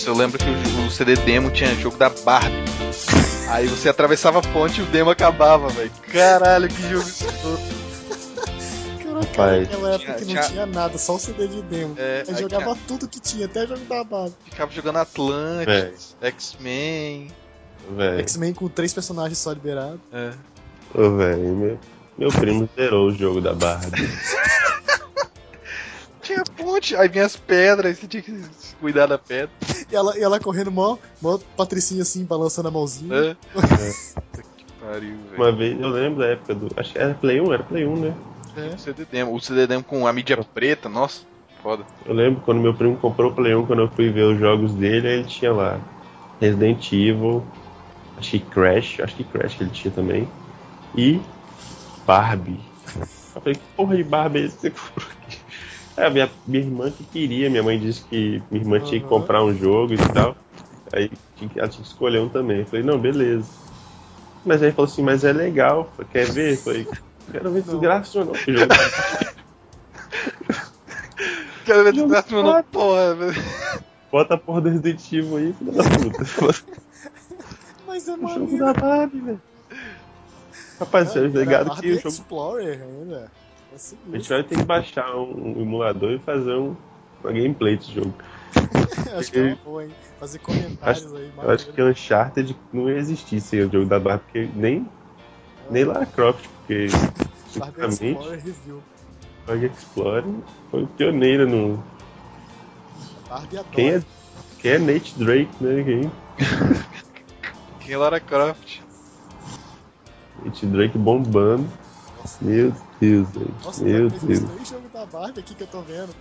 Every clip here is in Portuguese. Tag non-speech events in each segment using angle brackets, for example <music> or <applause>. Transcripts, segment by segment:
Nossa, eu lembro que o, o CD demo tinha jogo da Barbie. Aí você atravessava a ponte e o demo acabava, velho. Caralho, que jogo escroto. Cara, naquela época que não tinha nada, só o CD de demo. É, aí jogava tinha... tudo que tinha, até jogo da base. Ficava jogando Atlantis, X-Men. X-Men com três personagens só liberados. É. Ô, velho, meu, meu primo zerou o jogo da Barbie. <laughs> tinha ponte, aí vinha as pedras, você tinha que cuidar da pedra. E ela, e ela correndo mó, mó patricinha assim, balançando a mãozinha. É. é. que pariu, velho. Uma vez eu lembro da época do. Acho que era Play 1, era Play 1, né? É. O CD demo. O CD demo com a mídia preta, nossa, foda. Eu lembro quando meu primo comprou o Play 1, quando eu fui ver os jogos dele, ele tinha lá Resident Evil, acho que Crash, acho que Crash que ele tinha também. E Barbie. Eu falei, que porra de Barbie é esse É, minha, minha irmã que queria, minha mãe disse que minha irmã uhum. tinha que comprar um jogo e tal. Aí ela tinha que escolher um também. Eu falei, não, beleza. Mas aí falou assim, mas é legal, quer ver? Eu falei, Quero ver desgraça <laughs> ou não. <laughs> Quero ver desgraça ou não, porra, velho. Bota a porra do Resident Evil aí, filho da puta. <laughs> Mas é maneiro. O jogo da Barbie, velho. Rapaz, você é ligado que o jogo. Explorer ainda. A gente vai ter que baixar um, um emulador e fazer um, uma gameplay desse jogo. <laughs> acho que é uma boa, hein? Fazer comentários acho, aí. Eu acho que Uncharted não ia existir sem o jogo da Barbie, porque nem, nem Lara Croft porque basicamente Bug Explorer foi pioneira no. Quem é, quem é Nate Drake, né? Quem? quem é Lara Croft? Nate Drake bombando. Nossa. Meu Deus, velho. Nossa, Meu Deus. três jogos da Barbie aqui que eu tô vendo.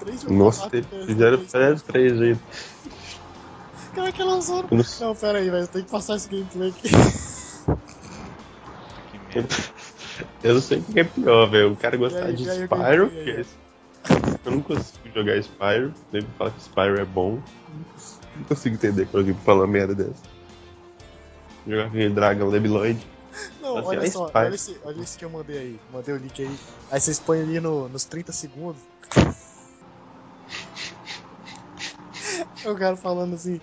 Três jogos Nossa, da Barbie. Fizeram três, três aí. É que lançou? Não, não pera aí, velho. Tem que passar esse gameplay aqui. <laughs> Eu não sei o que é pior, velho. O cara gostar aí, de Spyro, é... eu não consigo jogar Spyro, nem falar que Spyro é bom. Não consigo entender quando alguém fala uma merda dessa. Jogar aquele Dragon Lebiloid. Não, olha é só, olha esse, olha esse que eu mandei aí. Mandei o link aí. Aí vocês põem ali no, nos 30 segundos. <laughs> o cara falando assim,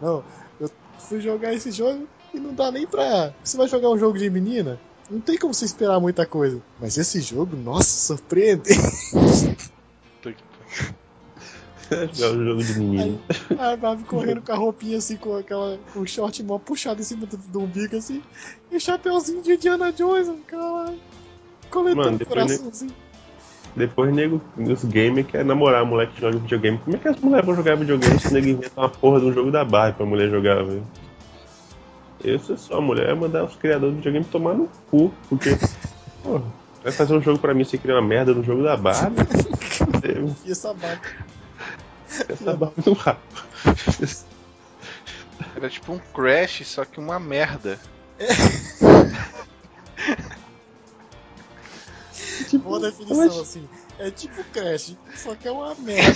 não, eu fui jogar esse jogo e não dá nem pra. Você vai jogar um jogo de menina? Não tem como você esperar muita coisa. Mas esse jogo, nossa, surpreendente. <laughs> <laughs> é um jogo de menino. Aí, a Barbie correndo com a roupinha assim, com aquela. com o short mó puxado em cima do, do umbigo assim. E o chapeuzinho de Indiana Jones, caralho. Coletando Mano, coraçãozinho. Depois nego, os gamers quer namorar a mulher que joga videogame. Como é que as mulheres vão jogar videogame se o nego inventa uma porra de um jogo da Barbie pra mulher jogar, velho? Eu, se sou a mulher, mandar os criadores do videogame tomar no cu, porque. Pô, vai fazer um jogo pra mim sem criar uma merda no jogo da Barbie? <laughs> e essa Barbie? No rabo. Era tipo um Crash, só que uma merda. É. tipo, Boa definição mas... assim. É tipo Crash, só que é uma merda.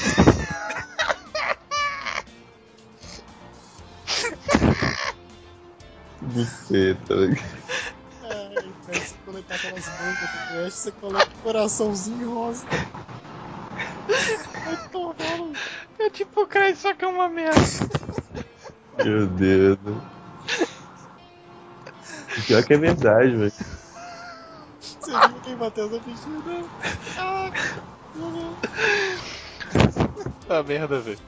Buceta, velho. É, você coletar aquelas bancas do Crash, você coloca o coraçãozinho rosa. Tô vendo. É tipo o Crash, só que é uma merda. Meu Deus. Pior que é verdade, velho. Você viu quem bateu essa bichinha? Ah, ah merda, velho.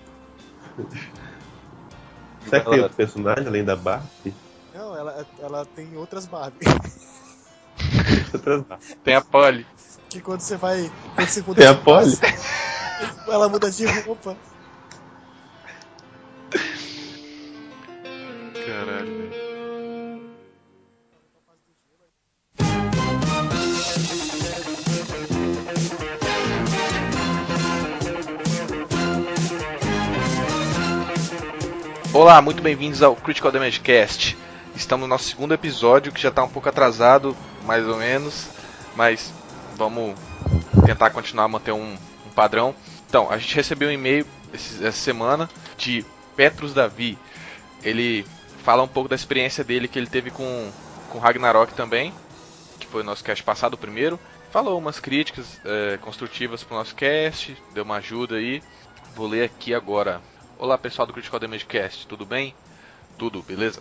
Será que tem outro personagem além da Barbie? Não, ela, ela tem outras Barbie. tem a Polly. Que quando você vai. Quando você muda tem a Polly? Ela muda de roupa. Olá, muito bem-vindos ao Critical Damage Cast. Estamos no nosso segundo episódio, que já está um pouco atrasado, mais ou menos, mas vamos tentar continuar a manter um, um padrão. Então, a gente recebeu um e-mail essa semana de Petrus Davi. Ele fala um pouco da experiência dele que ele teve com, com Ragnarok também, que foi o nosso cast passado, o primeiro. Falou umas críticas é, construtivas o nosso cast, deu uma ajuda aí. Vou ler aqui agora. Olá pessoal do Critical Damage Cast, tudo bem? Tudo, beleza?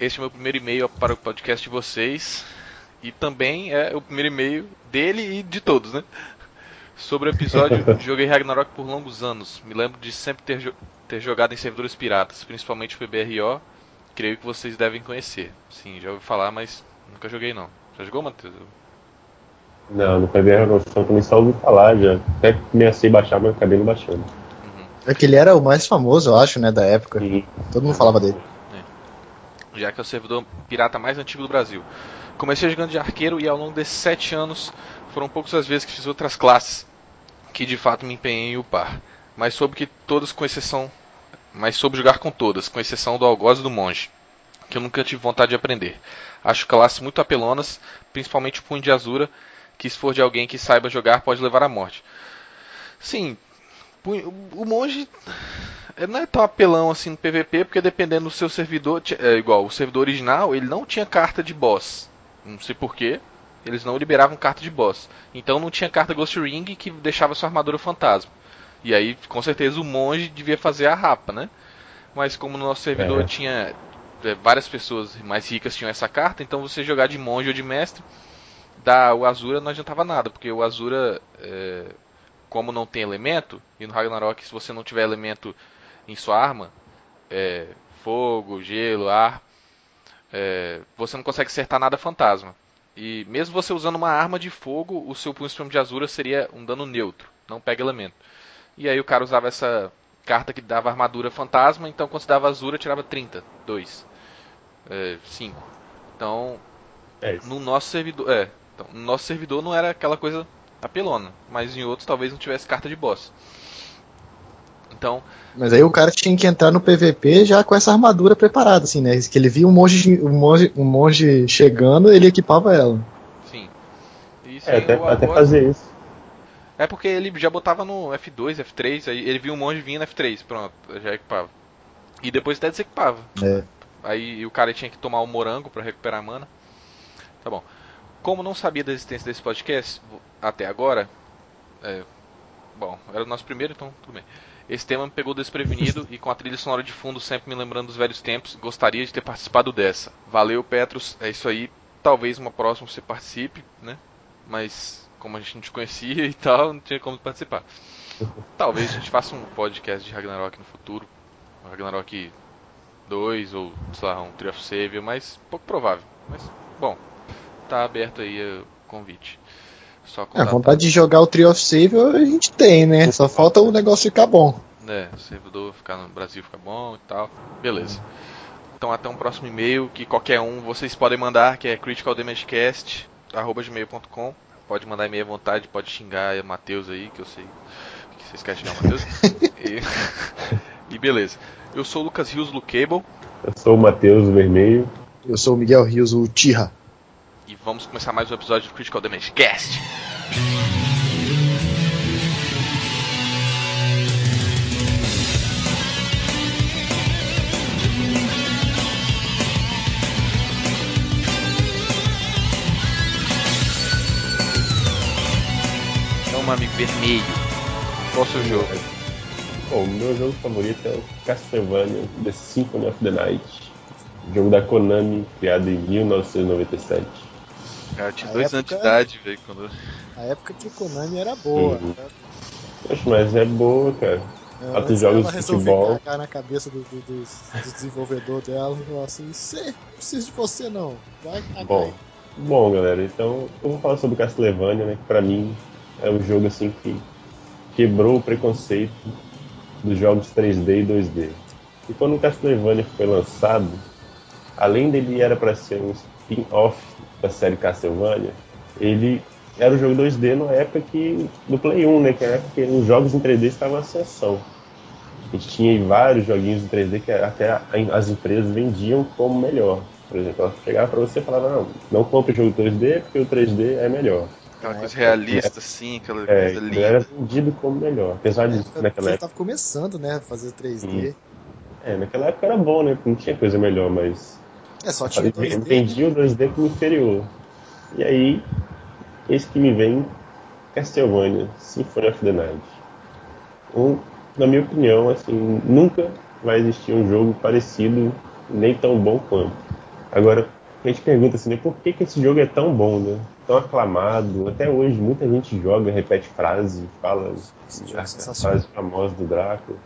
Este é o meu primeiro e-mail para o podcast de vocês e também é o primeiro e-mail dele e de todos, né? Sobre o episódio, <laughs> joguei Ragnarok por longos anos. Me lembro de sempre ter, jo ter jogado em servidores piratas, principalmente o PBRO. Creio que vocês devem conhecer. Sim, já ouvi falar, mas nunca joguei não. Já jogou, Matheus? Não, no PBR não, só também só ouvi falar já. Até comecei a baixar, mas acabei não baixando. É que ele era o mais famoso, eu acho, né, da época. E Todo mundo falava dele. já que é o servidor pirata mais antigo do Brasil. Comecei jogando de arqueiro e ao longo desses sete anos foram poucas as vezes que fiz outras classes que de fato me empenhei em upar. Mas soube que todas, com exceção. Mas soube jogar com todas, com exceção do algoz e do monge, que eu nunca tive vontade de aprender. Acho classes muito apelonas, principalmente o punho de azura, que se for de alguém que saiba jogar pode levar à morte. Sim, o monge ele não é tão apelão assim no PVP, porque dependendo do seu servidor, é igual o servidor original, ele não tinha carta de boss. Não sei porquê, eles não liberavam carta de boss. Então não tinha carta Ghost Ring que deixava sua armadura fantasma. E aí, com certeza, o monge devia fazer a rapa, né? Mas como no nosso servidor É. tinha é, várias pessoas mais ricas tinham essa carta, então você jogar de monge ou de mestre, da o Azura não adiantava nada, porque o Azura, é, como não tem elemento, e no Ragnarok, se você não tiver elemento em sua arma, é, fogo, gelo, ar, é, você não consegue acertar nada fantasma. E mesmo você usando uma arma de fogo, o seu punho supremo de Azura seria um dano neutro, não pega elemento. E aí o cara usava essa carta que dava armadura fantasma, então quando você dava Azura, tirava 30, 2, é, 5. Então, é no nosso servidor, é, então, no nosso servidor não era aquela coisa apelona, mas em outros talvez não tivesse carta de boss. Então, Mas aí o cara tinha que entrar no PVP já com essa armadura preparada, assim, né? Que ele via um monge, um monge, um monge chegando, ele equipava ela. sim. E É, até, o até fazer isso. É porque ele já botava no F2, F3, aí ele viu um monge vindo no F3, pronto, já equipava. E depois até desequipava. É. Aí o cara tinha que tomar o morango pra recuperar a mana. Tá bom. Como não sabia da existência desse podcast até agora, é, bom, era o nosso primeiro, então tudo bem. Esse tema me pegou desprevenido <laughs> e com a trilha sonora de fundo sempre me lembrando dos velhos tempos, gostaria de ter participado dessa. Valeu, Petros, é isso aí. Talvez uma próxima você participe, né? Mas como a gente não te conhecia <laughs> e tal, não tinha como participar. Talvez a gente faça um podcast de Ragnarok no futuro. Ragnarok 2 ou, sei lá, um Tree of Savior, mas pouco provável. Mas, bom, tá aberto aí o convite. Só É, contatar. vontade de jogar o Tree of Save a gente tem, né? Só falta o negócio ficar bom. É, o servidor ficar no Brasil fica bom e tal. Beleza. Então até um próximo e-mail que qualquer um vocês podem mandar, que é criticaldamagecast@gmail.com. Pode mandar e-mail à vontade, pode xingar o Matheus aí, que eu sei que vocês querem xingar o Matheus. <laughs> e, <laughs> e beleza. Eu sou o Lucas Rios Lucable Eu sou o Matheus Vermelho. Eu sou o Miguel Rios, o Tira. E vamos começar mais um episódio do Critical Damage Cast. Então, meu amigo vermelho, qual o seu jogo? Bom, o meu jogo favorito é o Castlevania The Symphony of the Night. Jogo da Konami, criado em 1997. Cara, eu tinha A dois anos de época- idade, velho, quando. A época que Konami era boa. Uhum. né? Poxa, mas é boa, cara. Ela- Outros jogos ela de futebol. cagar na cabeça do, do, dos desenvolvedores dela e falou assim: "Cê, não preciso de você não. Vai cagar Bom, aí." bom, galera, então eu vou falar sobre Castlevania, né? Que pra mim é um jogo assim que quebrou o preconceito dos jogos 3D e 2D. E quando o Castlevania foi lançado, além dele era para ser um spin-off da série Castlevania, ele era um jogo 2D na época que do Play 1, né? Que era a época que os jogos em 3D estavam em ascensão. A gente tinha aí vários joguinhos em 3D que até as empresas vendiam como melhor. Por exemplo, ela chegava pra você e falava, não, não compre o jogo 3D porque o 3D é melhor. Aquela É, coisa realista, assim, aquela É, coisa ele era linda. vendido como melhor. Apesar de, Porque naquela Você época, tava começando, né? Fazer 3D. é, naquela época era bom, né? Não tinha coisa melhor, mas É, só tinha 2D. entendi o 2D como inferior. E aí, eis que me vem Castlevania Symphony of the Night. Um na minha opinião, assim, nunca vai existir um jogo parecido, nem tão bom quanto. Agora, a gente pergunta assim, né, por que, que esse jogo é tão bom, né? Tão aclamado, até hoje muita gente joga, repete frase, fala as frases famosas do Drácula.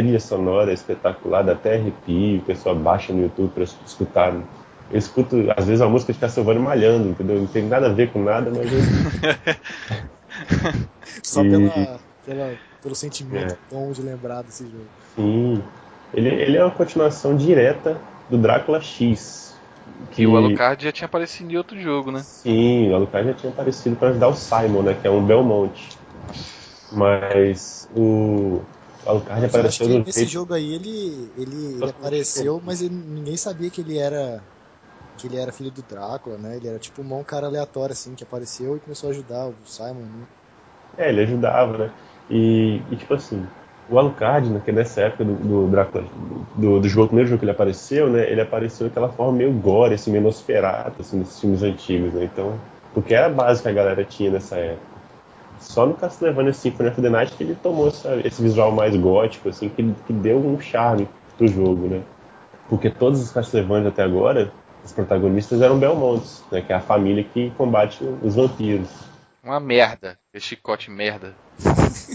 A trilha sonora é espetacular, dá até arrepio, o pessoal baixa no YouTube para escutar. Eu escuto, às vezes, a música de Castlevania malhando, entendeu? Não tem nada a ver com nada, mas eu... <laughs> Só e... pela, pela, pelo sentimento é. de lembrar desse jogo. Sim. Ele, ele é uma continuação direta do Drácula X. Que... E o Alucard já tinha aparecido em outro jogo, né? Sim, o Alucard já tinha aparecido para ajudar o Simon, né? Que é um Belmonte. Mas o Alucard mas apareceu no nesse jogo aí ele, ele, ele apareceu, mas ele, ninguém sabia que ele era que ele era filho do Drácula, né? Ele era tipo um cara aleatório assim que apareceu e começou a ajudar o Simon. Né? É, ele ajudava, né? E, e tipo assim, o Alucard, né, que é nessa época do, do Drácula, do, do jogo, primeiro jogo que ele apareceu, né, ele apareceu daquela forma meio gore, assim, meio assim, nesses filmes antigos, né, então, porque era a base que a galera tinha nessa época. Só no Castlevania Symphony of the Night que ele tomou essa, esse visual mais gótico, assim, que, que deu um charme pro jogo, né. Porque todos os Castlevania até agora, os protagonistas eram Belmontes, né, que é a família que combate os vampiros. Uma merda, esse chicote merda.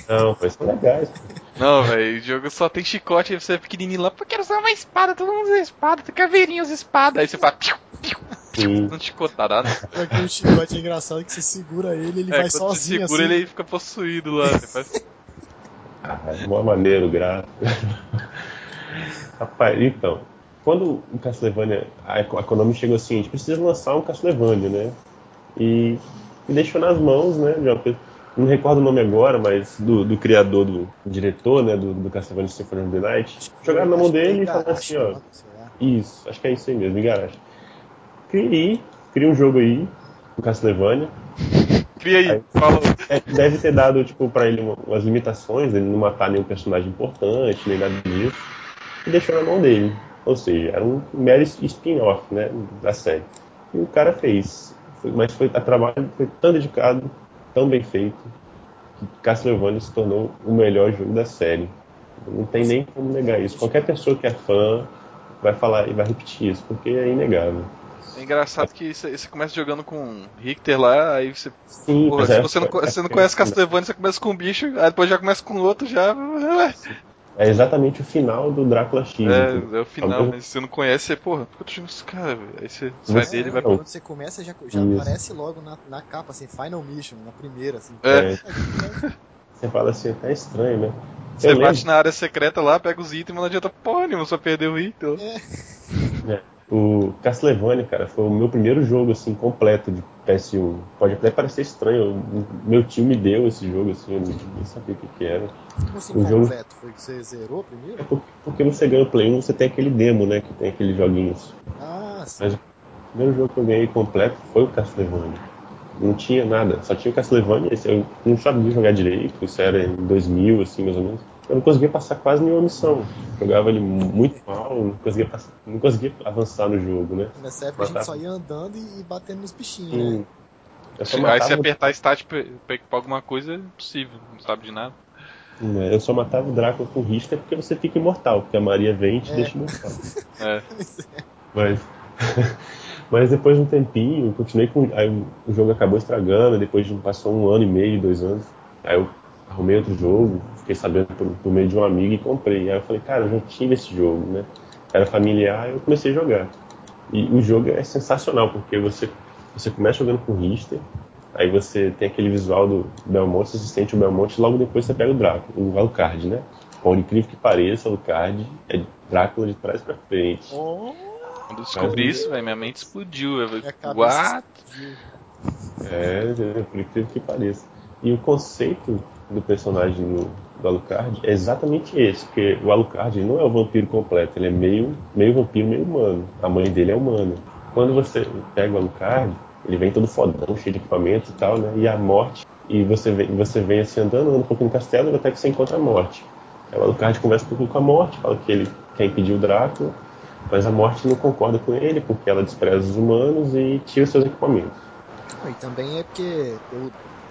Não, foi são legais. Não, velho, o jogo só tem chicote e você é pequenininho lá, porque quero usar uma espada, todo mundo usa espada, tem caveirinha usa espada. Aí você fala, piu, piu, <laughs> não chicotada, né? Aquele chicote é engraçado que você segura ele, ele é, vai sozinho. Você segura assim. ele fica possuído lá. Faz... <laughs> Ah, é mó maneiro, gráfico. <laughs> Rapaz, então, quando o Castlevania, a Konami chegou assim, a gente precisa lançar um Castlevania, né? E, e deixou nas mãos, né, de uma pessoa não recordo o nome agora, mas do, do criador, do, diretor, né, do, do Castlevania Symphony of the Night, jogaram na mão dele e falaram assim, ó, isso, acho que é isso aí mesmo, Igarashi. Cria, cria um jogo aí, o Castlevania. <laughs> Cria aí, aí fala. É, deve ter dado, tipo, pra ele umas limitações, ele não matar nenhum personagem importante, nem nada disso, e deixou na mão dele. Ou seja, era um mero spin-off, né, da série. E o cara fez. Mas foi, a trabalho foi tão dedicado, tão bem feito que Castlevania se tornou o melhor jogo da série. Não tem nem como negar isso. Qualquer pessoa que é fã vai falar e vai repetir isso, porque é inegável. É engraçado que você começa jogando com Richter lá, aí você. Sim, porra, se é, você não, é, você não conhece Castlevania, você começa com um bicho, aí depois já começa com outro, já. É exatamente o final do Drácula X. É, então. é o final, Algum... mas se você não conhece, você, porra, por que eu tô esse cara, velho? Aí você sai dele e vai pra. Quando você começa, já, já aparece logo na, na capa, assim, Final Mission, na primeira, assim. É. é. você fala assim, tá estranho, né? Você eu bate lembro. na área secreta lá, pega os itens, mas não adianta porra nenhuma, só perder o item. É. é. O Castlevania, cara, foi o meu primeiro jogo, assim, completo de PS1. Pode até parecer estranho, meu tio me deu esse jogo, assim, eu nem sabia o que, que era. Como assim, o completo? Jogo... Foi que você zerou primeiro? É porque, porque você ganha o Play 1, você tem aquele demo, né, que tem aqueles joguinhos. Ah, sim. Mas o primeiro jogo que eu ganhei completo foi o Castlevania. Não tinha nada, só tinha o Castlevania, eu não sabia jogar direito, isso era em 2000, assim, mais ou menos eu não conseguia passar quase nenhuma missão. Jogava ele muito mal, não conseguia, passar, não conseguia avançar no jogo, né? Nessa época Matava. a gente só ia andando e batendo nos bichinhos, Sim. né? Aí se apertar start pra, pra alguma coisa é impossível, não sabe de nada. É, eu só matava o Drácula com Richter porque você fica imortal, porque a Maria vem e te é. deixa imortal. <laughs> É. <laughs> Mas, <laughs> mas depois de um tempinho, eu continuei com. Aí o jogo acabou estragando, depois passou um ano e meio, dois anos. Aí eu arrumei outro jogo, fiquei sabendo por, por, meio de um amigo e comprei. Aí eu falei, cara, eu já tive esse jogo, né? Era familiar, eu comecei a jogar. E o jogo é sensacional, porque você, você começa jogando com Richter, aí você tem aquele visual do Belmonte, você sente o Belmonte, e logo depois você pega o Drácula, o Alucard, né? Por incrível que pareça, o Alucard é Drácula de trás pra frente. Oh. Quando eu descobri Mas, isso, véio, minha mente explodiu. Eu falei, What? É, por incrível que pareça. E o conceito do personagem do, do Alucard é exatamente esse, porque o Alucard não é o vampiro completo, ele é meio, meio vampiro, meio humano. A mãe dele é humana. Quando você pega o Alucard, ele vem todo fodão, cheio de equipamento e tal, né? E a morte, e você vem, você vem assim andando, andando um pouquinho no castelo, até que você encontra a morte. Aí o Alucard conversa um pouquinho com a morte, fala que ele quer impedir o Drácula, mas a morte não concorda com ele, porque ela despreza os humanos e tira seus equipamentos. E também é porque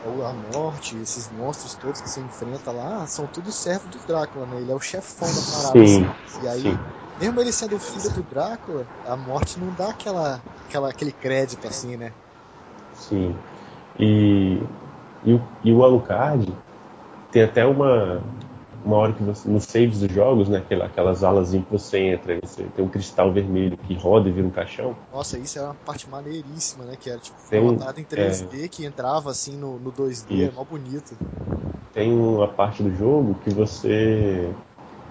a morte, esses monstros todos que você enfrenta lá, são tudo servo do Drácula, né? Ele é o chefão da parada. Sim, assim. E aí, sim. mesmo ele sendo filho do Drácula, a morte não dá aquela, aquela, aquele crédito assim, né? Sim. E, e, e o Alucard tem até uma, uma hora que você, nos saves dos jogos, né, aquelas, aquelas alas que você entra, você tem um cristal vermelho que roda e vira um caixão. Nossa, isso é uma parte maneiríssima, né? Que era tipo Tem um- formatado em 3D que entrava assim no, no 2D, é Isso. mó bonito. Tem uma parte do jogo que você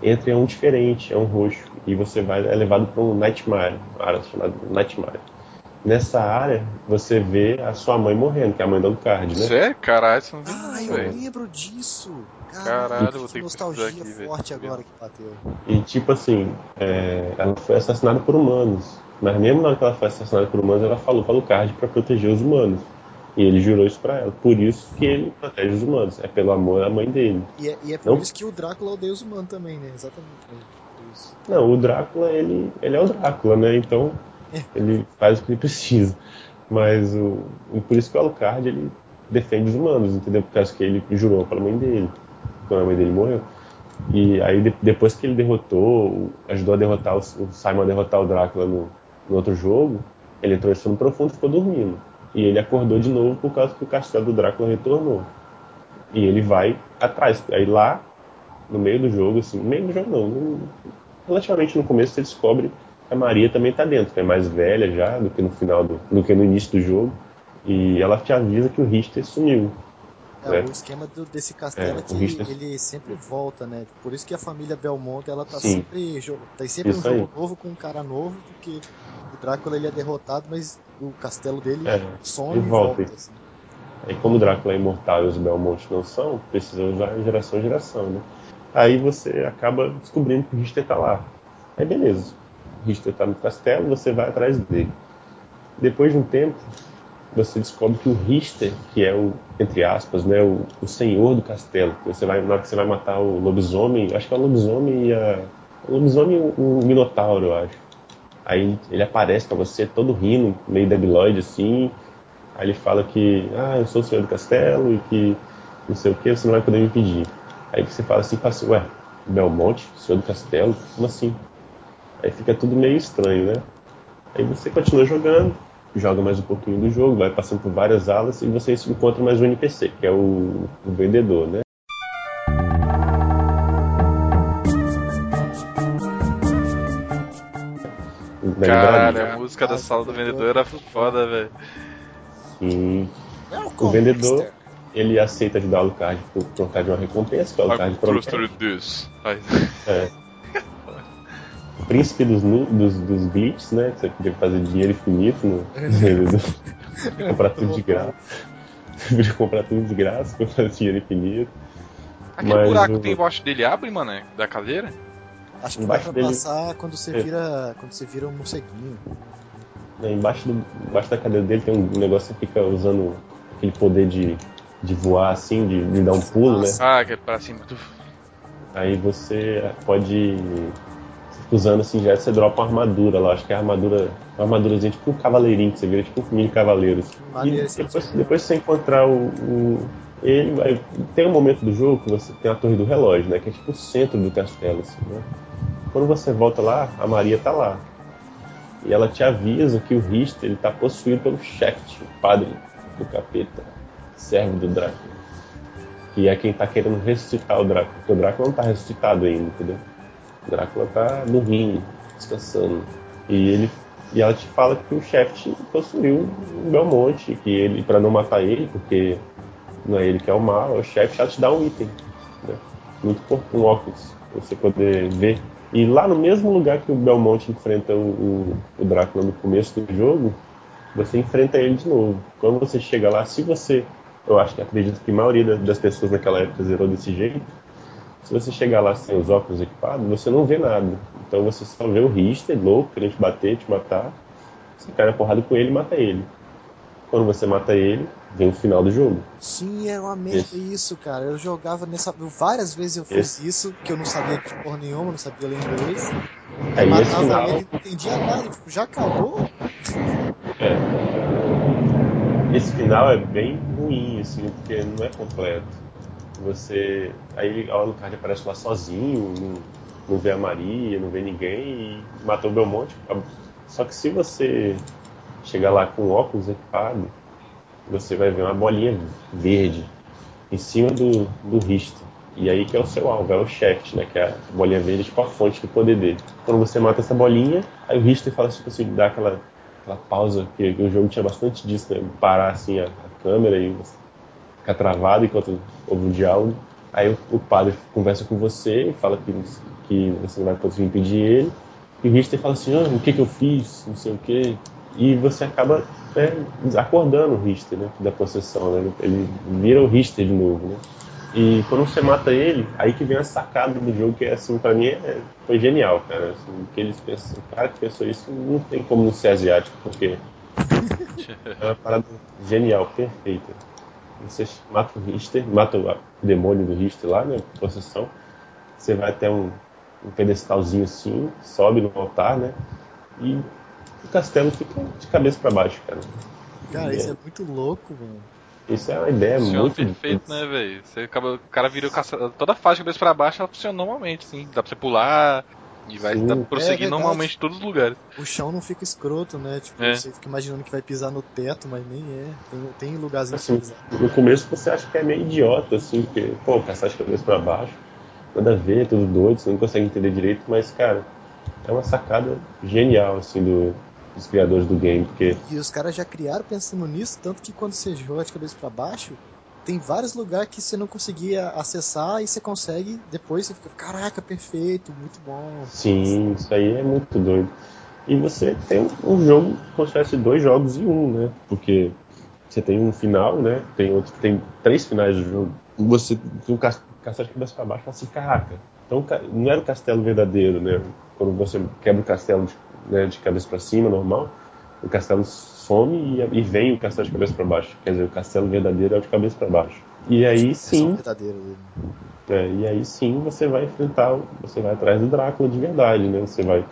entra em um diferente, é um roxo, e você vai é levado para um Nightmare, uma área chamada Nightmare. Nessa área, você vê a sua mãe morrendo, que é a mãe do Alucard, né? Sério? Caralho, isso não Ah, eu lembro disso! Caralho, vou ter que nostalgia velho. forte agora que bateu. E tipo assim, é, ela foi assassinada por humanos. Mas mesmo na hora que ela foi assassinada por humanos, ela falou para Alucard para proteger os humanos. E ele jurou isso pra ela. Por isso que ele protege os humanos. É pelo amor à mãe dele. E é, e é por Não. isso que o Drácula odeia os humanos também, né? Exatamente. né? Por isso. Não, o Drácula, ele, ele é o Drácula, né? Então, ele faz o que ele precisa. Mas o, por isso que o Alucard, ele defende os humanos, entendeu? Por causa que ele jurou para a mãe dele, quando a mãe dele morreu. E aí, de- depois que ele derrotou, ajudou a derrotar o, o Simon a derrotar o Drácula no, no outro jogo, ele entrou em sono profundo e ficou dormindo. E ele acordou de novo por causa que o castelo do Drácula retornou. E ele vai atrás. Aí lá, no meio do jogo, assim, no meio do jogo não, no- relativamente no começo você descobre a Maria também está dentro, que é mais velha já do que no final do, do que no início do jogo. E ela te avisa que o Richter sumiu. É, É. o esquema do- desse castelo É, é, que Richter- ele sempre volta, né? Por isso que a família Belmont ela tá Sim. sempre, tem sempre Isso um aí. jogo novo com um cara novo, porque o Drácula ele é derrotado, mas o castelo dele É, some e volta. volta. assim. Aí como o Drácula é imortal e os Belmont não são, precisa usar geração em geração, né? Aí você acaba descobrindo que o Richter tá lá. Aí beleza. Richter tá no castelo, você vai atrás dele. Depois de um tempo, você descobre que o Richter, que é o, entre aspas, né, o, o senhor do castelo, você vai, na hora que você vai matar o lobisomem, acho que é o lobisomem e a. O lobisomem e o Minotauro, eu acho. Aí ele aparece pra você todo rindo, meio debilóide assim. Aí ele fala que, ah, eu sou o senhor do castelo e que não sei o que, você não vai poder me impedir. Aí você fala assim, fala assim, ué, Belmonte, senhor do castelo? Como assim? Aí fica tudo meio estranho, né? Aí você continua jogando, joga mais um pouquinho do jogo, vai passando por várias alas e você encontra mais um NPC, que é o, o vendedor, né? Cara, livraria. a música da sala do vendedor era foda, velho. E Welcome, o vendedor, ele aceita ajudar o Alucard por trocar de uma recompensa, que o Alucard I promete. this. Aí, É. Príncipe dos, nu- dos, dos glitches, né? Que você podia fazer dinheiro infinito no vendedor. <laughs> <laughs> comprar tudo de graça. Você <laughs> podia comprar tudo de graça pra fazer dinheiro infinito. Aquele Mas buraco o- que tem embaixo dele abre, mano, é? da cadeira? Acho que Embaixo vai dele- passar quando você É. vira. Quando você vira um morceguinho. Né, Embaixo, do, embaixo da cadeira dele tem um negócio que fica usando aquele poder de, de voar assim, de, de dar um pulo, né? Ah, aquele pra cima. Aí você pode. Usando assim, já você dropa uma armadura lá. Acho que é a armadura. Uma armadurazinha tipo um cavaleirinho que você vira, tipo um mini cavaleiro. E Maneiro esse depois, depois você encontrar o, o- Ele vai. Tem um momento do jogo que você tem a torre do relógio, né? Que é tipo o centro do castelo, assim, né? Quando você volta lá, a Maria tá lá. E ela te avisa que o Richter ele tá possuído pelo Sheft, o padre do capeta, servo do Drácula. Que é quem tá querendo ressuscitar o Drácula. Porque o Drácula não tá ressuscitado ainda, entendeu? O Drácula tá dormindo, descansando. E ele e ela te fala que o Shaft possuiu o Belmonte, que ele, para não matar ele, porque não é ele que é o mal, é o Shaft, ela te dá um item. Né? Muito importante, um óculos, pra você poder ver. E lá no mesmo lugar que o Belmonte enfrenta o, o, o Drácula no começo do jogo, você enfrenta ele de novo. Quando você chega lá, se você. Eu acho que acredito que a maioria da- das pessoas naquela época zerou desse jeito. Se você chegar lá sem os óculos equipados, você não vê nada. Então você só vê o Richter louco, querendo te bater, te matar. Você cai na porrada com ele e mata ele. Quando você mata ele, vem o final do jogo. Sim, era uma merda isso, cara. Eu jogava nessa. Várias vezes eu fiz isso, que eu não sabia de porra nenhuma, não sabia ler inglês. Aí esse matava final. ele, não entendia nada, tipo, já acabou? Esse final é bem ruim, assim, porque não é completo. Você. Aí o Alucard aparece lá sozinho, não, não vê a Maria, não vê ninguém e matou o Belmonte. Só que se você chegar lá com óculos equipado, você vai ver uma bolinha verde em cima do, do Richter. E aí que é o seu alvo, é o Shaft, né? Que é a bolinha verde, tipo a fonte do poder dele. Quando você mata essa bolinha, aí o Richter fala tipo assim, dá aquela, aquela pausa, que, que o jogo tinha bastante disso, né? Parar assim a, a câmera e ficar travado enquanto houve um diálogo. Aí o, padre conversa com você e fala que, que você não vai conseguir impedir ele. E o Richter fala assim, ah, o que que eu fiz, não sei o que. E você acaba né, acordando o Richter, né? Da possessão, né? Ele vira o Richter de novo, né? E quando você mata ele, aí que vem a sacada do jogo, que assim, pra mim é, foi genial, cara. Assim, que eles pensam, o cara que pensou isso não tem como não ser asiático, porque <laughs> é uma parada genial, perfeita. Você mata o Richter, mata o demônio do Richter lá, né? Possessão. Você vai até um, um pedestalzinho assim, sobe no altar, né? E o castelo fica de cabeça para baixo, cara. Cara, e isso é... é muito louco, mano. Isso é uma ideia funciona muito perfeito, né, velho? Você acaba, o cara vira o castelo, toda a faixa de cabeça pra baixo, ela funciona normalmente, sim. Dá pra você pular e vai dar, prosseguir é normalmente em todos os lugares. O chão não fica escroto, né? Tipo, é. você fica imaginando que vai pisar no teto, mas nem é. Tem, tem lugarzinho assim, No começo você acha que é meio idiota, assim, porque, pô, castelo de cabeça pra baixo, nada a ver, tudo doido, você não consegue entender direito, mas, cara, é uma sacada genial, assim, do, dos criadores do game, porque... E os caras já criaram pensando nisso, tanto que quando você joga de cabeça para baixo, tem vários lugares que você não conseguia acessar e você consegue, depois você fica, caraca, perfeito, muito bom. Sim, isso aí é muito doido. E você tem um jogo fosse dois jogos em um, né? Porque você tem um final, né? Tem outro, tem três finais do jogo. Você tem um castelo de cabeça para baixo e fala assim, caraca, então não era o castelo verdadeiro, né? Quando você quebra o castelo de né, de cabeça para cima, normal, o castelo some e, e, vem o castelo de cabeça para baixo. Quer dizer, o castelo verdadeiro é o de cabeça para baixo. E aí sim. É, e aí sim você vai enfrentar, você vai atrás do Drácula de verdade, né? Você vai.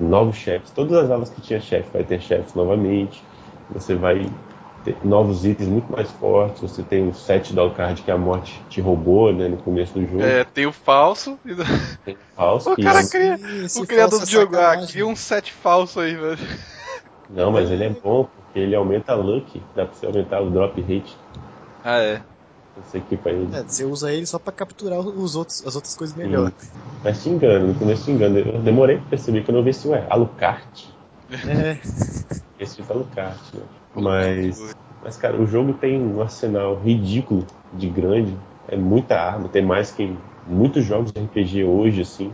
Novos chefes, todas as alas que tinha chefe vai ter chefes novamente. Você vai ter novos itens muito mais fortes. Você tem o set do Alucard que a morte te roubou, né, no começo do jogo. É, tem o falso. Tem o falso. <laughs> o cara cria, o criador do jogo, ah, cria um set falso aí, velho. Não, mas ele é bom, porque ele aumenta a luck, dá pra você aumentar o drop rate. Ah, é. Você equipa ele. É, você usa ele só pra capturar os outros, as outras coisas melhor. Mas te engano, no começo te engano. Eu demorei pra perceber quando eu vi se, ué, Alucard. É. <laughs> Esse tipo Alucard, né? Mas, mas, cara, o jogo tem um arsenal ridículo de grande. É muita arma, tem mais que muitos jogos de RPG hoje, assim.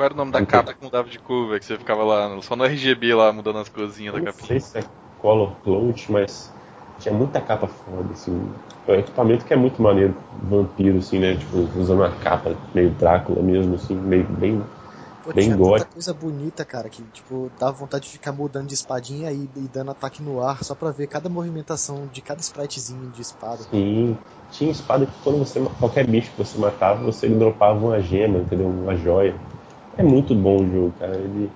Qual era o nome da capa que mudava de cor, que você ficava lá, só no RGB lá, mudando as coisinhas da capinha? Não sei se é Color Cloud, mas tinha muita capa foda, assim. É um equipamento que é muito maneiro, vampiro, assim, né? Tipo, usando uma capa meio Drácula mesmo, assim, meio bem Pô, bem tinha muita coisa bonita, cara, que tipo, dava vontade de ficar mudando de espadinha e, e, dando ataque no ar, só pra ver cada movimentação de cada spritezinho de espada. Sim, tinha espada que quando você. qualquer bicho que você matava, você dropava uma gema, entendeu? Uma joia. É muito bom o jogo, cara. Ele.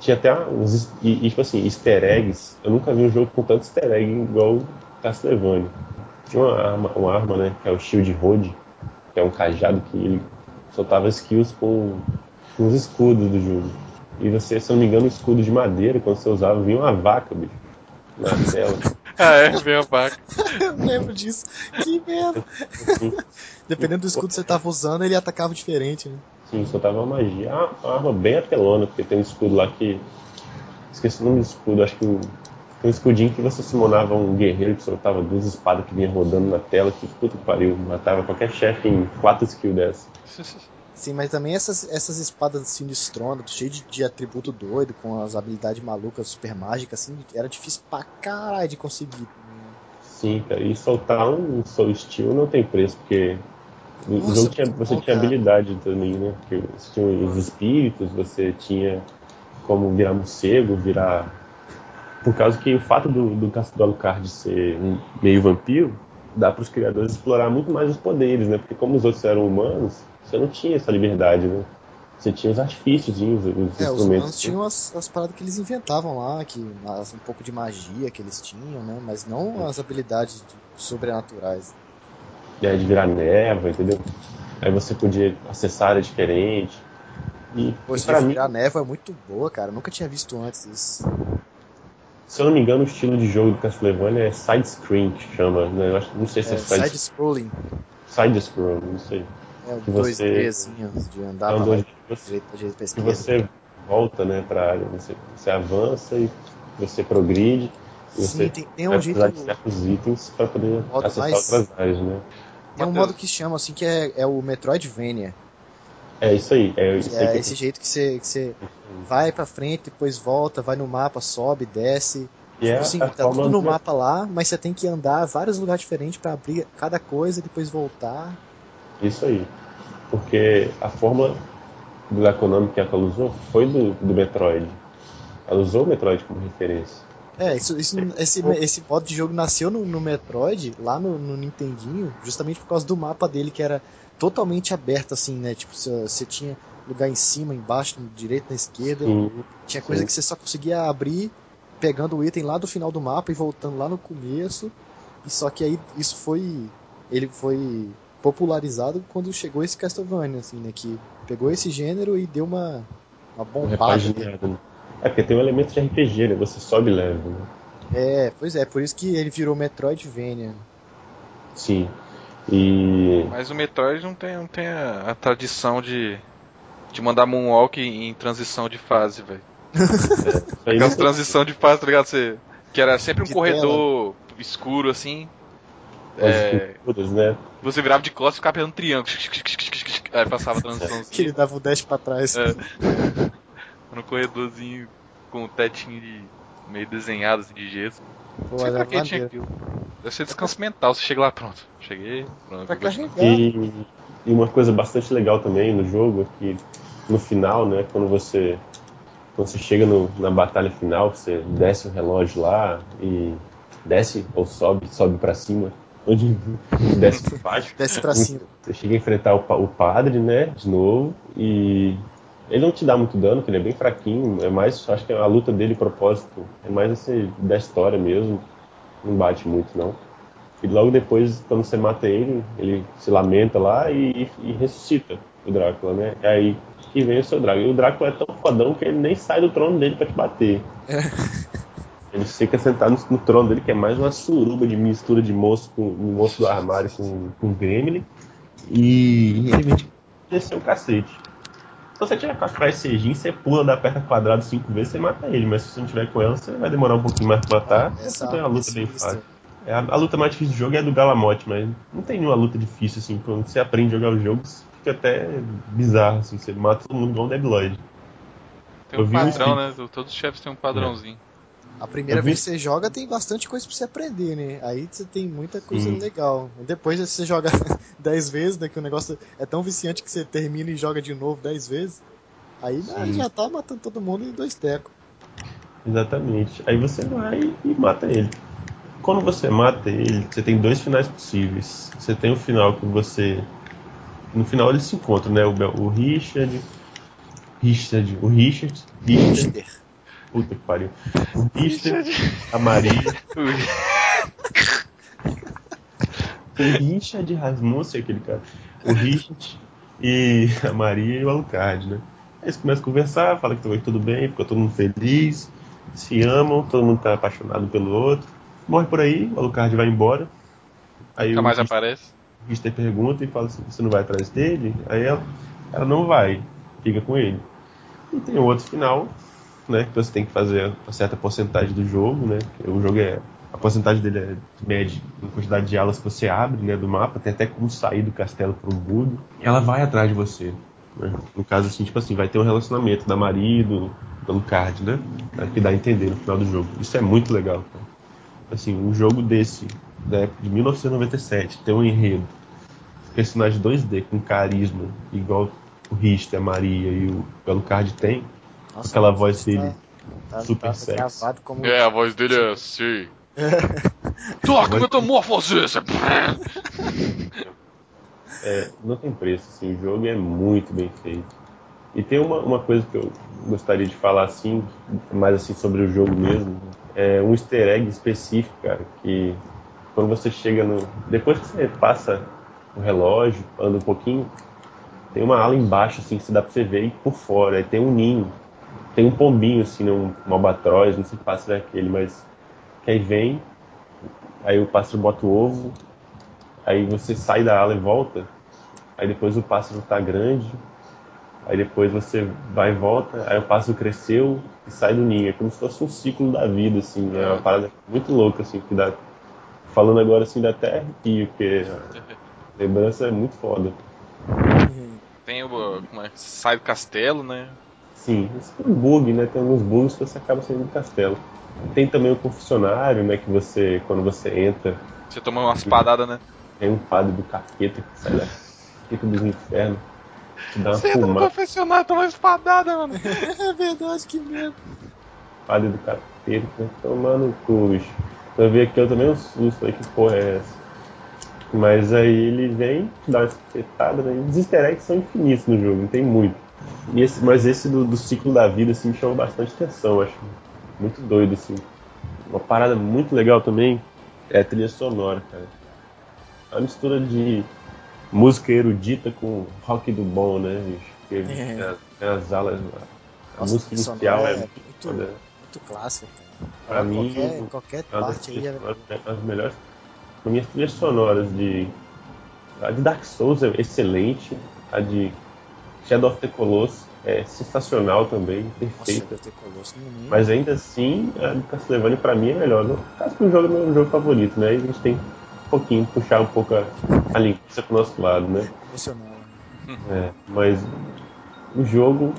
Tinha até uns. E, e tipo assim, easter eggs. Eu nunca vi um jogo com tanto easter egg igual Castlevania. Tinha uma arma, uma arma, né? Que é o Shield Road, que é um cajado que ele soltava skills com os escudos do jogo. E você, se eu não me engano, o escudo de madeira, quando você usava, vinha uma vaca, bicho. Na tela. <laughs> ah, é, vinha uma vaca. <laughs> eu lembro disso. Que merda. <laughs> Dependendo do escudo que você tava usando, ele atacava diferente, né? Sim, soltava uma magia. Ah, uma arma bem apelona, porque tem um escudo lá que. Esqueci o nome do escudo, acho que tem um escudinho que você summonava um guerreiro que soltava duas espadas que vinha rodando na tela, que puta que pariu, matava qualquer chefe em quatro skills dessa. <laughs> Sim, mas também essas, essas espadas sinistronas, cheio de, de atributo doido, com as habilidades malucas, super mágicas, assim, era difícil pra caralho de conseguir. Sim, cara, e soltar um Soul Steel não tem preço, porque Nossa, jogo tinha, você bom, tinha cara. habilidade também, né? Porque você tinha os espíritos, você tinha como virar morcego, virar. Por causa que o fato do, do Castelo Alucard ser um meio vampiro, dá para os criadores explorar muito mais os poderes, né? Porque como os outros eram humanos, você não tinha essa liberdade, né? você tinha os artifícios, os, os É, os instrumentos. humanos tinham as, as paradas que eles inventavam lá, que as- um pouco de magia que eles tinham, né? Mas não as habilidades de- sobrenaturais. Né, de virar névoa, entendeu? Aí você podia acessar área diferente. E, Pô, e pra mim, virar névoa é muito boa, cara. Eu nunca tinha visto antes isso. se eu não me engano, o estilo de jogo do Castlevania é side-screen, que chama, né? Eu acho, não sei se é, É, side- Side-scrolling. side-scroll, não sei. É Que 2 você- 3 assim, de andar pra lá, dois- você, direita, direita pra que esquerda. você volta né, pra área, você, você avança e você progride. E você Sim, tem, tem um jeito. de certos itens para poder modo acessar mais- outras áreas, né? Tem um modo que chama assim que é, é o Metroidvania. É isso aí. É, isso Que aí é que esse jeito que você, que você vai pra frente, depois volta, vai no mapa, sobe, desce. E é assim, a tá forma tudo no mapa lá, mas você tem que andar vários lugares diferentes pra abrir cada coisa, depois voltar. Isso aí. Porque a fórmula da Konami que ela usou foi do, do Metroid. Ela usou o Metroid como referência. É, isso, isso, esse, esse modo de jogo nasceu no, no Metroid, lá no, no Nintendinho, justamente por causa do mapa dele, que era totalmente aberto, assim, né? Tipo, você, tinha lugar em cima, embaixo, na direita, na esquerda. Sim. Tinha coisa sim. que você só conseguia abrir pegando o item lá do final do mapa e voltando lá no começo. E só que aí isso foi. Ele foi popularizado quando chegou esse Castlevania, assim, né? Que pegou esse gênero e deu uma, uma bombada. Né? É porque tem um elemento de RPG, né? Você sobe level, né? É, pois é, por isso que ele virou Metroidvania. Sim. E. Mas o Metroid não tem, não tem a, a tradição de, de mandar Moonwalk em, em transição de fase, velho. <laughs> Não- transição de fase, tá ligado? Você, que era sempre um De corredor escuro, assim. as É, né? você virava de costas e ficava apertando triângulo. Aí passava a Que ele dava o dash pra trás. É. <laughs> no corredorzinho com o tetinho de meio desenhado assim, de gesso. Pô, Não sei pra que tinha aquilo. Deve ser descanso mental, você chega lá, pronto. Cheguei, pronto. E, e uma coisa bastante legal também no jogo é que no final, né, quando você quando você chega no- na batalha final, você desce o relógio lá e desce ou sobe, sobe pra cima, onde <laughs> desce pra baixo. Desce pra cima. Você chega a enfrentar o, o padre, né, de novo, e ele não te dá muito dano, porque ele é bem fraquinho, é mais, acho que a luta dele, propósito, é mais esse da história mesmo, não bate muito não. E logo depois, quando você mata ele, ele se lamenta lá e, e ressuscita o Drácula, né? E aí que vem o seu Drácula. E o Drácula é tão fodão que ele nem sai do trono dele pra te bater. <laughs> Ele fica sentado no, no trono dele, que é mais uma suruba de mistura de moço com moço do armário com, com Gremlin. E ele vem te descer o cacete. Se você tiver com a Cry Sejin, você pula da aperta quadrado cinco vezes e mata ele. Mas se você não tiver com ela, você vai demorar um pouquinho mais pra matar. Essa Você tem uma luta bem fácil. É, a, a luta mais difícil do jogo é a do Galamote, mas não tem nenhuma luta difícil assim. Quando você aprende a jogar os jogos, fica até bizarro. Assim, você mata todo mundo igual um Debiloid. Tem um Eu vi um padrão, vídeo. né? Todos os chefes têm um padrãozinho. A primeira Eu vi- vez que você joga tem bastante coisa pra você aprender, né? Aí você tem muita coisa legal. Depois você joga <laughs> 10 vezes, né? Que o negócio é tão viciante que você termina e joga de novo 10 vezes. Aí Sim. já tá matando todo mundo em dois tecos. Exatamente. Aí você vai e mata ele. Quando você mata ele, você tem dois finais possíveis. Você tem o final que você. No final eles se encontram, né? O, o Richard. Richard. O Richard. Richard. Puta que pariu. O Richard, a Maria. O Richard Rasmussen, aquele cara. O Richard e a Maria e o Alucard, né? Aí eles começam a conversar, falam que tá tudo bem, fica todo mundo feliz, se amam, todo mundo tá apaixonado pelo outro. Morre por aí, o Alucard vai embora. Aí Nunca o mais Richter- aparece. o Richter pergunta e fala assim, você não vai atrás dele? Aí ela, ela não vai, fica com ele. E tem outro final, né, que você tem que fazer uma certa porcentagem do jogo, né, o jogo é, a porcentagem dele é mede a quantidade de alas que você abre, né, do mapa, tem até como sair do castelo por um. E ela vai atrás de você, né, no caso assim, tipo assim, vai ter um relacionamento da Maria e do, Alucard, né, que dá a entender no final do jogo. Isso é muito legal, cara. Assim, um jogo desse, da época de 1997, tem um enredo, personagem 2D com carisma, igual o Richter, a Maria e o Alucard tem, Nossa, aquela voz tá- dele tá, super tá sexy. como É, a voz dele é assim. <laughs> Toca metamorfose! É, não tem preço, assim, o jogo é muito bem feito. E tem uma, uma coisa que eu gostaria de falar assim, mais assim sobre o jogo mesmo, é um easter egg específico, cara, que quando você chega no. Depois que você passa o relógio, anda um pouquinho, tem uma ala embaixo, assim, que você dá pra você ver e por fora. Aí tem um ninho, tem um pombinho, assim, um, um albatroz, não sei que pássaro é aquele, mas que aí vem, aí o pássaro bota o ovo, aí você sai da ala e volta, aí depois o pássaro tá grande, aí depois você vai e volta, aí o pássaro cresceu e sai do ninho. É como se fosse um ciclo da vida, assim, é uma parada muito louca, assim, que dá. Falando agora assim da terra arrepio, porque lembrança é muito foda. Tem o. Como é? Sai do castelo, né? Sim, isso é um bug, né? Tem alguns bugs que você acaba saindo do castelo. Tem também o confessionário, né? Que você, quando você entra. Você toma umas padadas, né? Tem um padre do capeta que sai da capeta dos infernos. Te dá uma Você entra no confessionário, toma uma espadada, mano. <laughs> É verdade, que medo. Padre do capeta, né? tomando cu, bicho. Eu vi aqui eu também um susto, aí que porra é essa? Mas aí ele vem, dá uma espetada, né? Os easter eggs são infinitos no jogo, não tem muito. Esse, mas esse do, do ciclo da vida, assim, me chamou bastante atenção, acho muito doido, assim. Uma parada muito legal também é a trilha sonora, cara. É uma mistura de música erudita com rock do bom, né, bicho? Porque É. as- tem as alas, a música inicial é é muito- muito foda. Muito clássico, cara. Pra mim, qualquer, qualquer É parte aí é. sonoras- as melhores. As trilhas sonoras de. A de Dark Souls é excelente. A de Shadow of the Colossus é sensacional também, Nossa, perfeita. deve ter colosso no mínimo. Mas ainda assim, a de Castlevania pra mim é melhor. No caso que o jogo é meu jogo favorito, né? E a gente tem um pouquinho, puxar um pouco a, a linguiça pro nosso lado, né? Emocional. né? É, mas o jogo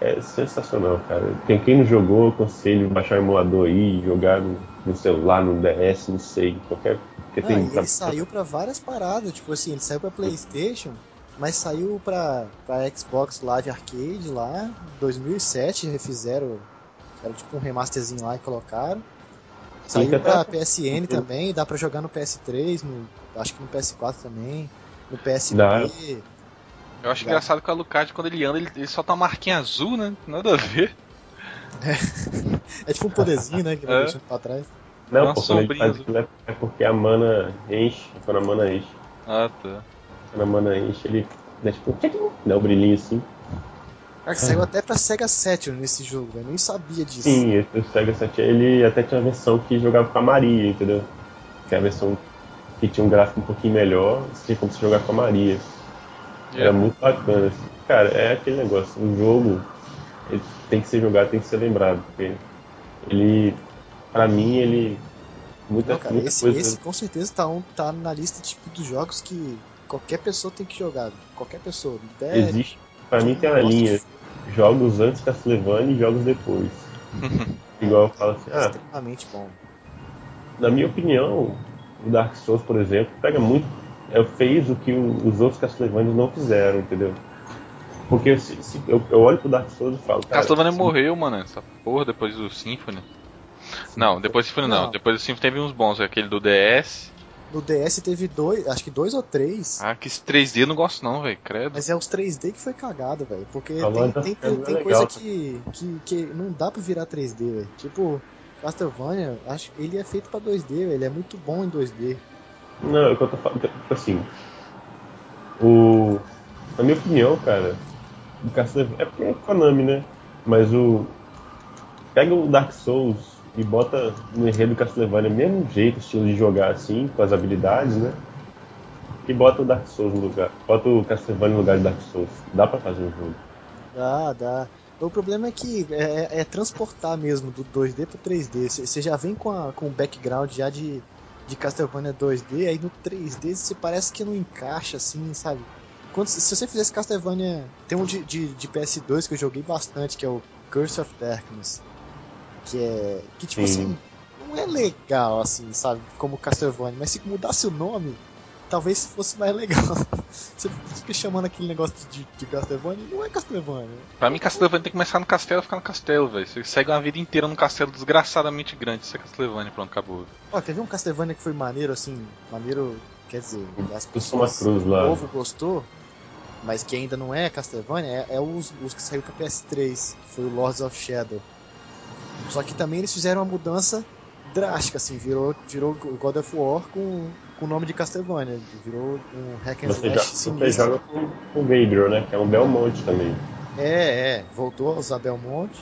é sensacional, cara. Quem, quem não jogou, eu aconselho baixar o emulador aí, jogar no, no celular, no DS, não sei, qualquer. Porque Ah, tem ele saiu pra várias paradas, tipo assim, ele saiu pra Playstation, mas saiu pra, pra Xbox Live Arcade lá, 2007, refizeram, era tipo um remasterzinho lá e colocaram. Saiu pra PSN também, dá pra jogar no PS3, no, acho que no PS4 também, no PSP. Dá. Eu acho Dá. engraçado que o Alucard, quando ele anda, ele, ele só tá uma marquinha azul, né? Nada a ver. <laughs> É tipo um poderzinho, né, que vai É. deixando pra trás. Não, Uma pô, quando ele faz azul. aquilo é- é porque a mana enche, quando a mana enche. Ah, tá. Quando a mana enche, ele dá tipo um tchiquim, dá um brilhinho assim. Cara, saiu até pra Sega Saturn nesse jogo, eu nem sabia disso. Sim, esse- o Sega 7 ele até tinha uma versão que jogava com a Maria, entendeu? Que é a versão que tinha um gráfico um pouquinho melhor, você tinha como você jogar com a Maria. Era muito bacana. assim. Cara, é aquele negócio, o jogo ele tem que ser jogado, tem que ser lembrado, porque ele, pra mim, ele. Muita, Não, cara, muita esse, coisa. esse com certeza tá, um, tá na lista tipo, dos jogos que qualquer pessoa tem que jogar. Qualquer pessoa. Até Existe, pra mim tem uma de linha, jogos antes Castlevania e jogos depois. <laughs> Igual eu falo assim, ah, extremamente bom. na minha opinião, o Dark Souls, por exemplo, pega muito. É, fez o que o- os outros Castlevania não fizeram, entendeu? Porque se, se- eu, eu olho pro Dark Souls e falo, cara. Castlevania se- morreu, mano. Essa porra depois do Symphony. Não, depois do Symphony não. Não. Depois do Symphony teve uns bons. Aquele do DS. No DS teve dois, acho que dois ou três. Ah, que esse 3D eu não gosto não, velho. Credo. Mas é os 3D que foi cagado, velho. Porque A tem, banda tem, é tem, tem legal, coisa tá? que, que, que não dá pra virar 3D, velho. Tipo, Castlevania, acho ele é feito pra 2D, velho. Ele é muito bom em 2D. Não, é o que eu tô falando. Tipo assim. O. Na minha opinião, cara, o Castlevania. É porque é Konami, né? Mas o. Pega o Dark Souls e bota no enredo do Castlevania, mesmo jeito, estilo de jogar assim, com as habilidades, né? E bota o Dark Souls no lugar. Bota o Castlevania no lugar de Dark Souls. Dá pra fazer um jogo. Dá, dá. O problema é que é, é transportar mesmo do 2D pro 3D. Você já vem com, a, com o background já de, de Castlevania 2D, aí no 3D você parece que não encaixa assim, sabe? Quando, se você fizesse Castlevania. Tem um de, de, de PS2 que eu joguei bastante, que é o Curse of Darkness. Que é. Que tipo Sim. assim. Não é legal assim, sabe? Como Castlevania, mas se mudasse o nome, talvez fosse mais legal. <laughs> Você fica chamando aquele negócio de, de Castlevania, não é Castlevania. Pra mim, Castlevania tem que começar no castelo e ficar no castelo, velho. Você segue uma vida inteira num castelo desgraçadamente grande. Isso é Castlevania, pronto, acabou. Ó, quer ver um Castlevania que foi maneiro, assim, maneiro, quer dizer, as pessoas, cruz o lá. povo gostou? mas que ainda não é Castlevania, é, é os, os que saiu pra PS3, que foi o Lords of Shadow. Só que também eles fizeram uma mudança drástica, assim, virou, virou God of War com, com o nome de Castlevania, virou um hack and Você, slash você sinistro. joga com, o Gabriel, né? Que é um Belmonte também. É, é, voltou a usar Belmonte.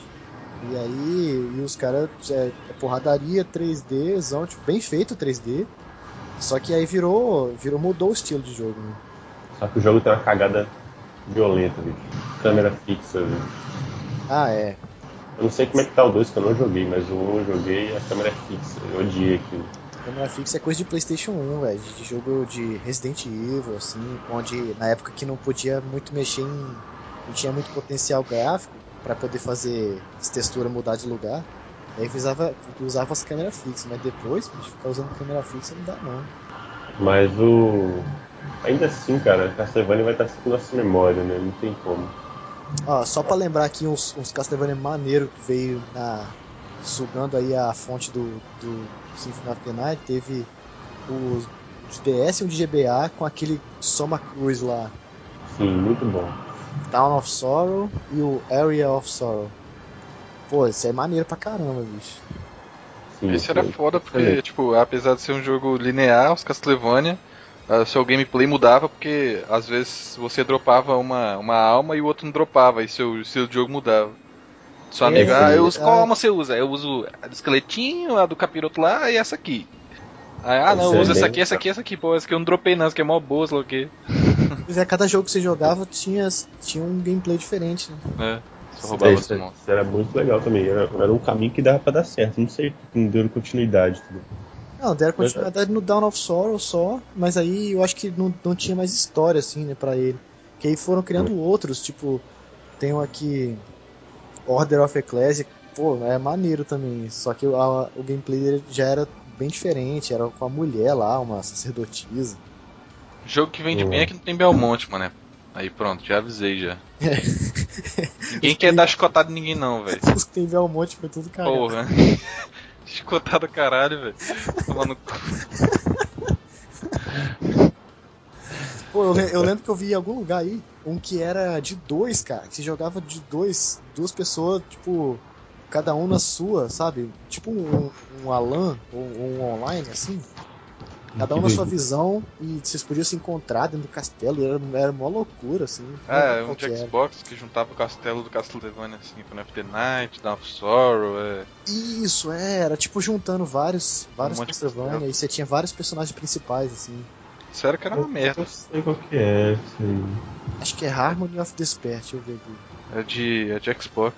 E aí, e os caras, é, é porradaria 3D, zão, tipo, bem feito 3D. Só que aí virou, virou, mudou o estilo de jogo, né? Só que o jogo tem uma cagada violenta, bicho. Câmera fixa, viu? Ah, é. Eu não sei como é que tá o 2 que eu não joguei, mas o 1 eu joguei a câmera é fixa. Eu odiei aquilo. Câmera fixa é coisa de PlayStation 1, velho, de jogo de Resident Evil, assim, onde na época que não podia muito mexer em. não tinha muito potencial gráfico pra poder fazer as texturas mudar de lugar. Aí usava, usava as câmeras fixas, mas depois, ficar usando câmera fixa não dá não. Mas o. Ainda assim, cara, Castlevania vai estar sempre na nossa memória, né? Não tem como. Ó, só pra lembrar aqui uns, uns Castlevania maneiro que veio na. sugando aí a fonte do, do Symphony of the Night, teve os de DS e um de GBA com aquele Soma Cruz lá, Sim, muito bom. Town of Sorrow e o Area of Sorrow. Pô, isso é maneiro pra caramba, bicho. Sim, Esse era foi- foda porque, excelente. tipo, apesar de ser um jogo linear, os Castlevania, ah, seu gameplay mudava porque às vezes você dropava uma, uma alma e o outro não dropava, e seu estilo de jogo mudava. Seu É, amigo, ah, eu uso, qual alma você usa? Eu uso a do esqueletinho, a do capiroto lá e essa aqui. Ah, não, eu uso essa Excelente. aqui, essa aqui, essa aqui, pô, essa aqui eu não dropei não, essa aqui é mó boa, sei lá o quê. <laughs> Pois é, cada jogo que você jogava tinha, tinha um gameplay diferente, né? É, só roubava Isso, monstros. isso era muito legal também. Era, era um caminho que dava pra dar certo. Não sei não deu continuidade. Tudo. Não, deram continuidade no Down of Sorrow só, mas aí eu acho que não, não tinha mais história, assim, né, pra ele. Que aí foram criando outros, tipo, tem um aqui, Order of Ecclesia, pô, é maneiro também, só que a- o gameplay dele já era bem diferente, era com a mulher lá, uma sacerdotisa. Jogo que vende Hum. bem é que não tem Belmonte, mano. Aí pronto, já avisei já. <laughs> Ninguém quer dar chicotada em ninguém não, velho. Os que tem Belmonte foi tudo cagado. Porra. <laughs> Chicotada caralho, velho. Pô, eu, eu lembro que eu vi em algum lugar aí um que era de dois, cara. Que jogava de dois, duas pessoas, tipo, cada um na sua, sabe? Tipo um, um Alan ou um online, assim. Cada um na sua visão e vocês podiam se encontrar dentro do castelo. E era, era uma loucura, assim. Ah, é um de. Xbox que juntava o castelo do Castlevania assim, com the Night, Dawn of Sorrow, é. Isso, é, era tipo juntando vários, vários Um Castlevania e você tinha vários personagens principais, assim. Sério que era uma merda. Eu sei qual que é. Sim. Acho que é Harmony of Despair, deixa eu ver aqui. É de, é de Xbox.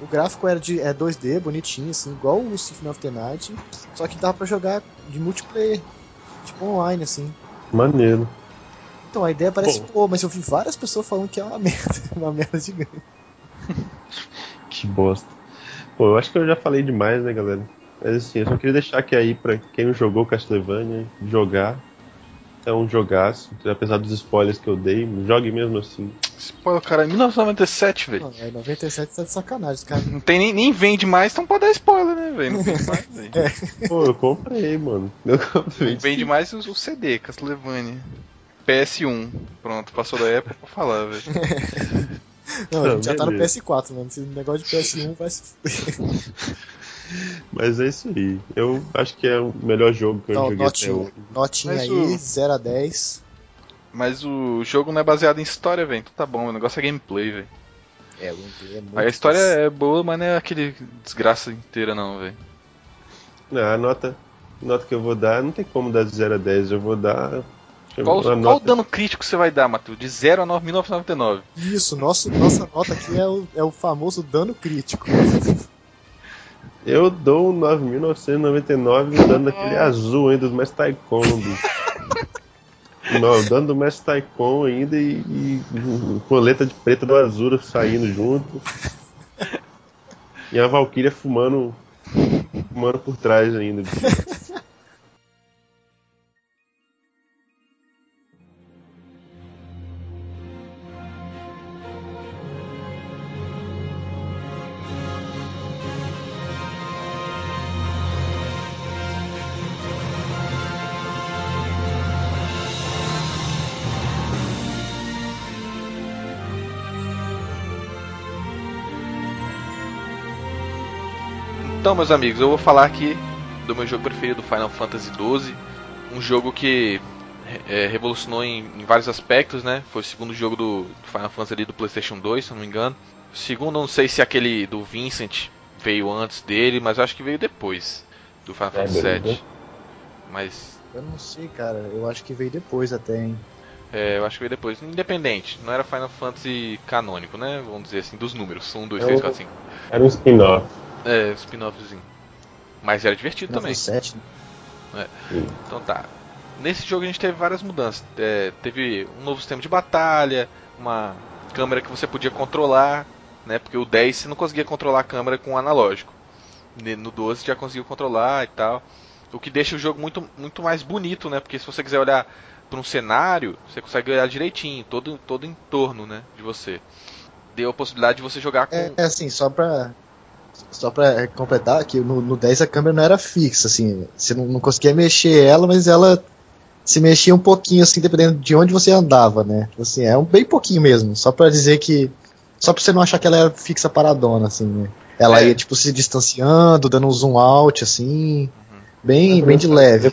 O gráfico era de é 2D, bonitinho, assim, igual o Symphony of the Night, só que dava pra jogar de multiplayer, tipo online, assim. Maneiro. Então a ideia parece, Bom. pô, mas eu vi várias pessoas falando que é uma <laughs> merda, uma merda gigante. <laughs> Que bosta. Pô, eu acho que eu já falei demais, né, galera? Mas assim, eu só queria deixar aqui aí pra quem não jogou Castlevania, jogar. É um jogaço, apesar dos spoilers que eu dei, jogue mesmo assim. Spoiler, cara, é 1997, velho. Não, é 97 tá de sacanagem, os caras. Não tem nem, nem vende mais, então pode dar spoiler, né, velho? Não vende <laughs> mais, velho. Pô, eu comprei, mano. Eu comprei. Vende mais o, o CD, Castlevania. PS1. Pronto, passou da época pra falar, velho. Não, a gente já tá no beleza. PS4, mano. Esse negócio de PS1 vai se. <laughs> Mas é isso aí. Eu acho que é o melhor jogo que eu Então, joguei até notinha, hoje. notinha Mas aí, o- 0 a 10. Mas o jogo não é baseado em história, velho. Então tá bom, o negócio é gameplay, velho. É, o gameplay é muito a história fácil. é boa, mas não é aquele desgraça inteira, não, velho. Não, a nota, nota que eu vou dar, não tem como dar de 0 a 10. Eu vou dar. Qual, qual o nota- dano crítico você vai dar, Matheus? De 0 a 9, 1999. Isso, nosso, nossa nota aqui é o, é o famoso dano crítico. Eu dou um 9.999 dando aquele azul ainda do Mestre bicho. Não, dando do Mestre Taikon ainda e, e com a letra de preta do Azura saindo junto. E a Valkyria fumando, fumando por trás ainda. bicho. Então, meus amigos, eu vou falar aqui do meu jogo preferido, Final Fantasy XII. Um jogo que é, revolucionou em, em, vários aspectos, né? Foi o segundo jogo do, do Final Fantasy ali do PlayStation 2, se não me engano. O segundo, não sei se aquele do Vincent veio antes dele, mas eu acho que veio depois do Final é, Fantasy VII. Mas. Eu não sei, cara. Eu acho que veio depois até, hein? É, eu acho que veio depois. Independente, não era Final Fantasy canônico, né? Vamos dizer assim, dos números. 1, 2, 3, 4, 5. Era um spin-off. É, spin-offzinho. Mas era divertido também. 7, né? É. Então tá. Nesse jogo a gente teve várias mudanças. É, teve um novo sistema de batalha, uma câmera que você podia controlar, né? Porque o 10 você não conseguia controlar a câmera com o analógico. No 12 já conseguiu controlar e tal. O que deixa o jogo muito, muito mais bonito, né? Porque se você quiser olhar para um cenário, você consegue olhar direitinho, todo, todo em torno né, de você. Deu a possibilidade de você jogar com. É, é assim, só pra. Só pra completar, que no, no 10 a câmera não era fixa, assim. Você não, não conseguia mexer ela, mas ela se mexia um pouquinho, assim, dependendo de onde você andava, né? Assim, é um bem pouquinho mesmo. Só pra dizer que. Só pra você não achar que ela era fixa paradona, assim, né? Ela é. ia, tipo, se distanciando, dando um zoom out, assim. Uhum. Bem, bem de leve.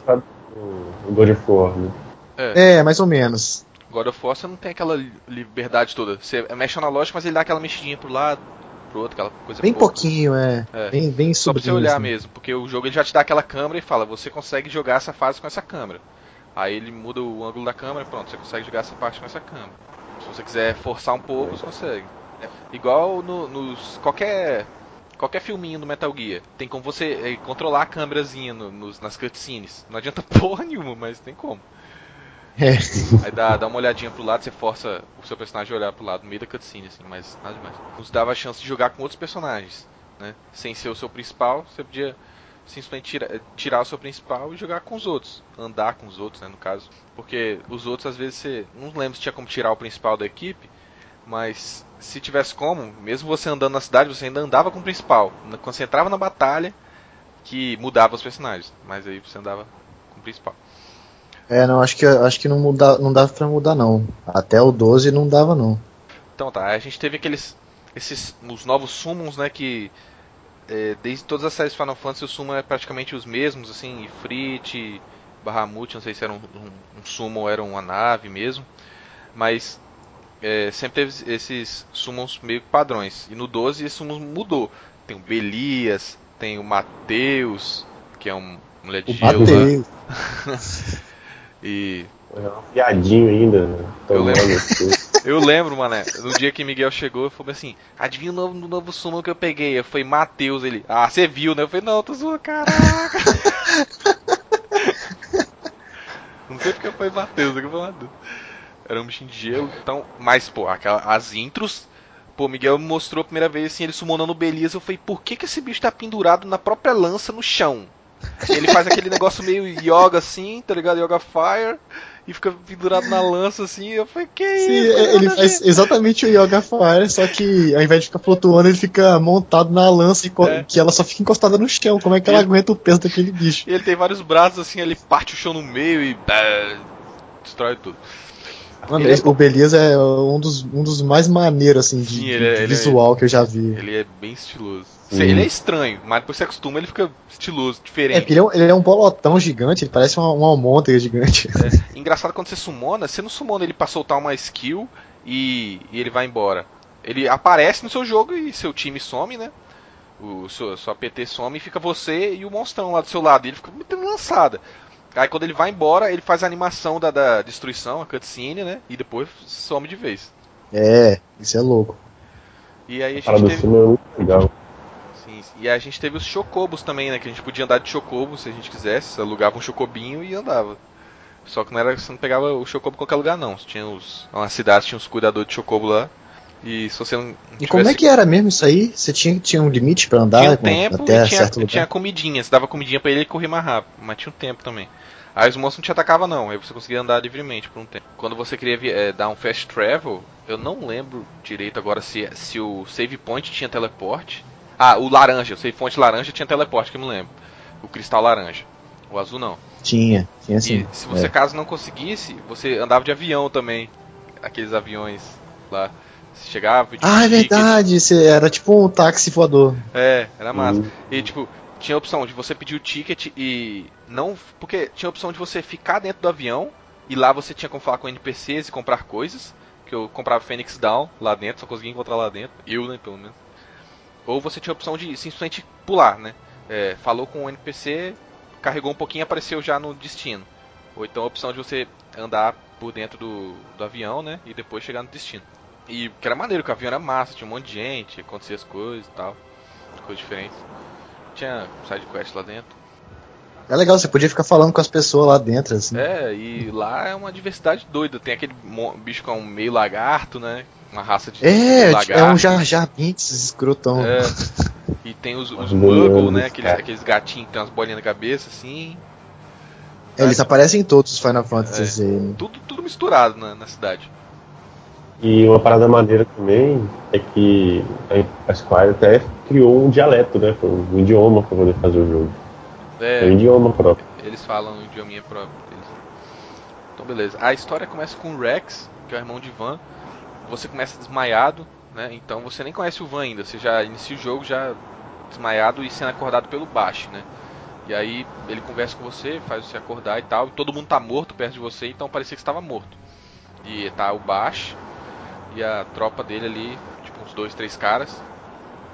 O God of War, né? É. é, mais ou menos. God of War você não tem aquela liberdade toda. Você mexe na lógica, mas ele dá aquela mexidinha pro lado, pro outro, aquela coisa Bem pouquinho, é. é. Bem, bem Só pra você olhar mesmo, porque o jogo ele já te dá aquela câmera e fala, você consegue jogar essa fase com essa câmera. Aí ele muda o ângulo da câmera, pronto, você consegue jogar essa parte com essa câmera. Se você quiser forçar um pouco, você consegue. É. Igual no, nos. qualquer. Qualquer filminho do Metal Gear, tem como você é, controlar a câmerazinha no, nos, nas cutscenes. Não adianta <laughs> porra nenhuma, mas tem como. É. Aí dá, dá uma olhadinha pro lado, você força o seu personagem a olhar pro lado no meio da cutscene, assim, mas nada demais. Nos dava a chance de jogar com outros personagens, né? Sem ser o seu principal, você podia simplesmente tira, tirar o seu principal e jogar com os outros. Andar com os outros, né, no caso. Porque os outros, às vezes, você. Não lembro se tinha como tirar o principal da equipe, mas se tivesse como, mesmo você andando na cidade, você ainda andava com o principal. Quando você entrava na batalha, que mudava os personagens. Mas aí você andava com o principal. É, não, acho que, acho que não, muda, não dava pra mudar, não. Até o 12 não dava, não. Então tá, a gente teve aqueles. Esses. Os novos summons, né? Que. É, desde todas as séries Final Fantasy, o summon é praticamente os mesmos, assim. Ifrit, Bahamut, não sei se era um, um, um summon ou era uma nave mesmo. Mas. É, sempre teve esses summons meio padrões. E no 12 esse summon mudou. Tem o Belias, tem o Mateus, que é um mulher de gelo lá. <laughs> E. É um piadinho ainda, né? Eu lembro, <laughs> eu lembro, mané, no dia que Miguel chegou, eu falei assim, adivinha o novo, o novo sumo que eu peguei? Eu falei, Matheus, ele, ah, você viu, né? Eu falei, não, tô zoando, caraca. <laughs> não sei porque foi Matheus, eu falei, Era um bichinho de gelo, então, mas, pô, aquela, as intros, pô, Miguel me mostrou a primeira vez, assim, ele summonando o Belias, eu falei, por que que esse bicho tá pendurado na própria lança no chão? Ele faz aquele negócio meio yoga assim, tá ligado? Yoga Fire. E fica pendurado na lança assim. Eu falei, que Sim, isso? ele faz exatamente o Yoga Fire, só que ao invés de ficar flutuando, ele fica montado na lança e é. que ela só fica encostada no chão. Como é que ela ele... aguenta o peso daquele bicho? Ele tem vários braços assim, ele parte o chão no meio e. destrói tudo. Mano, é... o Beleza é um dos, um dos mais maneiros, assim, de, Sim, de é, visual é, que eu já vi. Ele é bem estiloso. Uhum. Ele é estranho, mas depois você acostuma, ele fica estiloso, diferente. É, ele é, um, ele é um bolotão gigante, ele parece uma, uma almôndega gigante. É. Engraçado quando você sumona, você não sumona ele pra soltar uma skill e, e, ele vai embora. Ele aparece no seu jogo e seu time some, né? O seu, sua PT some e fica você e o monstrão lá do seu lado. E ele fica muito lançada. Aí quando ele vai embora, ele faz a animação da, da destruição, a cutscene, né? E depois some de vez. É, isso é louco. E aí a gente a teve... é muito legal. Sim, e a gente teve os chocobos também, né? Que a gente podia andar de chocobo se a gente quisesse, alugava um chocobinho e andava. Só que não era você não pegava o chocobo em qualquer lugar não. Tinha os. Na cidade tinha os cuidadores de chocobo lá. E se você não. e como é que era mesmo isso aí? Você tinha, tinha um limite para andar? Tinha um tempo até e tinha, certo tinha comidinha. Você dava comidinha para ele e corria mais rápido. Mas tinha um tempo também. Aí os monstros não te atacavam não, aí você conseguia andar livremente por um tempo. Quando você queria é, dar um fast travel, eu não lembro direito agora se, se o save point tinha teleporte. Ah, o laranja, o save point laranja tinha teleporte, que eu me lembro. O cristal laranja. O azul não. Tinha, tinha sim. E se você é. caso não conseguisse, você andava de avião também. Aqueles aviões lá Você chegava, pedia Ah, é ticket. verdade. Você era tipo um táxi voador. É, era massa. Uhum. E tipo, tinha a opção de você pedir o ticket e não. Porque tinha a opção de você ficar dentro do avião e lá você tinha como falar com NPCs e comprar coisas. Que eu comprava Phoenix Down lá dentro, só conseguia encontrar lá dentro. Eu, né, pelo menos. Ou você tinha a opção de simplesmente pular, né? É, falou com o NPC, carregou um pouquinho e apareceu já no destino. Ou então a opção de você andar por dentro do, do avião, né? E depois chegar no destino. E que era maneiro, que o avião era massa, tinha um monte de gente, acontecia as coisas e tal. Coisas diferentes. Tinha side quest lá dentro. É legal, você podia ficar falando com as pessoas lá dentro, assim. É, e lá é uma diversidade doida. Tem aquele bicho que é um meio lagarto, né? Uma raça de É, lagarto. é um Jar Jar Binks escrotão. É. E tem os, os Os Muggle, bolianos, né? Aqueles, aqueles gatinhos que tem umas bolinhas na cabeça, assim. É, Eles aparecem em todos os Final Fantasy. né? Tudo, tudo misturado na, na cidade. E uma parada maneira também é que a Square até criou um dialeto, né? Um idioma pra poder fazer o jogo. É um É, idioma próprio. eles falam o idiominha próprio deles. Então, beleza. A história começa com o Rex, que é o irmão de Van. Você começa desmaiado, né? Então você nem conhece o Van ainda. Você já inicia o jogo já desmaiado e sendo acordado pelo Bash, né? E aí ele conversa com você, faz você acordar e tal. E todo mundo tá morto perto de você, então parecia que estava morto. E tá o Bash e a tropa dele ali, tipo uns dois, três caras,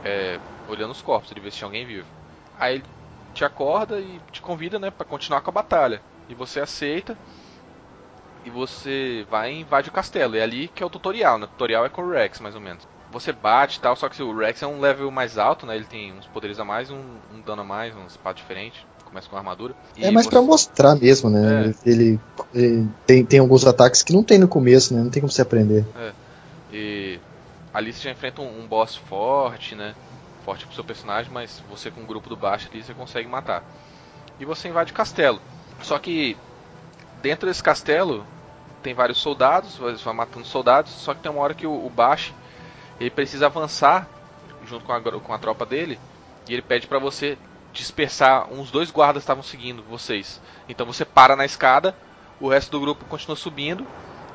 é, olhando os corpos, de ver se tinha alguém vivo. Aí ele te acorda e te convida, né, para continuar com a batalha. E você aceita. E você vai e invade o castelo. É ali que é o tutorial, né? O tutorial é com o Rex, mais ou menos. Você bate e tal, só que o Rex é um level mais alto, né? Ele tem uns poderes a mais, um, um dano a mais, um espada diferente. Começa com armadura. É mais você- pra mostrar mesmo, né? Ele, ele tem, tem alguns ataques que não tem no começo, né? Não tem como você aprender. Ali você já enfrenta um, um boss forte, né? Forte pro seu personagem, mas você com o grupo do baixo ali você consegue matar. E você invade o castelo. Só que dentro desse castelo tem vários soldados, você vai matando soldados, só que tem uma hora que o, o ele precisa avançar junto com a, com a tropa dele e ele pede pra você dispersar. Uns dois guardas estavam seguindo vocês. Então você para na escada, o resto do grupo continua subindo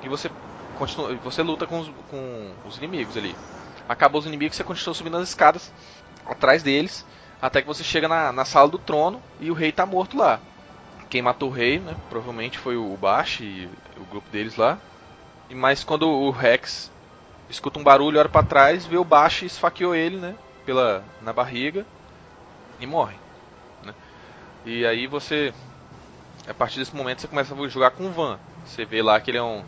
e você continua, você luta com os, com os inimigos ali. Acabou os inimigos, você continua subindo as escadas atrás deles, até que você chega na, na sala do trono e o rei tá morto lá. Quem matou o rei, né, provavelmente foi o Bash e o grupo deles lá. E mas quando o Rex escuta um barulho, olha pra trás, vê o Bash e esfaqueou ele, né, pela na barriga e morre, né? E aí você a partir desse momento você começa a jogar com o Van. Você vê lá que ele é um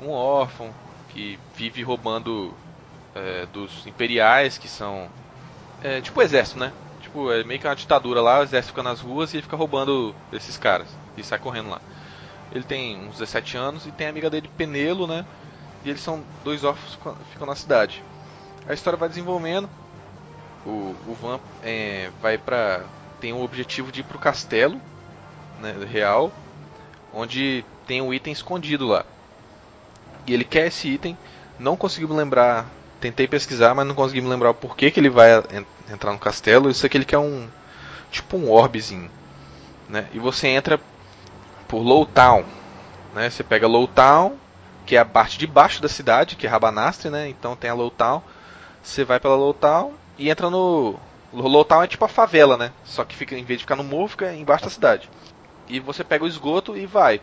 um órfão que vive roubando é, dos imperiais, que são é, tipo o exército, né? Tipo, é meio que uma ditadura lá, o exército fica nas ruas e ele fica roubando esses caras e sai correndo lá. Ele tem uns 17 anos e tem a amiga dele, Penelo, né? E eles são dois órfãos que ficam na cidade. A história vai desenvolvendo. O, o Van é, vai pra. tem o objetivo de ir pro castelo né, real, onde tem um item escondido lá. E ele quer esse item, não consegui me lembrar, tentei pesquisar, mas não consegui me lembrar o porquê que ele vai en- entrar no castelo. Isso aqui ele quer um tipo um orbezinho, né? E você entra por Low Town, né? Você pega Low Town, que é a parte de baixo da cidade, que é Rabanastre, né? Então tem a Low Town. Você vai pela Low Town e entra no Low Town é tipo a favela, né? Só que fica em vez de ficar no morro, fica embaixo da cidade. E você pega o esgoto e vai.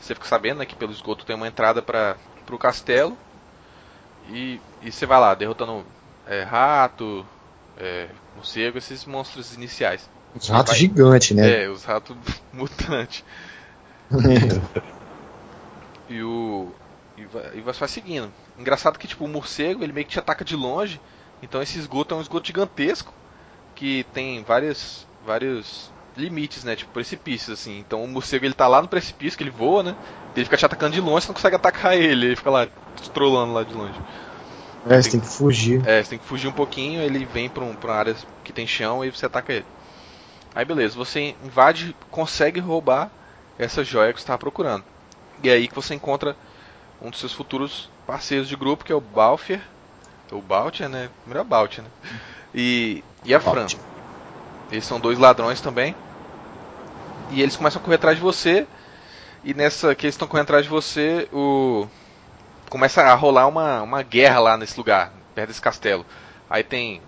Você fica sabendo né, que pelo esgoto tem uma entrada para o castelo. E, e você vai lá, derrotando é, rato, é, morcego, esses monstros iniciais. Os ratos Vai- gigantes, né? É, os ratos <laughs> mutantes. <laughs> E o. E vai, e você vai seguindo. Engraçado que tipo, o morcego ele meio que te ataca de longe. Então esse esgoto é um esgoto gigantesco. Que tem várias, vários limites, né? Tipo precipícios assim. Então o morcego ele tá lá no precipício, que ele voa, né? Ele fica te atacando de longe, você não consegue atacar ele. Ele fica lá te trolando lá de longe. É, você tem que fugir. É, você tem que fugir um pouquinho, ele vem pra, um, pra uma área que tem chão e você ataca ele. Aí beleza, você invade, consegue roubar essa joia que você estava procurando. E é aí que você encontra um dos seus futuros parceiros de grupo, que é o Balfier. O Baltier, né? Primeiro é o Baltier, né? E, e a Fran. Baltier. Eles são dois ladrões também. E eles começam a correr atrás de você. E nessa que eles estão correndo atrás de você, o, começa a rolar uma, uma guerra lá nesse lugar, perto desse castelo. Aí tem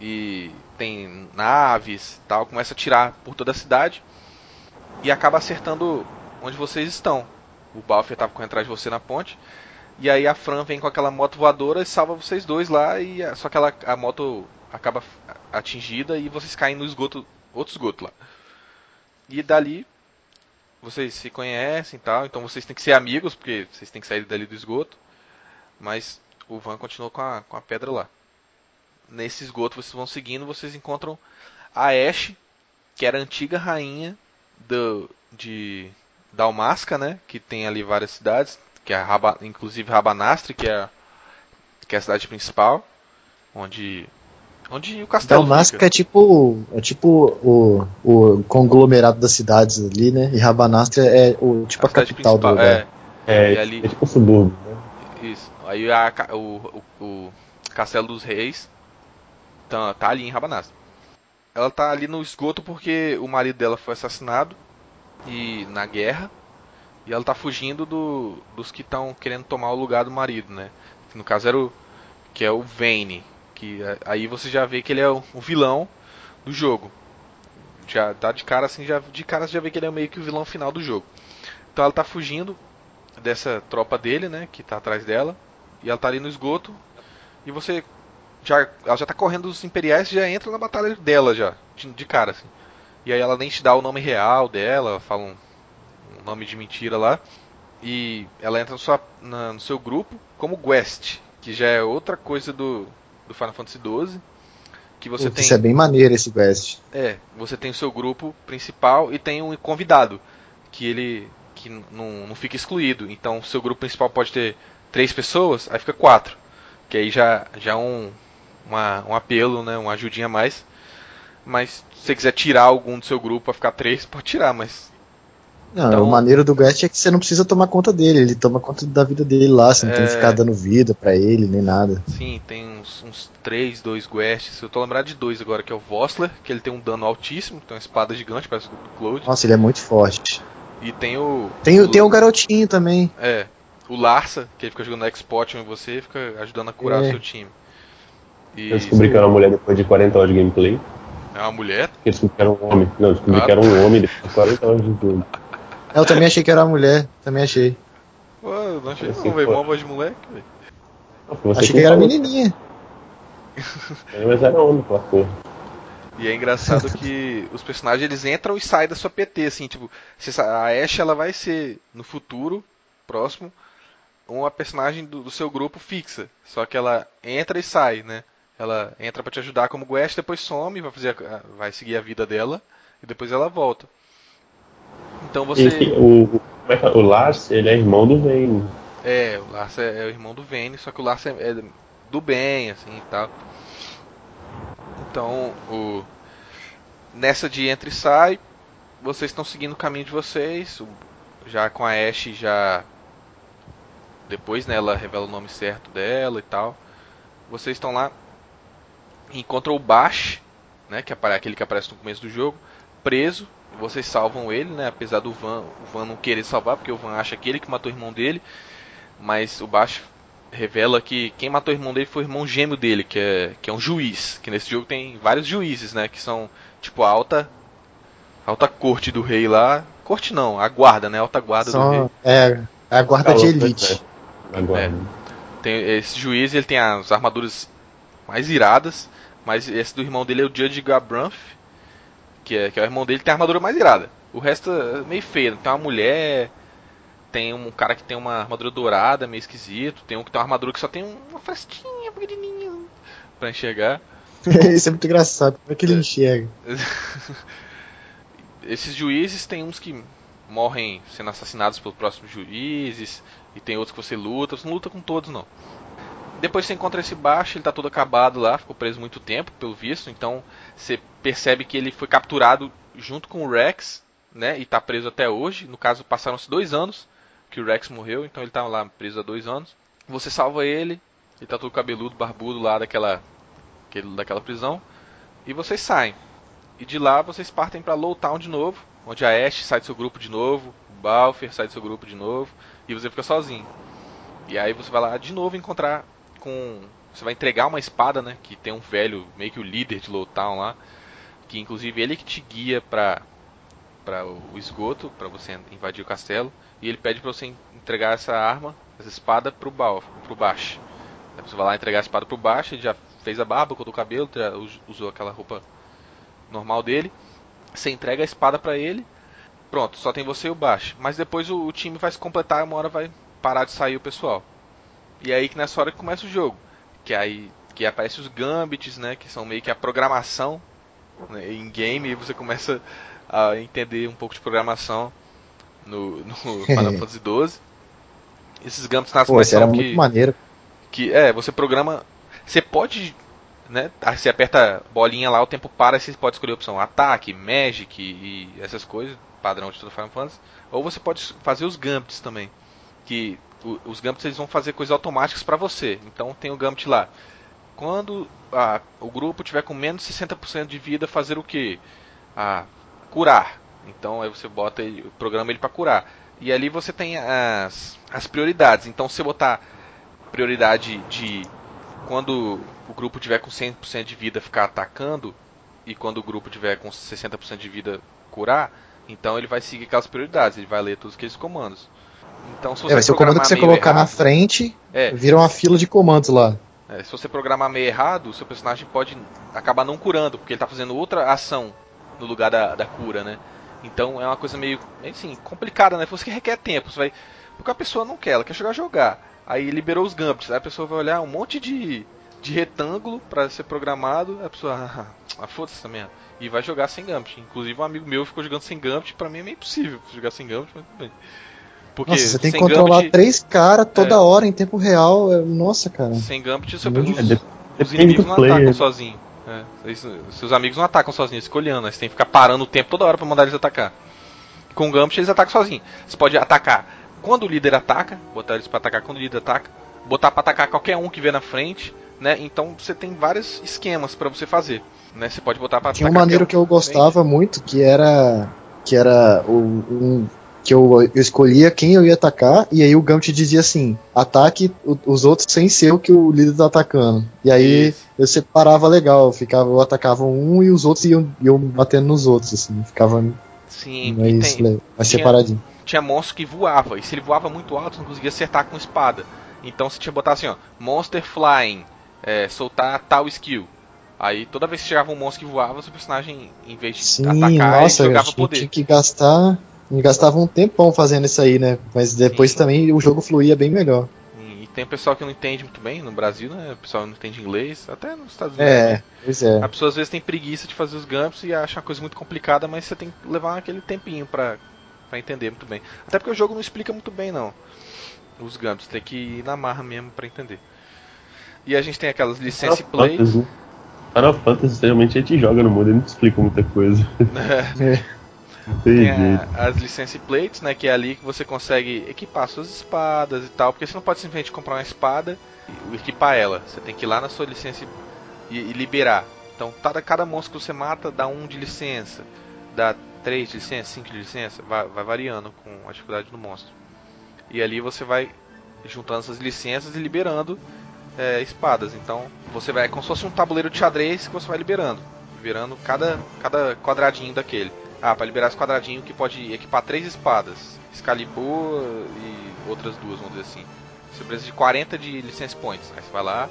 e tem naves, tal, começa a tirar por toda a cidade e acaba acertando onde vocês estão. O Balfer estava correndo atrás de você na ponte. E aí a Fran vem com aquela moto voadora e salva vocês dois lá e só que ela, a moto acaba atingida e vocês caem no esgoto, outro esgoto lá. E dali vocês se conhecem e tal, então vocês têm que ser amigos, porque vocês têm que sair dali do esgoto. Mas o Van continuou com a, com a pedra lá. Nesse esgoto vocês vão seguindo, vocês encontram a Ashe, que era a antiga rainha do, de Dalmasca, né? Que tem ali várias cidades, que é Raba, inclusive Rabanastre, que é, que é a cidade principal, onde Onde o castelo Dalmasca fica. é tipo é tipo o, o conglomerado das cidades ali, né? E Rabanastre é o tipo a, a capital do lugar. É, é, ali, é tipo o subúrbio, né? Isso. Aí a, o, o, o Castelo dos Reis tá, tá ali em Rabanastre. Ela tá ali no esgoto porque o marido dela foi assassinado e na guerra e ela tá fugindo do, dos que estão querendo tomar o lugar do marido, né? No caso era o que é o Vayne, que aí você já vê que ele é o, vilão do jogo. Já dá de cara assim, já de cara você já vê que ele é meio que o vilão final do jogo. Então ela tá fugindo dessa tropa dele, né, que tá atrás dela, e ela tá ali no esgoto. E você já ela já tá correndo os imperiais, já entra na batalha dela já, de, de cara assim. E aí ela nem te dá o nome real dela, fala um, um nome de mentira lá. E ela entra no, sua, na, no seu grupo como Guest, que já é outra coisa do, do Final Fantasy XII. Que você Putz, tem... Isso é bem maneiro esse quest. É, você tem o seu grupo principal e tem um convidado. Que ele que não, não fica excluído. Então o seu grupo principal pode ter três pessoas, aí fica quatro. Que aí já, já é um, uma, um apelo, né, uma ajudinha a mais. Mas se você quiser tirar algum do seu grupo para ficar três, pode tirar, mas não, então, o maneiro do Guest é que você não precisa tomar conta dele, ele toma conta da vida dele lá, você não é... tem que ficar dando vida para ele, nem nada. Sim, tem uns, uns três, dois Guests, eu tô lembrado de dois agora, que é o Vossler, que ele tem um dano altíssimo, tem uma espada gigante, parece do Cloud. Nossa, ele é muito forte. E tem o... Tem o, tem o garotinho também. É, o Larsa, que ele fica jogando Export em você e fica ajudando a curar é. o seu time. E... Eu descobri que era uma mulher depois de 40 horas de gameplay. É uma mulher? Eles descobri que era um homem. Não, descobri ah. que era um homem depois de 40 horas de gameplay. <laughs> Eu também achei que era uma mulher, também achei. Pô, eu não achei não, velho. Mó voz de moleque, velho. Achei que, era menininha. <laughs> Mas era homem, pela cor. E é engraçado que os personagens eles entram e saem da sua PT, assim, tipo, a Ashe ela vai ser no futuro próximo uma personagem do, do, seu grupo fixa, só que ela entra e sai, né? Ela entra para te ajudar como Guest, depois some, vai fazer a, vai seguir a vida dela e depois ela volta. Então você. O, é o Lars, ele é irmão do Vayne. É, o Lars é, é, o irmão do Vayne, só que o Lars é, é do bem, assim e tal. Então, o, nessa de entra e sai, vocês estão seguindo o caminho de vocês. Já com a Ashe, já. Depois né, ela revela o nome certo dela e tal. Vocês estão lá. Encontram o Bash, né, que é aquele que aparece no começo do jogo, preso vocês salvam ele, né? Apesar do Van, o Van não querer salvar, porque o Van acha que ele que matou o irmão dele. Mas o Baixo revela que quem matou o irmão dele foi o irmão gêmeo dele, que é, que é um juiz. Que nesse jogo tem vários juízes, né? Que são tipo a alta, alta corte do rei lá. Corte não, a guarda, né? A alta guarda Só, do rei. É, a guarda de elite. É. Tem, esse juiz ele tem as armaduras mais iradas, mas esse do irmão dele é o Judge Gabranth, que é, que é o irmão dele, tem a armadura mais irada. O resto é meio feio. Tem uma mulher, tem um cara que tem uma armadura dourada, meio esquisito. Tem um que tem uma armadura que só tem uma frestinha pequenininha pra enxergar. <laughs> Isso é muito engraçado, como é que ele é. enxerga? <laughs> Esses juízes tem uns que morrem sendo assassinados pelos próximos juízes, e tem outros que você luta, você não luta com todos não. Depois você encontra esse baixo, ele tá todo acabado lá, ficou preso muito tempo, pelo visto, então você percebe que ele foi capturado junto com o Rex, né? E tá preso até hoje. No caso, passaram-se dois anos que o Rex morreu, então ele tá lá preso há dois anos. Você salva ele, ele tá todo cabeludo, barbudo lá daquela, daquela prisão. E vocês saem. E de lá vocês partem para Lowtown de novo, onde a Ash sai do seu grupo de novo, o Balfer sai do seu grupo de novo, e você fica sozinho. E aí você vai lá de novo encontrar com. Você vai entregar uma espada, né? Que tem um velho, meio que o líder de Lowtown lá. Que inclusive ele que te guia pra, pra o esgoto, para você invadir o castelo. E ele pede pra você entregar essa arma, essa espada pro, ba pro baixo. Você vai lá entregar a espada pro baixo, ele já fez a barba, cortou o cabelo, usou aquela roupa normal dele. Você entrega a espada para ele. Pronto, só tem você e o baixo. Mas depois o, o time vai se completar, uma hora vai parar de sair o pessoal. E aí que nessa hora que começa o jogo. Que aí que aparece os gambits, né, que são meio que a programação né, em game e você começa a entender um pouco de programação no, no <laughs> Final Fantasy XII. Esses gambits nascem Pô, era que, muito maneiro. Que é, você programa, você pode, né, você aperta bolinha lá, o tempo para, você pode escolher a opção ataque, magic e essas coisas, padrão de todo Final Fantasy, ou você pode fazer os gambits também que os gambits eles vão fazer coisas automáticas para você. Então tem o gambit lá. Quando a, o grupo tiver com menos de 60% de vida, fazer o que? Ah, curar. Então aí você bota ele, programa ele para curar. E ali você tem as, as prioridades. Então se botar prioridade de quando o grupo tiver com 100% de vida ficar atacando e quando o grupo tiver com 60% de vida curar, então ele vai seguir aquelas prioridades, ele vai ler todos aqueles comandos. Então, se você é, vai ser o comando que você colocar errado, na frente, é, vira uma fila de comandos lá. É, se você programar meio errado, o seu personagem pode acabar não curando, porque ele está fazendo outra ação no lugar da, da cura, né? Então é uma coisa meio, assim, complicada, né? Você que requer tempo, você vai... Porque a pessoa não quer, ela quer jogar jogar. Aí liberou os gambits, aí a pessoa vai olhar um monte de, de retângulo para ser programado, a pessoa, ah, ah foda-se essa merda. E vai jogar sem gambit. Inclusive um amigo meu ficou jogando sem gambit, pra mim é meio impossível jogar sem gambit, mas tudo bem. Porque Nossa, você tem que controlar Gambit, três caras toda é, hora em tempo real. É, nossa, cara. Sem Gambit, seu, os, os, os inimigos não atacam sozinhos. É, seus amigos não atacam sozinhos, escolhendo. Você tem que ficar parando o tempo toda hora para mandar eles atacar. Com o Gambit eles atacam sozinhos. Você pode atacar quando o líder ataca, botar eles para atacar quando o líder ataca, botar para atacar qualquer um que vê na frente, né? Então você tem vários esquemas para você fazer, né? Você pode botar para Tinha um maneiro que eu gostava muito, que era que era o, um, que eu, eu escolhia quem eu ia atacar, e aí o Gambit dizia assim: ataque os outros sem ser o que o líder tá atacando. E aí Isso. eu separava legal, ficava, eu atacava um e os outros iam, iam batendo nos outros, assim, ficava Sim, mais, tem, mais tinha, separadinho. Tinha monstro que voava, e se ele voava muito alto, você não conseguia acertar com espada. Então você tinha que botar assim, ó, Monster Flying, é, soltar tal skill. Aí toda vez que chegava um monstro que voava, seu personagem, em vez de Sim, atacar, nossa, ele jogava poder. Tinha que gastar gastava um tempão fazendo isso aí, né? Mas depois Sim. também o jogo fluía bem melhor. E tem pessoal que não entende muito bem, no Brasil, né? O pessoal não entende inglês, até nos Estados Unidos. É, pois é. A pessoa às vezes tem preguiça de fazer os gumps e acha uma coisa muito complicada, mas você tem que levar aquele tempinho pra, pra entender muito bem. Até porque o jogo não explica muito bem, não. Os gumps, tem que ir na marra mesmo pra entender. E a gente tem aquelas licença play. Final Fantasy, geralmente a gente joga no mundo e não explica muita coisa. <laughs> É. é. Tem a, as license plates, né? Que é ali que você consegue equipar suas espadas e tal. Porque você não pode simplesmente comprar uma espada e equipar ela. Você tem que ir lá na sua licença e, e liberar. Então cada, cada monstro que você mata dá um de licença. Dá 3 de licença, 5 de licença. Vai, vai variando com a dificuldade do monstro. E ali você vai juntando essas licenças e liberando é, espadas. Então você vai é como se fosse um tabuleiro de xadrez que você vai liberando. Liberando cada, cada quadradinho daquele. Ah, para liberar esse quadradinho que pode equipar três espadas. Excalibur e outras duas, vamos dizer assim. Você precisa de 40 de license points. Aí você vai lá,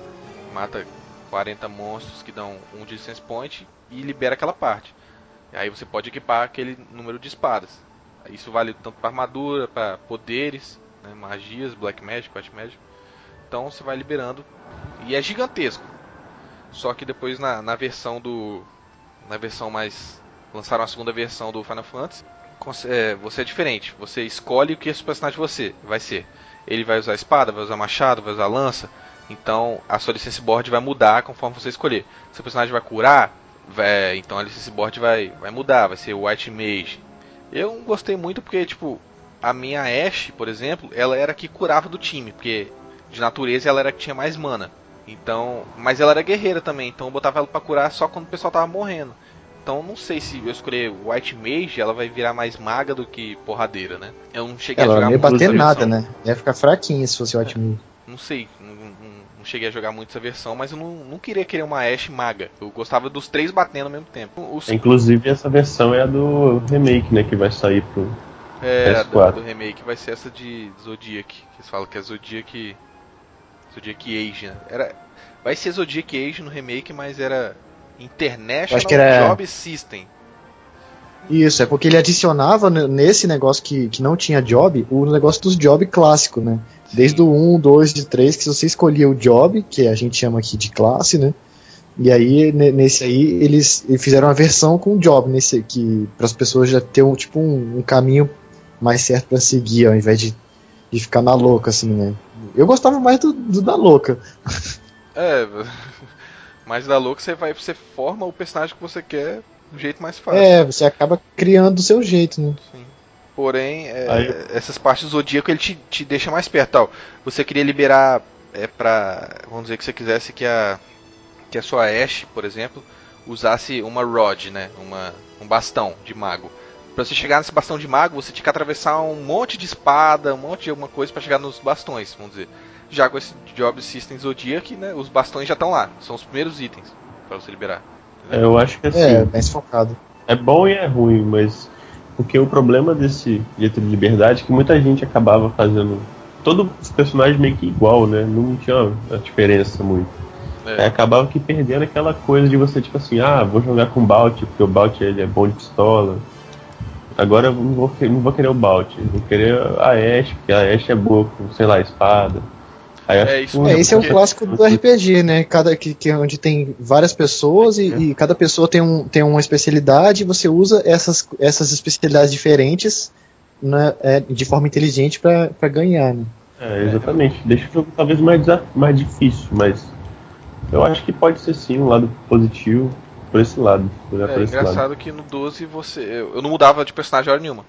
mata 40 monstros que dão um de license point e libera aquela parte. Aí você pode equipar aquele número de espadas. Isso vale tanto para armadura, para poderes, né, magias, black magic, white magic. Então você vai liberando e é gigantesco. Só que depois na, na versão do na versão mais lançaram a segunda versão do Final Fantasy, é, você é diferente. Você escolhe o que esse personagem você vai ser. Ele vai usar espada, vai usar machado, vai usar lança. Então a sua license board vai mudar conforme você escolher. Se o personagem vai curar, vai, então a license board vai, vai mudar, vai ser White Mage. Eu gostei muito porque, tipo, a minha Ashe, por exemplo, ela era que curava do time, porque de natureza ela era que tinha mais mana. Então, mas ela era guerreira também, então eu botava ela para curar só quando o pessoal tava morrendo. Então não sei se eu escolher White Mage, ela vai virar mais maga do que porradeira, né? Eu não cheguei Ela a não jogar ia muito bater essa nada, versão. né? Ia ficar fraquinha se fosse White Mage. Não sei, não, não- não cheguei a jogar muito essa versão, mas eu não, não queria querer uma Ashe maga. Eu gostava dos três batendo ao mesmo tempo. Os, Inclusive, essa versão é a do remake, né? Que vai sair pro. é, a do, PS4. do remake vai ser essa de Zodiac, que eles falam que é Zodiac. Zodiac Age, né? Era, vai ser Zodiac Age no remake, mas era International Acho que era- Job System. Isso, é porque ele adicionava nesse negócio que, que não tinha job, o negócio dos job clássico, né? Desde o 1, 2 e 3, que você escolhia o job, que a gente chama aqui de classe, né? E aí, ne- nesse aí, eles, fizeram uma versão com job, nesse que para as pessoas já ter um, tipo, um, um caminho mais certo para seguir, ao invés de, de ficar na louca, assim, né? Eu gostava mais do, do da louca. É, <laughs> mas da louca você vai, você forma o personagem que você quer do jeito mais fácil. É, você acaba criando do seu jeito, né? Porém, é, Aí- essas partes do Zodíaco ele te, te deixa mais perto. Tal. Você queria liberar é, pra. Vamos dizer que você quisesse que a. Que a sua Ashe, por exemplo, usasse uma Rod, né? Uma, um bastão de mago. Pra você chegar nesse bastão de mago, você tinha que atravessar um monte de espada, um monte de alguma coisa pra chegar nos bastões, vamos dizer. Já com esse Job System Zodiac, né? Os bastões já estão lá. São os primeiros itens pra você liberar. É, Eu acho que assim. É, mais focado. É bom e é ruim, mas porque o problema desse jeito de liberdade é que muita gente acabava fazendo todos os personagens meio que igual, né? Não tinha uma diferença muito. É. Aí acabava que perdendo aquela coisa de você tipo assim, ah, vou jogar com o Balt, porque o Balt ele é bom de pistola. Agora eu não vou, não vou querer o Balt, eu vou querer a Ashe, porque a Ashe é boa com, sei lá, espada. É, isso É, esse é o porque- clássico do <laughs> RPG, né? Cada, que, que é onde tem várias pessoas e, e cada pessoa tem, um, tem uma especialidade e você usa essas, essas especialidades diferentes né, é, de forma inteligente pra pra ganhar, né? É, exatamente. Deixa o jogo talvez mais, mais difícil, mas eu acho que pode ser sim um lado positivo por esse lado. Olhar É por esse lado. engraçado que no 12 você. Eu não mudava de personagem hora nenhuma.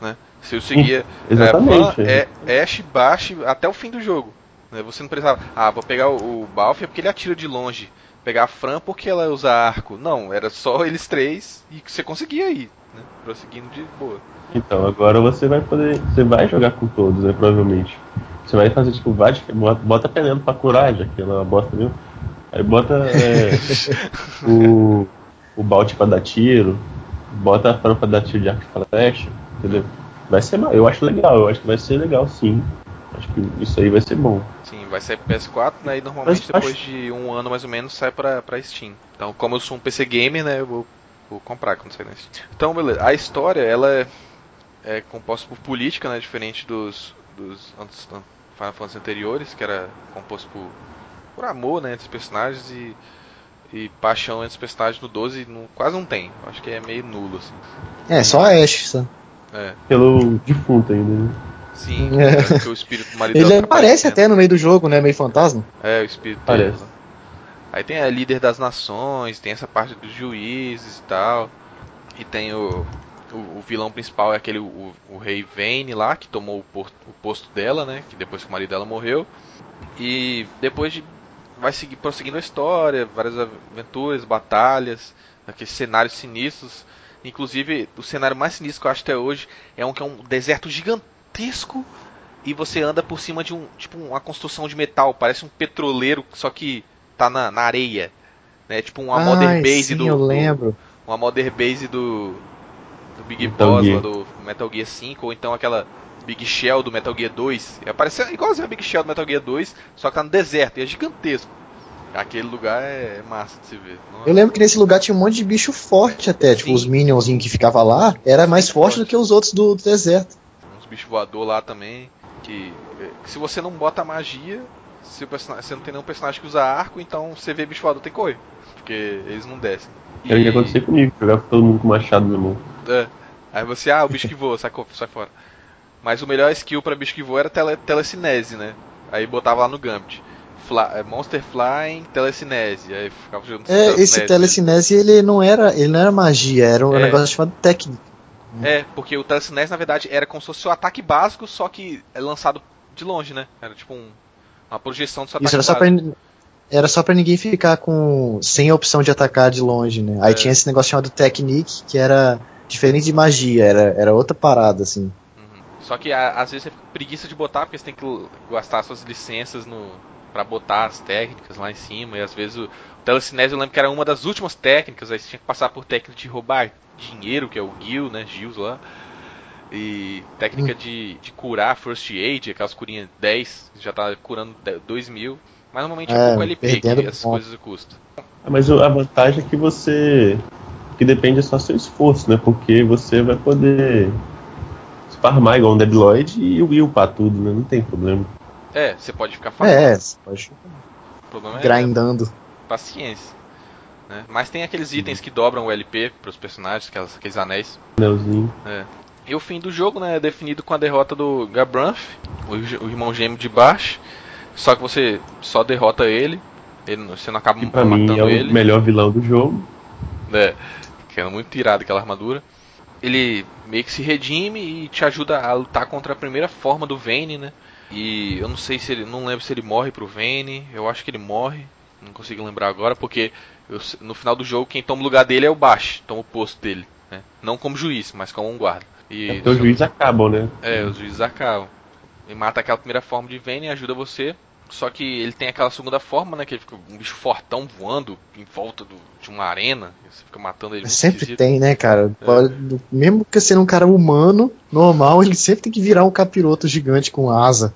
Né? Se eu seguia Exatamente. é, é, Ash, Bash até o fim do jogo. Né? Você não precisava. Ah, vou pegar o, o Balf porque ele atira de longe. Pegar a Fran porque ela usa arco. Não, era só eles três e você conseguia ir. Né? Prosseguindo de boa. Então, agora você vai poder. Você vai jogar com todos, né? Provavelmente. Você vai fazer tipo, vai, bota, Penelo pra curar, já que ela é uma bosta mesmo. Aí bota é, <laughs> o, o Balt pra dar tiro, bota a Fran pra dar tiro de arco e flecha, entendeu? Vai ser Eu acho legal, eu acho que vai ser legal sim. Acho que isso aí vai ser bom. Vai sair pro PS4, né? E normalmente Mas depois acho- de um ano mais ou menos sai pra, pra Steam. Então, como eu sou um PC gamer, né? Eu vou, vou comprar quando sair na Steam. Então, beleza. A história, ela é, é composta por política, né? Diferente dos, dos antes- an- Final Fantasy anteriores, que era composto por, por amor, né? Entre os personagens e, e paixão entre os personagens. No 12 não, quase não tem. Acho que é meio nulo, assim. É, só a Ashe, só. É, Pelo defunto ainda, né? Sim. <laughs> É. porque o espírito do marido Ele dela tá aparece até no meio do jogo, né? Meio fantasma. É, o espírito Parece. dele. Aí tem a líder das nações, tem essa parte dos juízes e tal. E tem o, o, o vilão principal é aquele, o, o rei Vayne lá, que tomou o, por- o posto dela, né? Que depois que o marido dela morreu. E depois de. Vai seguir, prosseguindo a história, várias aventuras, batalhas, aqueles cenários sinistros. Inclusive, o cenário mais sinistro que eu acho até hoje é um que é um deserto gigantesco e você anda por cima de um tipo uma construção de metal, parece um petroleiro, só que tá na, na areia, né? Tipo uma Mother Ai, Base sim, do, eu do- lembro. uma Mother Base do do Big Metal Boss Gear. lá do Metal Gear 5 ou então aquela Big Shell do Metal Gear 2. É parece igualzinho a Big Shell do Metal Gear 2, só que tá no deserto e é gigantesco. Aquele lugar é massa de se ver. Nossa. Eu lembro que nesse lugar tinha um monte de bicho forte até. Tipo, Sim. os minionzinhos que ficavam lá era mais forte do que os outros do, do deserto. Uns bichos voador lá também. Que, que se você não bota magia, se você não tem nenhum personagem que usa arco, então você vê bicho voador tem que correr. Porque eles não descem. Era o que acontecia comigo, jogava com todo mundo com machado na mão. É. Aí você, ah, o bicho que voa, sai, sai fora. Mas o melhor skill pra bicho que voa era tele, telecinese, né? Aí botava lá no Gambit. Fla- é, Monster Flying, telecinese. Aí ficava jogando É, esse telecinese ele não era, ele não era magia, era um É. negócio chamado técnica. É, porque o telecinese na verdade era como se fosse o ataque básico, só que é lançado de longe, né? Era tipo um- uma projeção do seu Isso ataque era só pra, era só para ninguém ficar com sem a opção de atacar de longe, né? Aí é. tinha esse negócio chamado Technique, que era diferente de magia, era, era outra parada, assim. Uhum. Só que a, às vezes você fica preguiça de botar, porque você tem que gastar suas licenças no para botar as técnicas lá em cima, e às vezes o telecinese eu lembro que era uma das últimas técnicas, aí você tinha que passar por técnica de roubar dinheiro, que é o Gil, né, Gils lá, e técnica hum. de, de curar First Aid, aquelas curinhas 10, já tá curando 2 mil, mas normalmente é, é pouco LP que essas coisas custam. Mas a vantagem é que você. que depende só do seu esforço, né? Porque você vai poder farmar igual um Deadloid e upar tudo, né? Não tem problema. É, você pode ficar farmando. É, você pode ficar grindando. É paciência. Né? Mas tem aqueles itens que dobram o LP para os personagens, aquelas, aqueles anéis. Anelzinho. É. E o fim do jogo né, é definido com a derrota do Gabranth, o, o irmão gêmeo de baixo. Só que você só derrota ele, ele você não acaba que pra matando mim é o ele. melhor vilão do jogo. É, que é muito tirado aquela armadura. Ele meio que se redime e te ajuda a lutar contra a primeira forma do Vayne, né? E eu não sei se ele, não lembro se ele morre pro Vayne, eu acho que ele morre, não consigo lembrar agora, porque eu, no final do jogo quem toma o lugar dele é o Bash, toma o posto dele, né? Não como juiz, mas como um guarda. E é os juízes acabam, né? É, os juízes acabam. Ele mata aquela primeira forma de Vayne e ajuda você só que ele tem aquela segunda forma, né? Que ele fica um bicho fortão voando em volta do, de uma arena. Você fica matando ele. Sempre esquisito. tem, né, cara? É. Mesmo que sendo um cara humano, normal, ele sempre tem que virar um capiroto gigante com asa.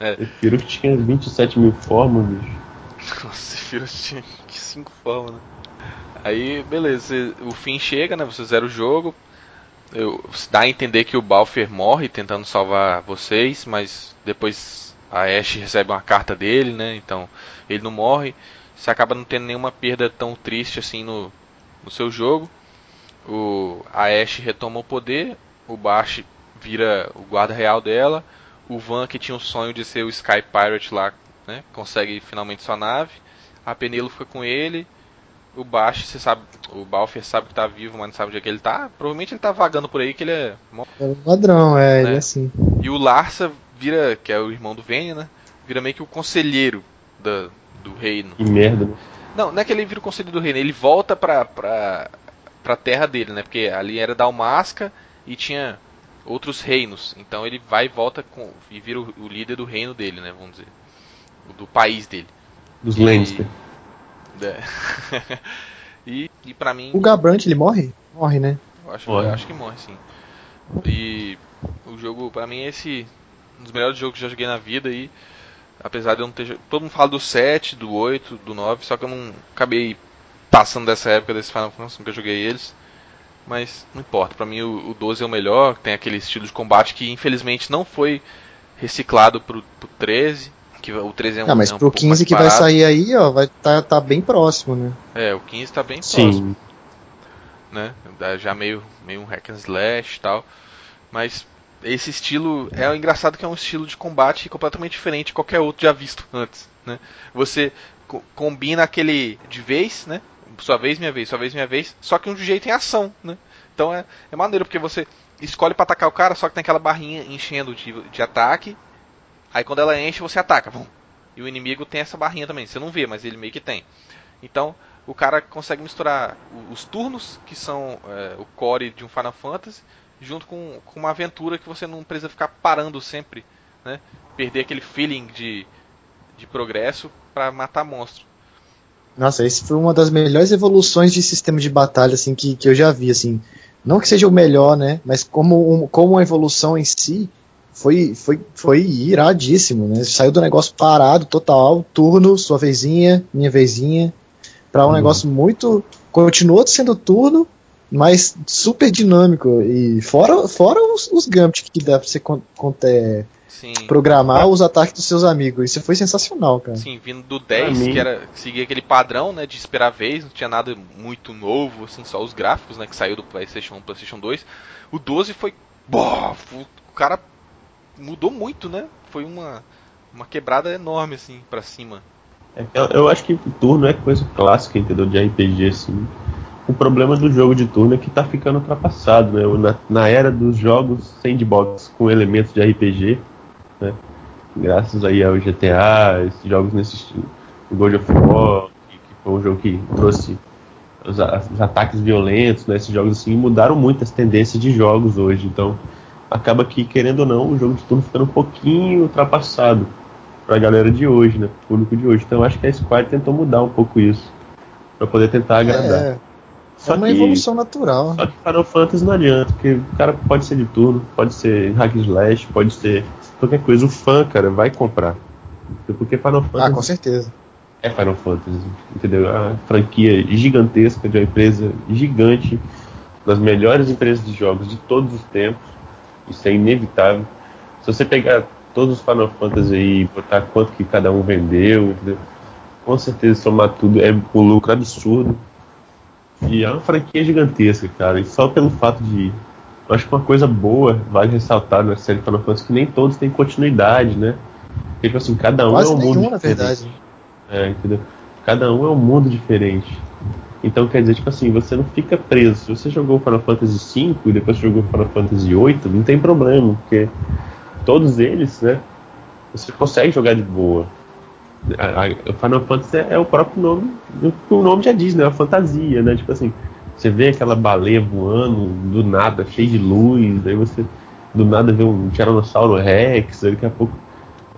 É. Sephiroth tinha 27 mil formas, bicho. Nossa, <laughs> Sephiroth tinha 5 formas, né? Aí, beleza, o fim chega, né? Você zera o jogo. Eu, dá a entender que o Balfer morre tentando salvar vocês, mas depois a Ashe recebe uma carta dele, né? Então ele não morre. Você acaba não tendo nenhuma perda tão triste assim no, no seu jogo. O, a Ashe retoma o poder, o Bash vira o guarda real dela. O Van, que tinha o sonho de ser o Sky Pirate lá, né? consegue finalmente sua nave. A Penelo fica com ele. O Bash, você sabe, o Balfer sabe que tá vivo, mas não sabe onde é que ele tá. Provavelmente ele tá vagando por aí, que ele é. É um ladrão, é, né? ele é assim. E o Larsa vira, que é o irmão do Vayne, né? Vira meio que o conselheiro da, do reino. Que merda, né? Não, não é que ele vira o conselheiro do reino, ele volta pra, pra, pra terra dele, né? Porque ali era Dalmasca e tinha outros reinos. Então ele vai e volta com, e vira o, o líder do reino dele, né? Vamos dizer. Do país dele. Dos e, Lannister. É. <laughs> e, e pra mim. O Gabrant ele morre? Morre, né? Eu acho, morre. Eu acho que morre, sim. E o jogo, pra mim, é esse um dos melhores jogos que já joguei na vida e apesar de eu não ter todo mundo fala do 7, do 8, do 9, só que eu não acabei passando dessa época desse Final Fantasy, nunca joguei eles. Mas não importa, para mim o, o 12 é o melhor, tem aquele estilo de combate que infelizmente não foi reciclado pro, pro 13, que o 13 é um, ah, mas é um pro 15 que vai sair aí, ó, vai tá, tá bem próximo, né? É, o 15 tá bem Sim. próximo. Né? Já meio, meio um hack and slash e tal. Mas esse estilo é engraçado que é um estilo de combate completamente diferente de qualquer outro já visto antes, né? Você co combina aquele de vez, né? Sua vez, minha vez, sua vez, minha vez, só que um jeito em ação, né? Então é, é maneiro porque você escolhe para atacar o cara, só que tem aquela barrinha enchendo de, de ataque. Aí quando ela enche, você ataca. E o inimigo tem essa barrinha também. Você não vê, mas ele meio que tem. Então o cara consegue misturar os turnos, que são é, o core de um Final Fantasy, junto com, com uma aventura que você não precisa ficar parando sempre, né? Perder aquele feeling de, de progresso para matar monstro. Nossa, esse foi uma das melhores evoluções de sistema de batalha assim que, que eu já vi assim. Não que seja o melhor, né? Mas como, um, como uma evolução em si, foi, foi, foi iradíssimo, né? Saiu do negócio parado, total, turno, sua vezinha, minha vezinha, para um hum. negócio muito. Continuou sendo turno, mas super dinâmico. E fora, fora os, os Gambit que dá pra você é, programar os ataques dos seus amigos. Isso foi sensacional, cara. Sim, vindo do 10, que era seguir aquele padrão, né, de esperar a vez, não tinha nada muito novo, assim, só os gráficos, né, que saiu do PlayStation 1, PlayStation 2. O 12 foi, boh, o cara mudou muito, né? Foi uma uma quebrada enorme assim para cima. É, eu, eu acho que turno é coisa clássica, entendeu? De RPG assim o problema do jogo de turno é que está ficando ultrapassado, né? Na, na, era dos jogos sandbox com elementos de RPG, né? Graças aí ao GTA, esses jogos nesse estilo. o God of War, que, que foi um jogo que trouxe os, os, ataques violentos, né, esses jogos assim, mudaram muito as tendências de jogos hoje. Então, acaba que, querendo ou não, o jogo de turno ficando um pouquinho ultrapassado para a galera de hoje, né, pro público de hoje. Então, acho que a Square tentou mudar um pouco isso, para poder tentar agradar. É, só é uma que, evolução natural. Só que Final Fantasy não adianta, porque o cara pode ser de turno, pode ser hack slash, pode ser qualquer coisa. O fã, cara, vai comprar. Porque Final Fantasy. Ah, com certeza é Final Fantasy, entendeu? A franquia gigantesca de uma empresa gigante, das melhores empresas de jogos de todos os tempos, isso é inevitável. Se você pegar todos os Final Fantasy aí e botar quanto que cada um vendeu, entendeu? com certeza somar tudo é um lucro absurdo. E é uma franquia gigantesca, cara. E só pelo fato de. Eu acho que uma coisa boa, vale ressaltar na série Final Fantasy, que nem todos têm continuidade, né? Tipo assim, cada um Quase é um mundo. Na verdade. É, entendeu? Cada um é um mundo diferente. Então quer dizer, tipo assim, você não fica preso. Se você jogou Final Fantasy V e depois jogou Final Fantasy VIII, não tem problema, porque todos eles, né? Você consegue jogar de boa. O Final Fantasy é, é o próprio nome, o nome já diz, né? É a fantasia, né? Tipo assim, você vê aquela baleia voando do nada, cheio de luz, aí você do nada vê um Tiranossauro Rex, daqui a pouco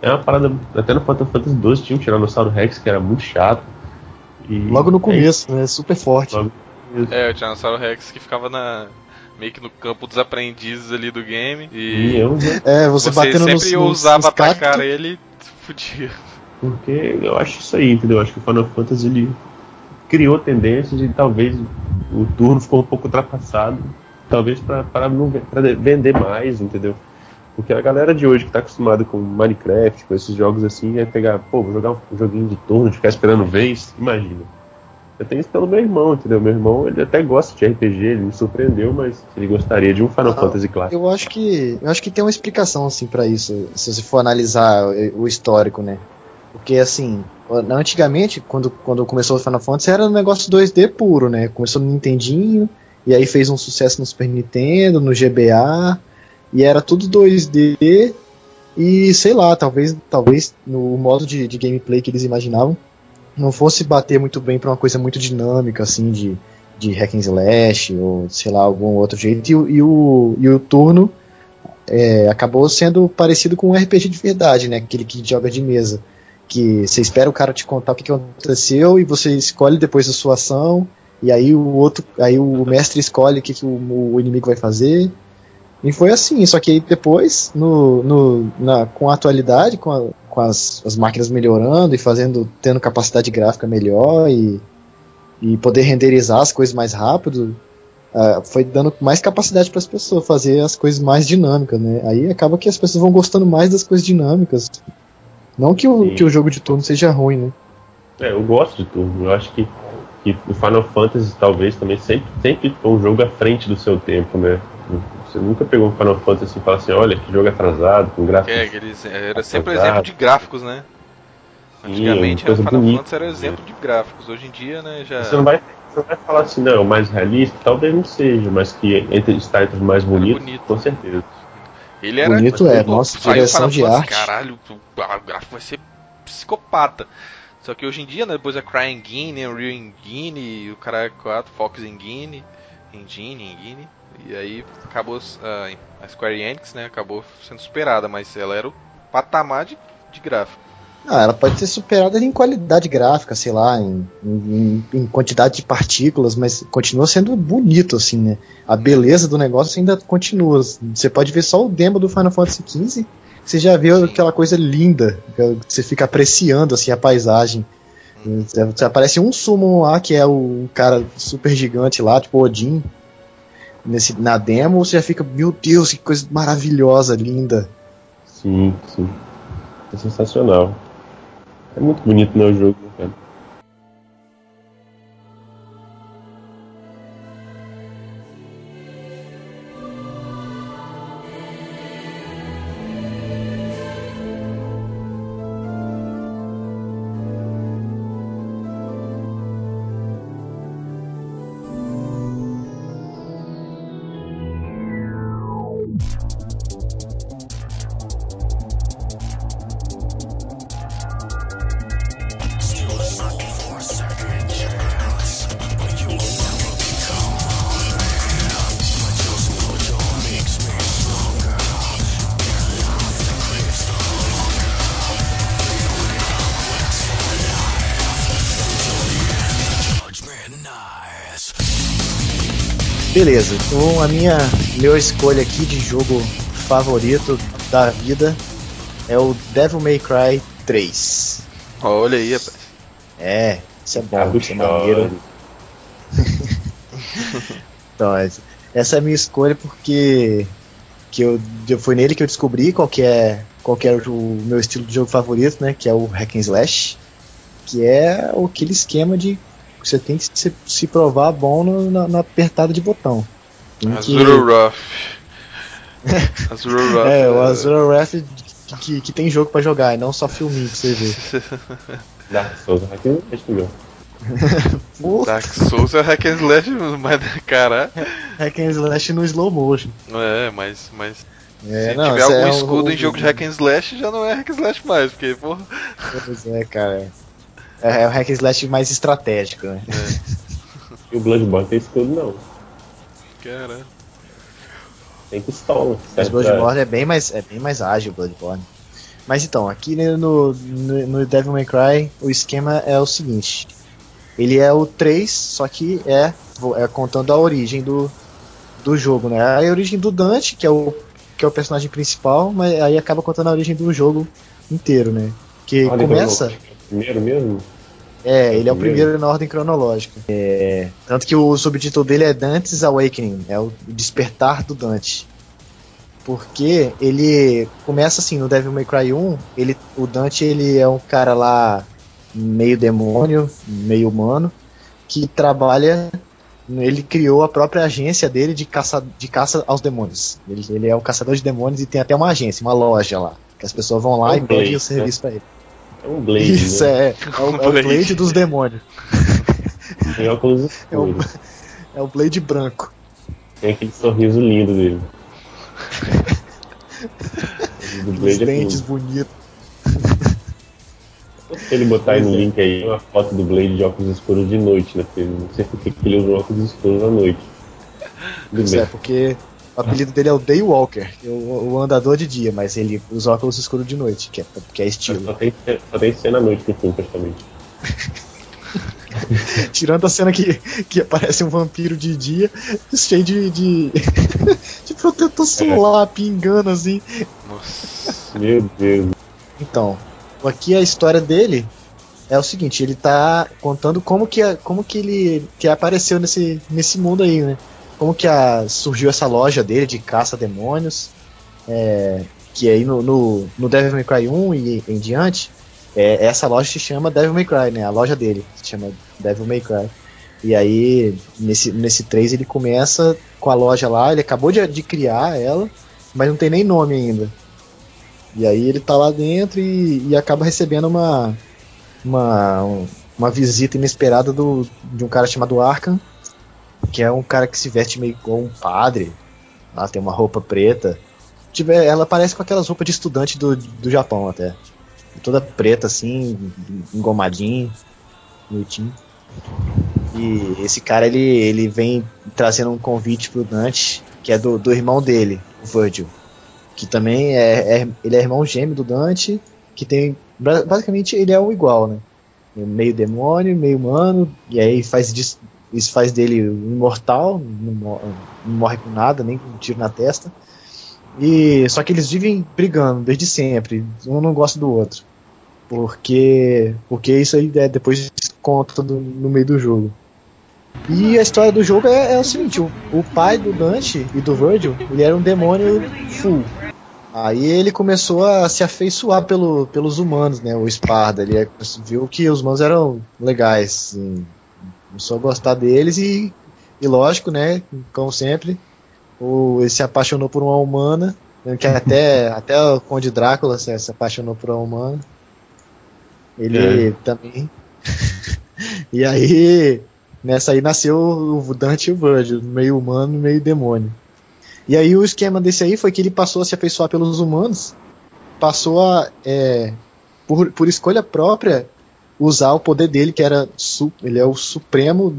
é uma parada. Até no Final Fantasy XII tinha um Tiranossauro Rex que era muito chato. E Logo no começo, é, né? Super forte. É, o Tiranossauro Rex que ficava na. meio que no campo dos aprendizes ali do game. E. eu, é, você, você batendo sempre nos, usava nos atacar ele, fudia. Porque eu acho isso aí, entendeu? Eu acho que o Final Fantasy ele criou tendências e talvez o turno ficou um pouco ultrapassado. Talvez para vender mais, entendeu? Porque a galera de hoje que tá acostumada com Minecraft, com esses jogos assim, é pegar, pô, vou jogar um joguinho de turno, de ficar esperando vez, imagina. Eu tenho isso pelo meu irmão, entendeu? Meu irmão, ele até gosta de RPG, ele me surpreendeu, mas ele gostaria de um Final ah, Fantasy clássico. Eu acho que, eu acho que tem uma explicação assim para isso, se você for analisar o histórico, né? Porque assim, antigamente, quando, quando começou o Final Fantasy, era um negócio 2D puro, né? Começou no Nintendinho, e aí fez um sucesso no Super Nintendo, no GBA, e era tudo 2D e sei lá, talvez talvez no modo de, de gameplay que eles imaginavam não fosse bater muito bem para uma coisa muito dinâmica assim de, de hack and slash ou sei lá algum outro jeito e, e o, e o turno é, acabou sendo parecido com um RPG de verdade, né? Aquele que joga de mesa. Que você espera o cara te contar o que, aconteceu e você escolhe depois a sua ação, e aí o outro. Aí o mestre escolhe o que, que o, o inimigo vai fazer. E foi assim, só que depois, no, no, na, com a atualidade, com, a, com as, as, máquinas melhorando e fazendo, tendo capacidade gráfica melhor e, e poder renderizar as coisas mais rápido, uh, foi dando mais capacidade para as pessoas fazer as coisas mais dinâmicas, né? Aí acaba que as pessoas vão gostando mais das coisas dinâmicas. Não que o, que o jogo de turno seja ruim, né? É, eu gosto de turno. Eu acho que, que o Final Fantasy talvez também sempre, sempre foi um jogo à frente do seu tempo, né? Você nunca pegou um Final Fantasy e fala assim, olha que jogo atrasado, com gráficos. É, eles, era sempre exemplo de gráficos, né? Antigamente Sim, Final bonita, Fantasy era exemplo de gráficos, hoje em dia, né, já. Você não vai, você não vai falar assim, não, mais realista, talvez não seja, mas que entre está entre os mais bonitos, bonito. com certeza. Ele era bonito é, nossa, direção de arte. Caralho, o gráfico vai ser psicopata. Só que hoje em dia, né, depois é Crying Engine, Unreal Engine, o cara 4, Fox Engine, Engine, Engine. E aí acabou uh, a Square Enix, né, acabou sendo superada, mas ela era o patamar de, de gráfico. Ah, ela pode ser superada em qualidade gráfica, sei lá, em, em, em, quantidade de partículas, mas continua sendo bonito, assim, né? A beleza do negócio ainda continua. Você pode ver só o demo do Final Fantasy XV, você já vê Sim. aquela coisa linda, você fica apreciando, assim, a paisagem. Hum. Aparece um summon lá, que é o cara super gigante lá, tipo Odin, nesse, na demo, você já fica, meu Deus, que coisa maravilhosa, linda. Sim, sim. É sensacional. É muito bonito né, jogo, cara. Beleza, então a minha, minha escolha aqui de jogo favorito da vida é o Devil May Cry 3. Olha aí, rapaz. É, isso é bom, isso é maneiro. <laughs> então, essa é a minha escolha porque que eu, eu foi nele que eu descobri qual que é qual que é o meu estilo de jogo favorito, né? Que é o hack and slash, que é aquele esquema de você tem que se, se provar bom no, na, na, apertada de botão. Azura Rough. Azura Rough. É, o Azura Rough que, que, que, tem jogo pra jogar e não só filminho pra você ver. <laughs> Dark Souls Hack and Slash meu. Dark Souls é Hack and Slash, mas cara. Hack and Slash no slow motion. É, mas. mas... É, Se não, tiver algum é escudo um... em jogo de hack and slash, já não é hack and slash mais, porque, porra. Pois é, cara. É, é o hack and slash mais estratégico, né? É. e o Bloodborne tem escudo não. Caramba. Tem pistola. Mas Bloodborne é bem mais, é bem mais ágil, Bloodborne. Mas então, aqui no, no, no Devil May Cry, o esquema é o seguinte. Ele é o 3, só que é, é contando a origem do, do jogo, né? A origem do Dante, que é o que é o personagem principal, mas aí acaba contando a origem do jogo inteiro, né? Que Olha, começa. Primeiro mesmo? É, ele é o primeiro na ordem cronológica. É, tanto que o subtítulo dele é Dante's Awakening, é o despertar do Dante. Porque ele começa assim, no Devil May Cry 1, ele, o Dante ele é um cara lá meio demônio, meio humano, que trabalha ele criou a própria agência dele de caça, de caça aos demônios. Ele, ele é o caçador de demônios e tem até uma agência, uma loja lá. Que as pessoas vão lá é um e pedem o serviço né? pra ele. É um Blade. Isso, né? é. <laughs> É o, é o Blade dos demônios. <laughs> Tem óculos é o, <laughs> é o Blade branco. Tem aquele sorriso lindo dele. Os dentes bonitos. Se ele botar aí no é. link aí uma foto do Blade de óculos escuros de noite, né? Porque não sei por que ele usa óculos escuros à noite. Tudo é, porque o apelido dele é o Daywalker, o, o andador de dia, mas ele usa óculos escuros de noite, que é, que é estilo. Só tem, só tem cena à noite no filme, praticamente. Tirando a cena que, que aparece um vampiro de dia, cheio de, de, <laughs> de protetor solar, é. pingando assim. Nossa. Meu Deus. Então, aqui a história dele é o seguinte, ele tá contando como que, como que ele que apareceu nesse, nesse mundo aí, né? Como que a, surgiu essa loja dele de caça-demônios, é, que aí no, no, no, Devil May Cry 1 e em diante, é, essa loja se chama Devil May Cry, né? A loja dele se chama Devil May Cry. E aí, nesse, nesse 3 ele começa com a loja lá, ele acabou de, de criar ela, mas não tem nem nome ainda. E aí ele tá lá dentro e, e acaba recebendo uma, uma, uma visita inesperada do, de um cara chamado Arkham, que é um cara que se veste meio como um padre. Lá tem uma roupa preta. Tiver, ela parece com aquelas roupas de estudante do, do Japão até. Toda preta assim, engomadinho, bonitinho. E esse cara ele, ele vem trazendo um convite pro Dante, que é do, do irmão dele, o Virgil que também é, é, ele é irmão gêmeo do Dante, que tem basicamente ele é o igual, né? Meio demônio, meio humano, e aí faz disso, isso faz dele imortal, não, morre com nada, nem com um tiro na testa. E só que eles vivem brigando desde sempre, um não gosta do outro. Porque porque isso aí é, depois conta do, no meio do jogo. E a história do jogo é, é o seguinte: o, o, pai do Dante e do Virgil, ele era um demônio full. Aí ele começou a se afeiçoar pelo, pelos humanos, né? O Esparda. Ele viu que os humanos eram legais. Assim, começou a gostar deles e, e lógico, né? Como sempre, o, ele se apaixonou por uma humana. Que até, <laughs> até o Conde Drácula se, se apaixonou por uma humana. Ele é. também. <laughs> e aí, nessa aí nasceu o Dante e o Virgil, meio humano, meio demônio. E aí o esquema desse aí foi que ele passou a se afeiçoar pelos humanos, passou a, é, por, por escolha própria, usar o poder dele, que era ele é o supremo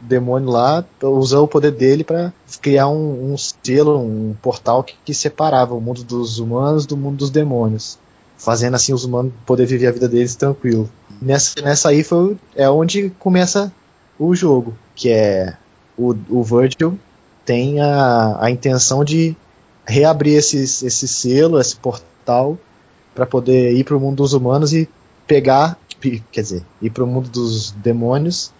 demônio lá, usou o poder dele para criar um, um selo, um portal que, que, separava o mundo dos humanos do mundo dos demônios, fazendo assim os humanos poder viver a vida deles tranquilo. Nessa, nessa aí foi é onde começa o jogo, que é o, o Virgil tem a, a intenção de reabrir esses, esse selo, esse portal, para poder ir para o mundo dos humanos e pegar, quer dizer, ir para o mundo dos demônios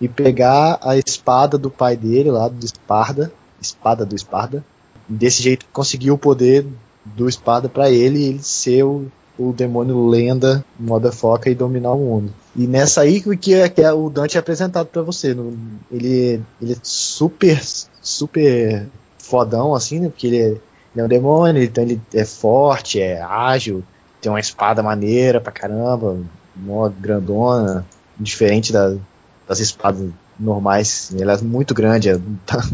e pegar a espada do pai dele lá, do Esparda, espada do Esparda, desse jeito conseguir o poder do espada para ele ele ser o, o demônio lenda, moda foca e dominar o mundo. E nessa aí que é, que é o Dante é apresentado para você. No, ele, ele é super, super fodão, assim, né? Porque ele é, ele é um demônio, então ele é forte, é ágil, tem uma espada maneira pra caramba, uma grandona, diferente da, das espadas normais. Ela é muito grande, é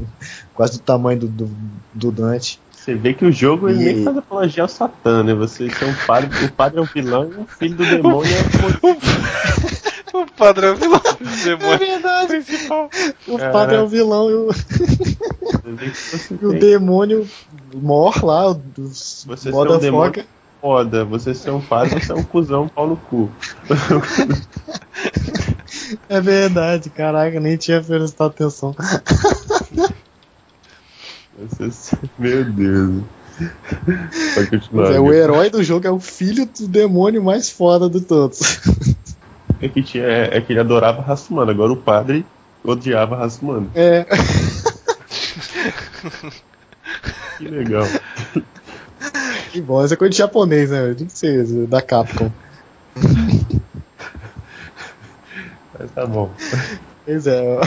<laughs> quase do tamanho do, do, do Dante. Você vê que o jogo ele e... nem faz apologia ao Satã, né? Você é um padre, o padre é um vilão e o filho do demônio é <laughs> o. o padre é o vilão demônio. É verdade. Principal. O padre é o vilão e o. <laughs> e o demônio mor lá, dos você moda é um foca. Foda, você ser um padre, você é um cuzão pau no cu. É verdade, caraca, nem tinha prestado atenção. Meu Deus. É, o herói do jogo é o filho do demônio mais foda de todos. É que, tinha, é, é que ele adorava a raça humana, agora o padre odiava a raça humana. É. que legal. Que bom, essa é coisa de japonês, né? Tem que ser da Capcom. <laughs> Mas tá bom. Pois é.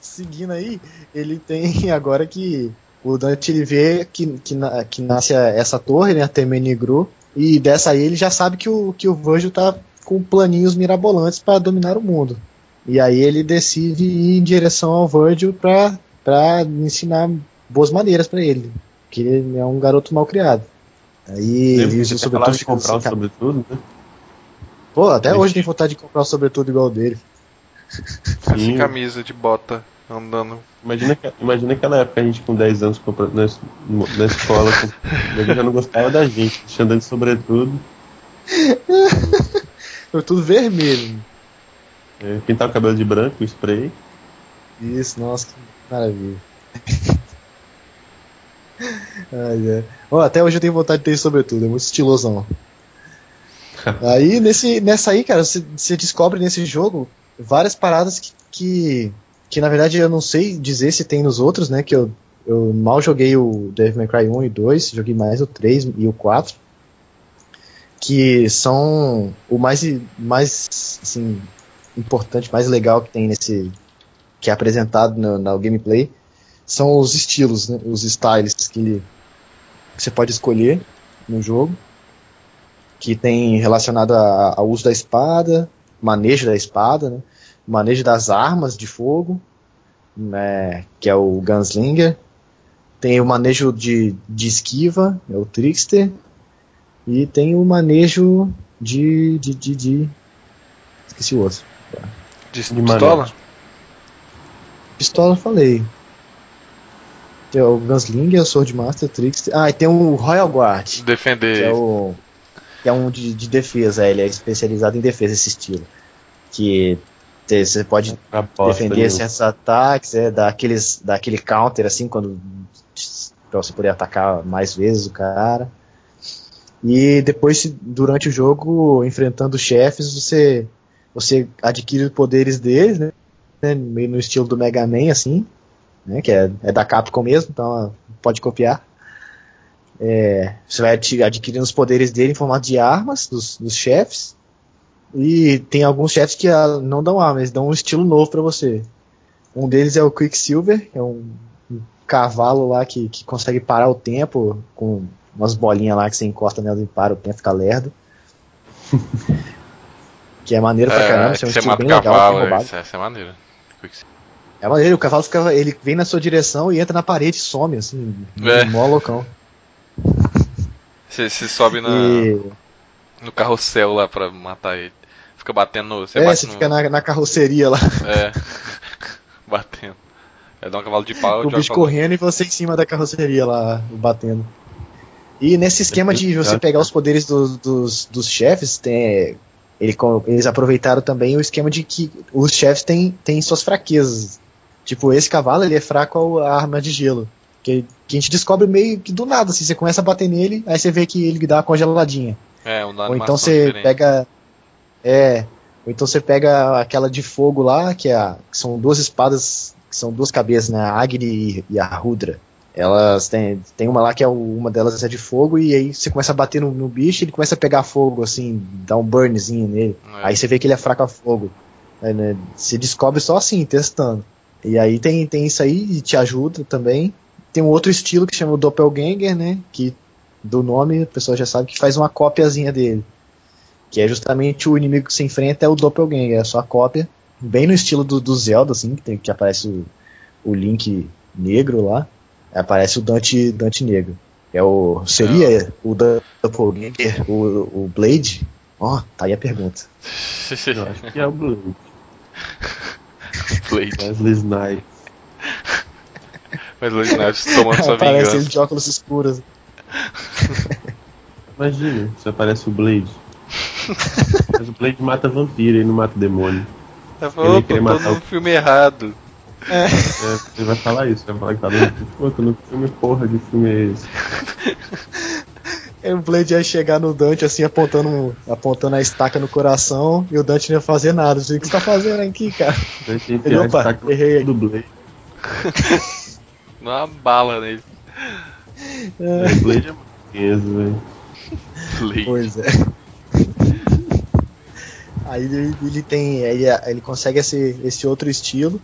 Seguindo aí, ele tem agora que o Dante ele vê que, que, que nasce essa torre, né, a Temenigru, e dessa aí ele já sabe que o, que o Virgil tá com planinhos mirabolantes para dominar o mundo. E aí ele decide ir em direção ao Virgil para ensinar boas maneiras para ele, que ele é um garoto mal criado. Aí ele usa sobretudo de comprar o sobretudo, né? Pô, até hoje tem vontade de comprar sobretudo igual dele. Sim. camisa de bota andando. Imagina, imagina aquela época a gente com 10 anos comprando na, na escola, ele já não gostava da gente, andando de sobretudo. <laughs> tudo vermelho. É, pintar o cabelo de branco, spray. Isso, nossa, que maravilha. <laughs> Ai, é. oh, até hoje eu tenho vontade de ter sobretudo, é muito estilosão. <laughs> aí nesse, nessa aí, cara, você, você descobre nesse jogo várias paradas que, que, que, na verdade eu não sei dizer se tem nos outros, né? Que eu, eu mal joguei o Devil May Cry 1 e 2, joguei mais o 3 e o 4. Que são o mais, mais assim, importante, mais legal que tem nesse. que é apresentado no, no gameplay. São os estilos, né, os styles que, que você pode escolher no jogo que tem relacionado ao uso da espada, manejo da espada, né? manejo das armas de fogo, né? que é o Gunslinger. Tem o manejo de, de esquiva, é o Trickster. E tem o manejo de. de, de, de... Esqueci o outro. De, de pistola? Pistola falei. Tem o Gunslinger, o Swordmaster, Trickster. Ah, e tem o Royal Guard. Defender. Que é o que é um de, de defesa, ele é especializado em defesa esse estilo. Que você pode defender certos ataques, é, dar, aqueles, dar aquele counter assim, quando pra você poder atacar mais vezes o cara. E depois, durante o jogo, enfrentando chefes, você, você adquire os poderes deles, né? Meio no estilo do Mega Man, assim, né? Que é, é da Capcom mesmo, então pode copiar. É, você vai adquirindo os poderes dele em formato de armas dos, dos chefes. E tem alguns chefes que ah, não dão armas, dão um estilo novo para você. Um deles é o Quicksilver, que é um, um cavalo lá que, que consegue parar o tempo com umas bolinhas lá que você encosta nela e para o tempo, fica lerdo. <laughs> que é maneiro pra é, caramba, é um estilo bem cavalo, legal. É, isso é maneiro. É maneiro, o cavalo fica, ele vem na sua direção e entra na parede e some, assim, é. mó loucão. Você, sobe na, e... no carrossel lá pra matar ele. Fica batendo. Você é, você no... fica na, na carroceria lá. É. <laughs> batendo. É dar um cavalo de pau. O bicho correndo e você em cima da carroceria lá, batendo. E nesse esquema de você pegar os poderes dos, dos, dos chefes, tem, ele, eles aproveitaram também o esquema de que os chefes têm, têm suas fraquezas. Tipo, esse cavalo ele é fraco à arma de gelo. Que, que a gente descobre meio que do nada, assim, você começa a bater nele, aí você vê que ele dá uma congeladinha. É, um Ou então você diferente. pega. É. Ou então você pega aquela de fogo lá, que, é a, que são duas espadas, que são duas cabeças, né? A Agni e a Rudra. Elas têm, tem uma lá que é uma delas é de fogo, e aí você começa a bater no, no bicho ele começa a pegar fogo, assim, dá um burnzinho nele. É. Aí você vê que ele é fraco a fogo. Aí, né, você descobre só assim, testando. E aí tem, tem isso aí e te ajuda também. Tem um outro estilo que chama o Doppelganger, né? Que do nome a pessoa já sabe que faz uma cópiazinha dele. Que é justamente o inimigo que se enfrenta é o Doppelganger, é só a cópia. Bem no estilo do, do Zelda, assim, que, tem, que aparece o, o Link negro lá. Aparece o Dante, Dante negro. É o, seria Não. o Doppelganger, o, o Blade? Ó, oh, tá aí a pergunta. <laughs> Eu acho que é o Blade. <laughs> Blade. Wesley Snipes. <laughs> Wesley Snipes tomando sua vingança. Parece ele de óculos escuros. <laughs> Imagina, se aparece o Blade. Mas o Blade mata vampiro, ele não mata demônio. Tá falando, tô no o... filme errado. É. é. Você vai falar isso, vai falar que tá no, Pô, tô no filme, porra, de filme é esse? <laughs> o Blade ia chegar no Dante assim, apontando, apontando a estaca no coração, e o Dante não ia fazer nada. O que você tá fazendo aqui, cara? Dante Ele, opa, errei do Blade. Dá <laughs> uma bala nele. É. O Blade é muito velho. Pois é. Aí ele, ele tem. Ele, ele consegue esse, esse outro estilo.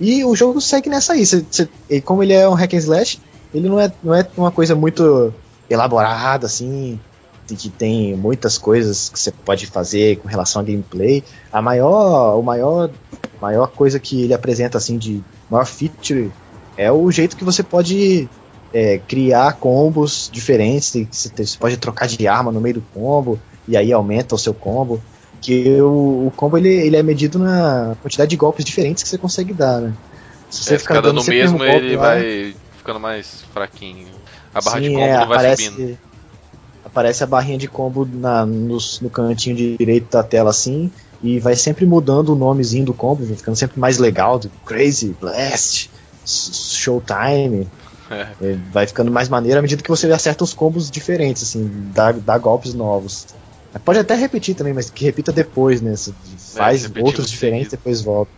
E o jogo segue nessa aí. Cê, cê, como ele é um hack and slash, ele não é, não é uma coisa muito elaborada, assim, que tem muitas coisas que você pode fazer com relação a gameplay. A maior, o maior, maior coisa que ele apresenta, assim, de maior feature é o jeito que você pode é, criar combos diferentes. Você, você pode trocar de arma no meio do combo e aí aumenta o seu combo que o, o combo ele, ele é medido na quantidade de golpes diferentes que você consegue dar, né? Se você é, ficar dando, dando mesmo, ele lá, vai ficando mais fraquinho. A barra sim, de combo é, vai aparece, subindo. Aparece a barrinha de combo na, no, no cantinho direito da tela assim, e vai sempre mudando o nomezinho do combo, ficando sempre mais legal, Crazy, Blast, Showtime. É. é. Vai ficando mais maneiro à medida que você acerta os combos diferentes, assim, dá, dá golpes novos. Pode até repetir também, mas que repita depois, né? Você faz é, outros diferentes, depois volta.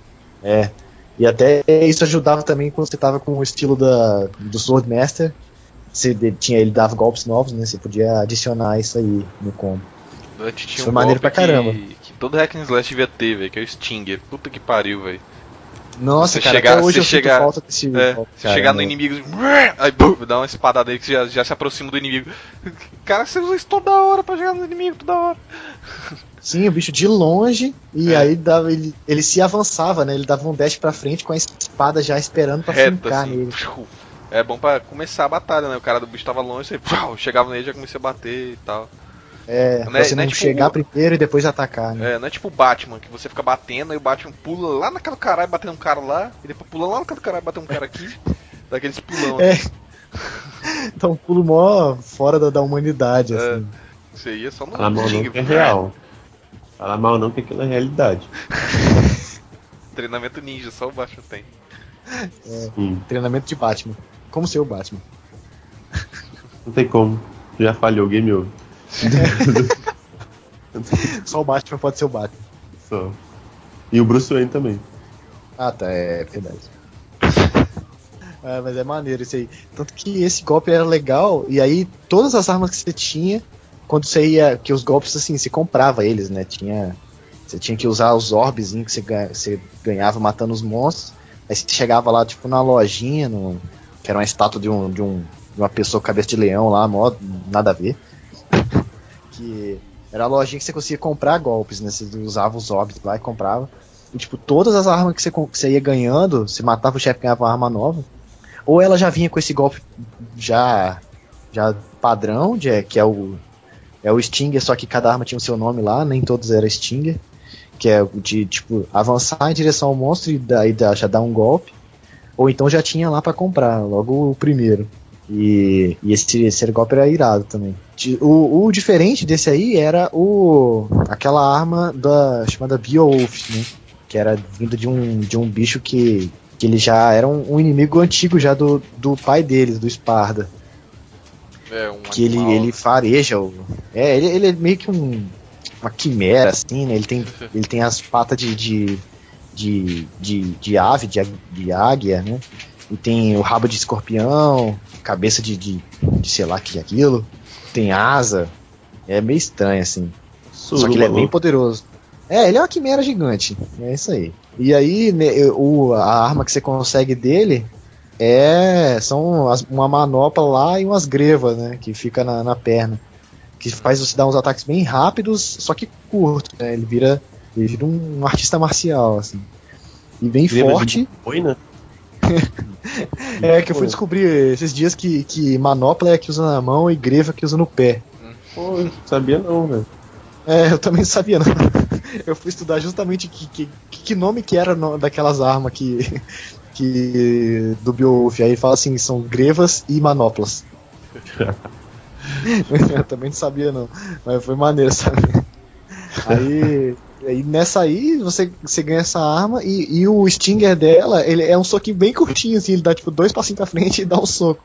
É. E até isso ajudava também quando você tava com o estilo da, do Swordmaster. Você tinha, ele dava golpes novos, né? Você podia adicionar isso aí no combo. Tinha Foi um maneiro pra caramba. Que, que todo hack and slash devia ter, velho, que é o Stinger. Puta que pariu, velho. Nossa, você cara, chegar, até hoje eu chegar, falta desse é, Você chegar no inimigo, aí bum, dá uma espadada aí que já, já se aproxima do inimigo. <laughs> Cara, você usa isso toda hora pra chegar no inimigo, toda hora. <laughs> Sim, o bicho de longe, e é. aí dava, ele, ele se avançava, né? Ele dava um dash pra frente com a espada já esperando pra Reta, fincar assim, nele. É bom pra começar a batalha, né? O cara do bicho tava longe, você chegava nele e já comecei a bater e tal. É, não é, você não, não é tipo chegar o... primeiro e depois atacar, né? É, não é tipo o Batman, que você fica batendo, aí o Batman pula lá naquele caralho batendo um cara lá, e depois pula lá naquele caralho batendo um cara aqui, <laughs> daqueles pulão. É. Dá um <laughs> pulo mó fora da, da humanidade, é. assim. Isso aí é só no Fala mal não que é real. Fala mal não que aquilo é realidade. <laughs> Treinamento ninja, só o Batman tem. É, treinamento de Batman. Como ser o Batman? <laughs> Não tem como. Já falhou, game over. <laughs> Só o Batman pode ser o Batman. Só. E o Bruce Wayne também. Ah, tá, é verdade. É, mas é maneiro isso aí. Tanto que esse golpe era legal, e aí todas as armas que você tinha, quando você ia. Que os golpes assim, você comprava eles, né? Tinha. Você tinha que usar os orbes que você, você ganhava matando os monstros. Aí você chegava lá, tipo, na lojinha, no, que era uma estátua de, um, de, um, de uma pessoa com cabeça de leão lá, mó, nada a ver <laughs> que era a lojinha que você conseguia comprar golpes, né? Você usava os orbs lá e comprava. E, tipo, todas as armas que você, que você ia ganhando, você matava o chefe ganhava uma arma nova. Ou ela já vinha com esse golpe já já padrão, de, que é o é o Stinger, só que cada arma tinha o seu nome lá, nem todos eram Stinger, que é de tipo avançar em direção ao monstro e daí já dar um golpe. Ou então já tinha lá para comprar, logo o primeiro. E, e esse, esse helicóptero era irado também. O, o, diferente desse aí era o aquela arma da chamada Beowulf, né? Que era vindo de um, de um bicho que, que ele já era um, um inimigo antigo já do, do pai deles, do Esparda. É, um que ele, ele fareja o. É, ele, ele é meio que um. Uma quimera, assim, né? Ele tem, <laughs> ele tem as patas de, de, de, de, de ave, de, de águia, né? E tem o rabo de escorpião, cabeça de, de, de sei lá que é aquilo. Tem asa. É meio estranho, assim. Só que ele é bem poderoso. É, ele é uma quimera gigante. É isso aí. E aí, né, o, a arma que você consegue dele é são uma manopla lá e umas grevas, né? Que fica na, na, perna. Que faz você dar uns ataques bem rápidos, só que curto, né? Ele vira, ele vira um, um artista marcial, assim. E bem Greva forte. De né? <laughs> é, que eu fui descobrir esses dias que, que manopla é que usa na mão e greva que usa no pé. Pô, eu sabia não, velho. É, eu também <laughs> sabia não. Eu fui estudar justamente que, que, que nome que era no, daquelas armas que, <laughs> que do Beowulf. Aí fala assim, são grevas e manoplas. eu também não sabia não, mas foi maneiro saber. Aí e nessa aí, você, você ganha essa arma e, e o Stinger dela, ele é um soquinho bem curtinho, assim, ele dá tipo dois passinhos pra frente e dá um soco.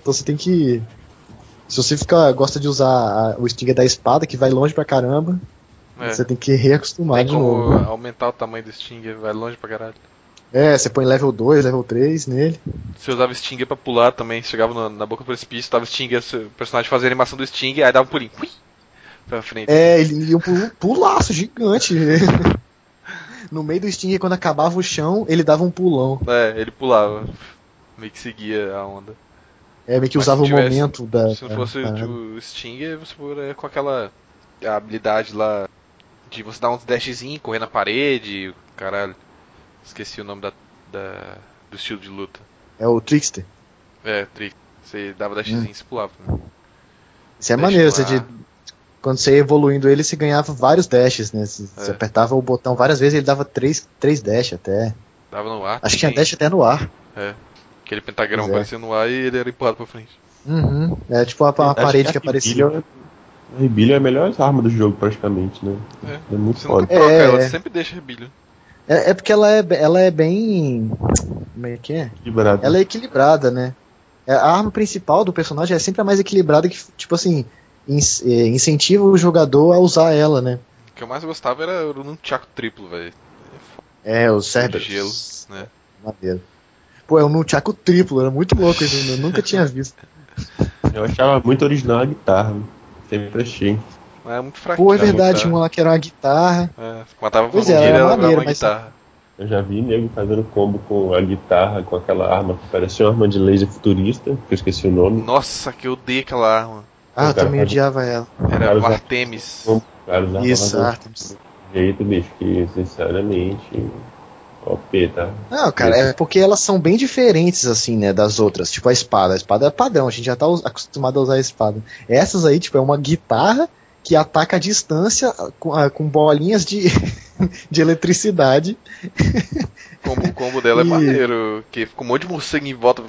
Então você tem que. Se você fica, gosta de usar a, o Stinger da espada, que vai longe pra caramba, é. você tem que reacostumar tem de novo. aumentar o tamanho do Stinger, vai longe pra caralho. É, você põe level 2, level 3 nele. Você usava Stinger pra pular também, chegava na, na boca do precipício, tava Stinger, o personagem fazia a animação do Stinger, aí dava um pulinho. Ui! Pra frente. É, ele ia um pulaço gigante. <laughs> no meio do Sting, quando acabava o chão, ele dava um pulão. É, ele pulava. Meio que seguia a onda. É, meio que Mas usava o momento da. Se não fosse o Sting, você poderia com aquela habilidade lá de você dar uns dashzinho, correr na parede, caralho. Esqueci o nome da, da do estilo de luta. É o Trickster. É, Trickster. Você dava dashzinho hum. e você pulava. Né? Isso é Dash maneiro, você de quando você ia evoluindo ele, você ganhava vários dashes, né? Você, é. você apertava o botão várias vezes ele dava três, três dash até. Dava no ar. Acho que tinha dash até no ar. É. Aquele pentagrama é. aparecia no ar e ele era empurrado pra frente. Uhum. É tipo uma, uma parede que, aparecia. A Rebilho é a melhor arma do jogo, praticamente, né? É, é muito você foda. Troca é, ela, sempre deixa Rebilho. É, é porque ela é, ela é bem. Como é que é? Equilibrada. Ela é equilibrada, né? É, a arma principal do personagem é sempre a mais equilibrada que, tipo assim, é, incentiva o jogador a usar ela, né? O que eu mais gostava era o Nunchaku triplo, velho. É, o Cerberus. gelo, né? Madeira. Pô, é um Nunchaku triplo, era muito louco isso, eu nunca tinha visto. Eu achava muito original a guitarra, sempre achei. É muito fraquinho. Pô, é verdade, tinha uma lá que era uma guitarra. É, matava pois é, era maneiro, uma mas... guitarra. Eu já vi nego fazendo combo com a guitarra, com aquela arma que parecia uma arma de laser futurista, que eu esqueci o nome. Nossa, que eu odeio aquela arma. Ah, eu também odiava ela. Era o Artemis. Isso, Artemis. Jeito, bicho, que sinceramente. OP, tá? Não, cara, é porque elas são bem diferentes, assim, né, das outras. Tipo a espada. A espada é padrão, a gente já tá acostumado a usar a espada. Essas aí, tipo, é uma guitarra que ataca a distância com, ah, com bolinhas de, <laughs> de eletricidade. O combo dela é e... é maneiro, que fica um monte de morcego em volta.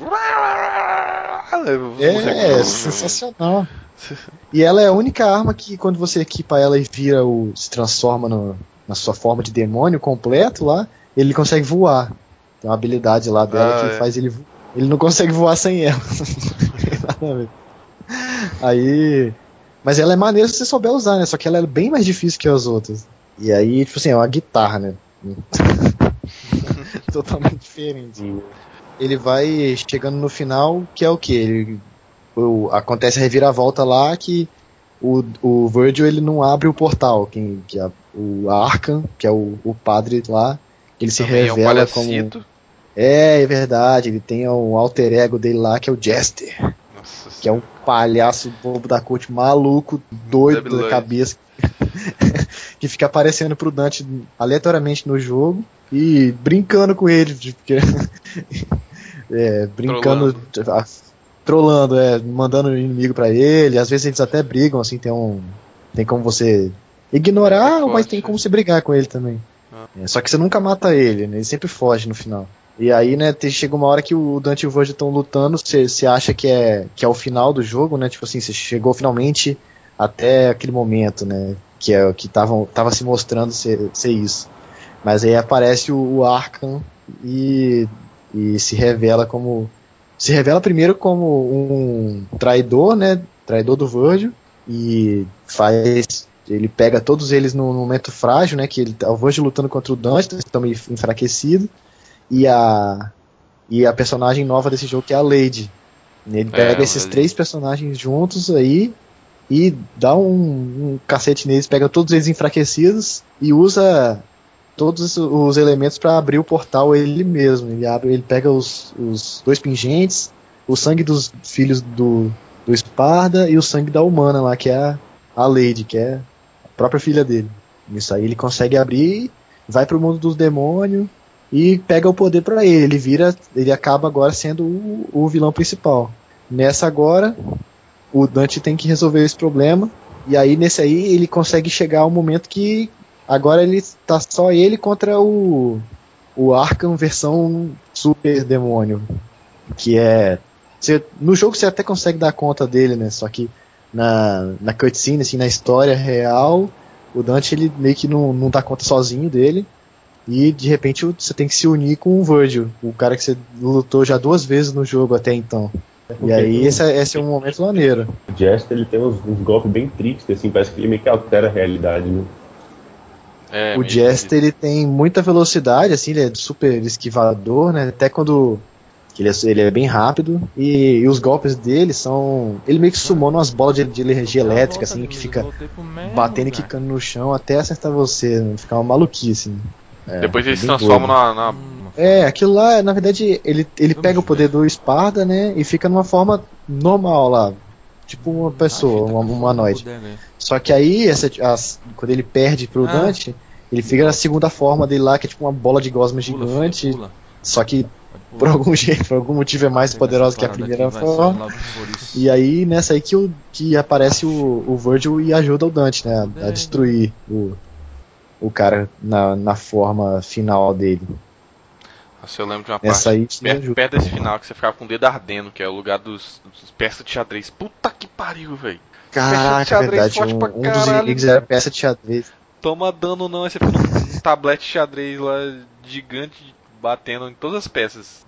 É, é sensacional. E ela é a única arma que quando você equipa ela e vira o. se transforma no, na sua forma de demônio completo lá, ele consegue voar. Tem uma habilidade lá dela ah, que é. faz ele. Ele não consegue voar sem ela. <laughs> aí. Mas ela é maneira se você souber usar, né? Só que ela é bem mais difícil que as outras. E aí, tipo assim, é uma guitarra, né? <laughs> Totalmente diferente. Ele vai chegando no final, que é o que? Ele o, acontece a reviravolta lá que o, o Virgil ele não abre o portal, quem, que é o Arkham, que é o, o padre lá, ele se Também revela é um como é, é verdade, ele tem um alter ego dele lá que é o Jester. Nossa que é um palhaço bobo da corte maluco, doido da cabeça. <laughs> que fica aparecendo pro Dante aleatoriamente no jogo e brincando com ele. Porque, <laughs> é, brincando. Trolando trolando, é, mandando inimigo para ele. Às vezes eles até brigam, assim, tem um. Tem como você ignorar, é mas tem como você brigar com ele também. Ah. É, só que você nunca mata ele, né? Ele sempre foge no final. E aí, né, chega uma hora que o Dante e o Virgil estão lutando, você acha que é, que é o final do jogo, né? Tipo assim, você chegou finalmente até aquele momento, né? Que é que tavam, tava se mostrando ser, ser isso. Mas aí aparece o, o e, e se revela como. Se revela primeiro como um traidor, né? Traidor do Virgil. E faz. Ele pega todos eles num momento frágil, né? Que ele, tá, o Virgil lutando contra o Dante, estão meio enfraquecidos e a e a personagem nova desse jogo que é a Lady. Ele pega é, esses três personagens juntos aí e dá um, um, cacete neles, pega todos eles enfraquecidos e usa todos os elementos para abrir o portal ele mesmo. Ele abre, ele pega os, os dois pingentes, o sangue dos filhos do, do Esparda e o sangue da humana lá, que é a, a Lady, que é a própria filha dele. Isso aí ele consegue abrir, vai pro mundo dos demônios e pega o poder para ele. Ele vira, ele acaba agora sendo o, o, vilão principal. Nessa agora, o Dante tem que resolver esse problema. E aí nesse aí ele consegue chegar ao momento que agora ele tá só ele contra o o Arkham versão super demônio, que é no jogo você até consegue dar conta dele, né? Só que na, na cutscene, assim, na história real, o Dante ele meio que não, não dá conta sozinho dele. E de repente você tem que se unir com o Virgil, o cara que você lutou já duas vezes no jogo até então. E aí esse, é, esse é um momento maneiro. O Jester ele tem uns, uns, golpes bem tristes, assim, parece que ele meio que altera a realidade, né? É, o Jester ele tem muita velocidade, assim, ele é super esquivador, né? Até quando ele é, ele é bem rápido e, e, os golpes dele são. Ele meio que sumou umas bolas de, de energia elétrica, assim, que fica batendo e quicando no chão até acertar você, né? ficar uma maluquice. Assim. É, Depois eles se transformam na, na, É, aquilo lá, na verdade, ele, ele pega o poder do Esparda, né? E fica numa forma normal lá. Tipo uma pessoa, uma humanoide. Só que aí, essa, as, quando ele perde pro ah. Dante, ele fica na segunda forma dele lá, que é tipo uma bola de gosma gigante. Pula. Só que por algum <laughs> jeito, por algum motivo é mais poderosa que a primeira forma. E aí nessa aí que, o, que aparece o, o Virgil e ajuda o Dante, né? A, a destruir o, o cara na, na forma final dele. Nossa, eu lembro de uma Essa parte aí perto, perto, desse final que você ficava com o dedo ardendo, que é o lugar dos, dos peças de xadrez. Puta que pariu, velho. Caraca, é verdade. Um, um dos inimigos era peça de xadrez. Toma dano não, aí você fica um tablete de xadrez lá gigante batendo em todas as peças.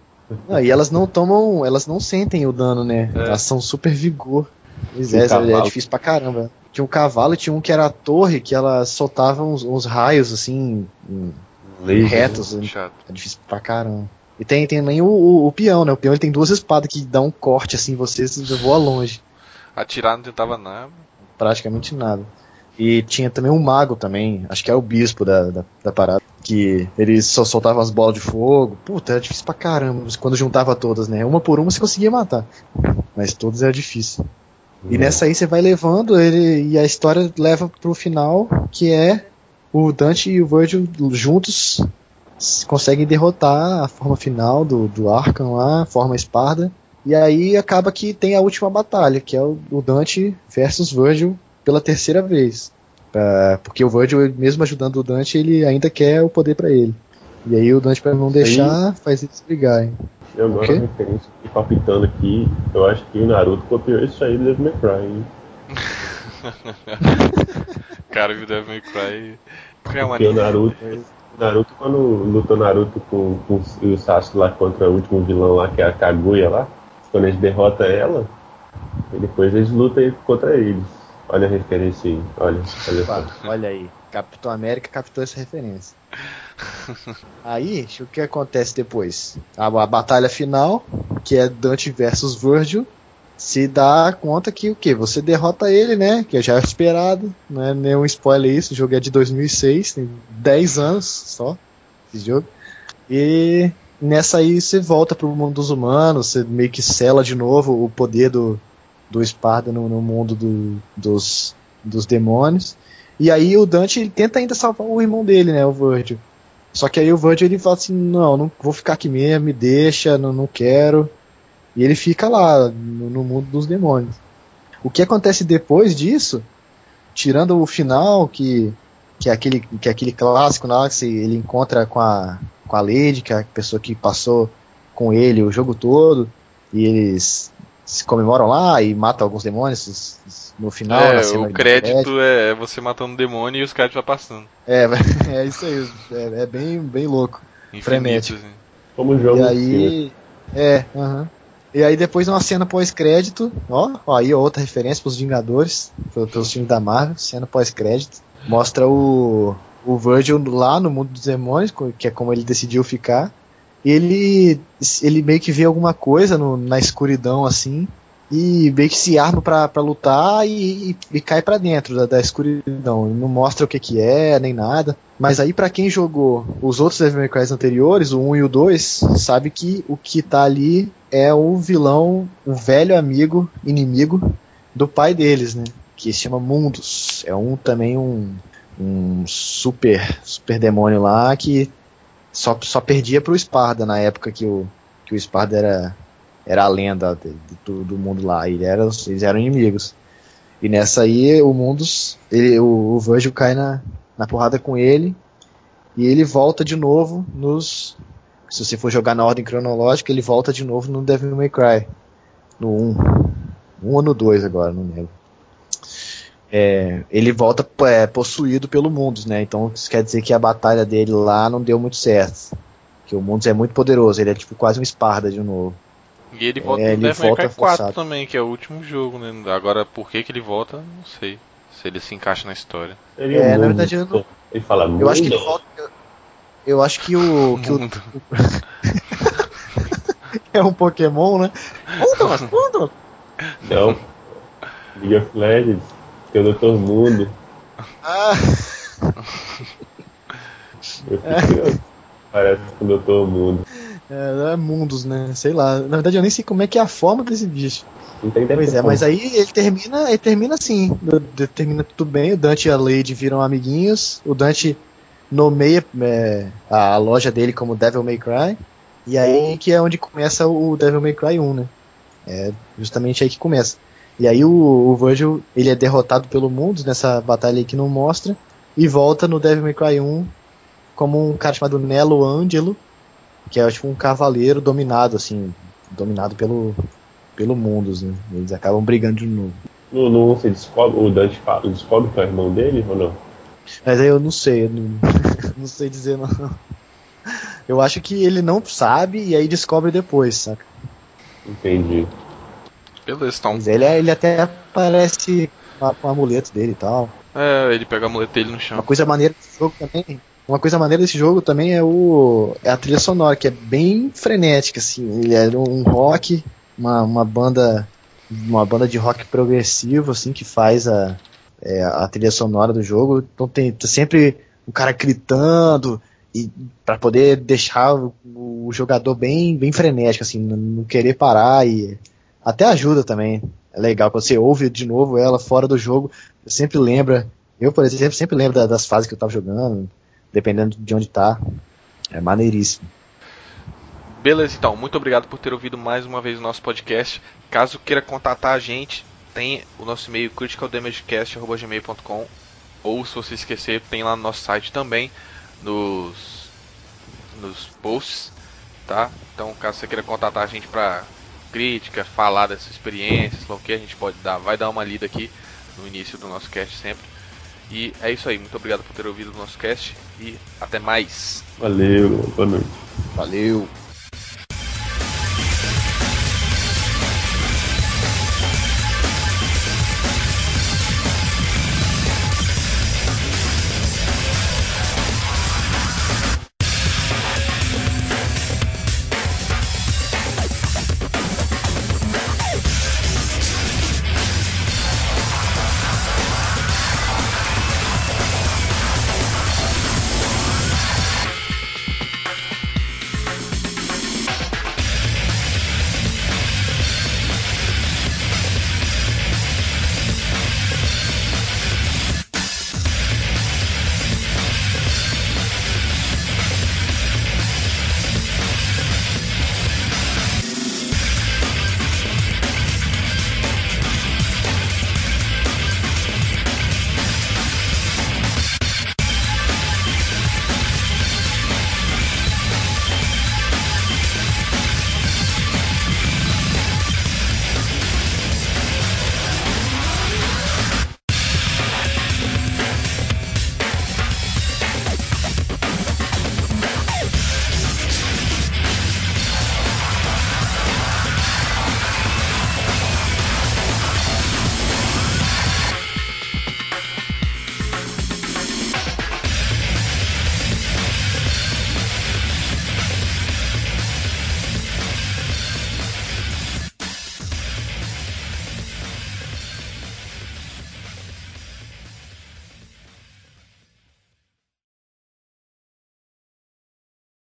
Não, e elas não tomam, elas não sentem o dano, né? É. Elas são super vigor. Pois é, é difícil pra caramba. Tinha um cavalo e tinha um que era a torre, que ela soltava uns, uns raios assim. retos. Né? É difícil pra caramba. E tem, tem também o, o, o, peão, né? O peão ele tem duas espadas que dão um corte assim, você, voa longe. Atirar não tentava nada. Praticamente nada. E tinha também um mago também, acho que é o bispo da, da, da parada, que ele só soltava as bolas de fogo. Puta, era difícil pra caramba quando juntava todas, né? Uma por uma você conseguia matar. Mas todas era difícil. E nessa aí você vai levando ele e a história leva pro final, que é o Dante e o Virgil juntos conseguem derrotar a forma final do, do Arkham lá, a forma Esparda. E aí acaba que tem a última batalha, que é o, o Dante versus Virgil pela terceira vez. porque o Virgil, mesmo ajudando o Dante, ele ainda quer o poder para ele. E aí o Dante, para não deixar, aí... faz eles brigarem. Eu agora uma referência que palpitando aqui, eu acho que o Naruto copiou isso aí do Devil May Cry, hein? <laughs> Cara, o Devil May Cry. É Porque o Naruto, Naruto, quando lutou Naruto com, com o Sasuke lá contra o último vilão lá, que é a Kaguya lá, quando eles derrotam ela, e depois eles lutam contra eles. Olha a referência aí, olha, olha, olha aí, Capitão América captou essa referência. Aí, o que acontece depois? A, a, batalha final, que é Dante versus Virgil, se dá conta que o que? Você derrota ele, né? Que já é esperado, não é nenhum spoiler isso. O jogo é de 2006, tem 10 anos só esse jogo. E nessa aí você volta pro mundo dos humanos, você meio que sela de novo o poder do, do Esparda no, no mundo do, dos, dos demônios. E aí o Dante ele tenta ainda salvar o irmão dele, né? O Virgil. Só que aí o Virgil ele fala assim, não, não vou ficar aqui mesmo, me deixa, não, não quero. E ele fica lá, no, no mundo dos demônios. O que acontece depois disso, tirando o final, que que é aquele, que é aquele clássico lá que ele encontra com a, com a Lady, que é a pessoa que passou com ele o jogo todo, e eles se comemoram lá e matam alguns demônios no final. É, o crédito é você matando um demônio e os créditos vão passando. É, <laughs> é isso aí, é, é bem, bem louco. frenético. Assim. Como o jogo. E aí, é, aham. Uh -huh. E aí depois uma cena pós-crédito, ó, ó, aí outra referência pros Vingadores, pelos filmes da Marvel, cena pós-crédito. Mostra o, o Virgil lá no mundo dos demônios, que é como ele decidiu ficar. Ele, ele meio que vê alguma coisa no, na escuridão assim, e meio que se arma para lutar e, e, e cai para dentro da, da, escuridão. Não mostra o que, que é, nem nada. Mas aí, para quem jogou os outros Devil May Cry anteriores, o 1 e o 2, sabe que o que tá ali é o vilão, o velho amigo, inimigo do pai deles, né? Que se chama Mundus. É um também um, um super, super demônio lá que só, só perdia pro Esparda na época que o, que o Esparda era era a lenda de, de, do mundo lá. Ele era, eles eram inimigos. E nessa aí, o Mundus, ele, o, o Virgil cai na, na porrada com ele. E ele volta de novo nos. Se você for jogar na ordem cronológica, ele volta de novo no Devil May Cry. No 1. 1 ou no 2 agora, não lembro. É, ele volta é, possuído pelo Mundus, né? Então isso quer dizer que a batalha dele lá não deu muito certo. Que o Mundus é muito poderoso, ele é tipo quase um Esparda de novo. E ele volta é, no Devil May Cry 4 também, que é o último jogo, né? Agora, por que, que ele volta, não sei. Se ele se encaixa na história. Ele é, na verdade, eu não... Ele fala Eu acho que ele volta... Eu acho que o... <laughs> Que o... <laughs> é um Pokémon, né? Mundo, mundo! Não. League of Legends. Que é o Dr. Mundo. Ah! Eu fico... Parece com o Dr. Mundo. É, é, mundos, né? Sei lá. Na verdade, eu nem sei como é que é a forma desse bicho. Pois é, mas aí ele termina, ele termina assim. Termina tudo bem. O Dante e a Lady viram amiguinhos. O Dante nomeia é, a loja dele como Devil May Cry. E aí que é onde começa o Devil May Cry 1, né? É justamente aí que começa. E aí o, o Virgil, ele é derrotado pelo mundo nessa batalha aí que não mostra. E volta no Devil May Cry 1 como um cara chamado Nelo Angelo, que é tipo um cavaleiro dominado, assim, dominado pelo, pelo mundo, né? Eles acabam brigando de novo. No, no você descobre, o Dante fala, descobre que é o irmão dele ou não? Mas aí eu não sei, eu não, <laughs> não sei dizer não. Eu acho que ele não sabe e aí descobre depois, saca? Entendi. Beleza, então. Mas ele, ele até aparece com o amuleto dele e tal. É, ele pega o amuleto dele no chão. Uma coisa maneira do jogo também uma coisa maneira desse jogo também é, o, é a trilha sonora, que é bem frenética, assim. Ele é um rock, uma, uma banda uma banda de rock progressivo, assim, que faz a, é, a trilha sonora do jogo. Então tem, tem sempre um cara gritando e para poder deixar o, jogador bem bem frenético, assim, não querer parar e até ajuda também. É legal quando você ouve de novo ela fora do jogo, sempre lembra. Eu, por exemplo, sempre lembro das fases que eu tava jogando dependendo de onde tá. É maneiríssimo. Beleza, então. Muito obrigado por ter ouvido mais uma vez o nosso podcast. Caso queira contatar a gente, tem o nosso e-mail criticaldamagecast.gmail.com ou se você esquecer, tem lá no nosso site também, nos, nos posts, tá? Então, caso você queira contatar a gente para crítica, falar dessas experiências, o que a gente pode dar, vai dar uma lida aqui no início do nosso cast sempre. E é isso aí, muito obrigado por ter ouvido o nosso cast e até mais. Valeu, boa noite. Valeu.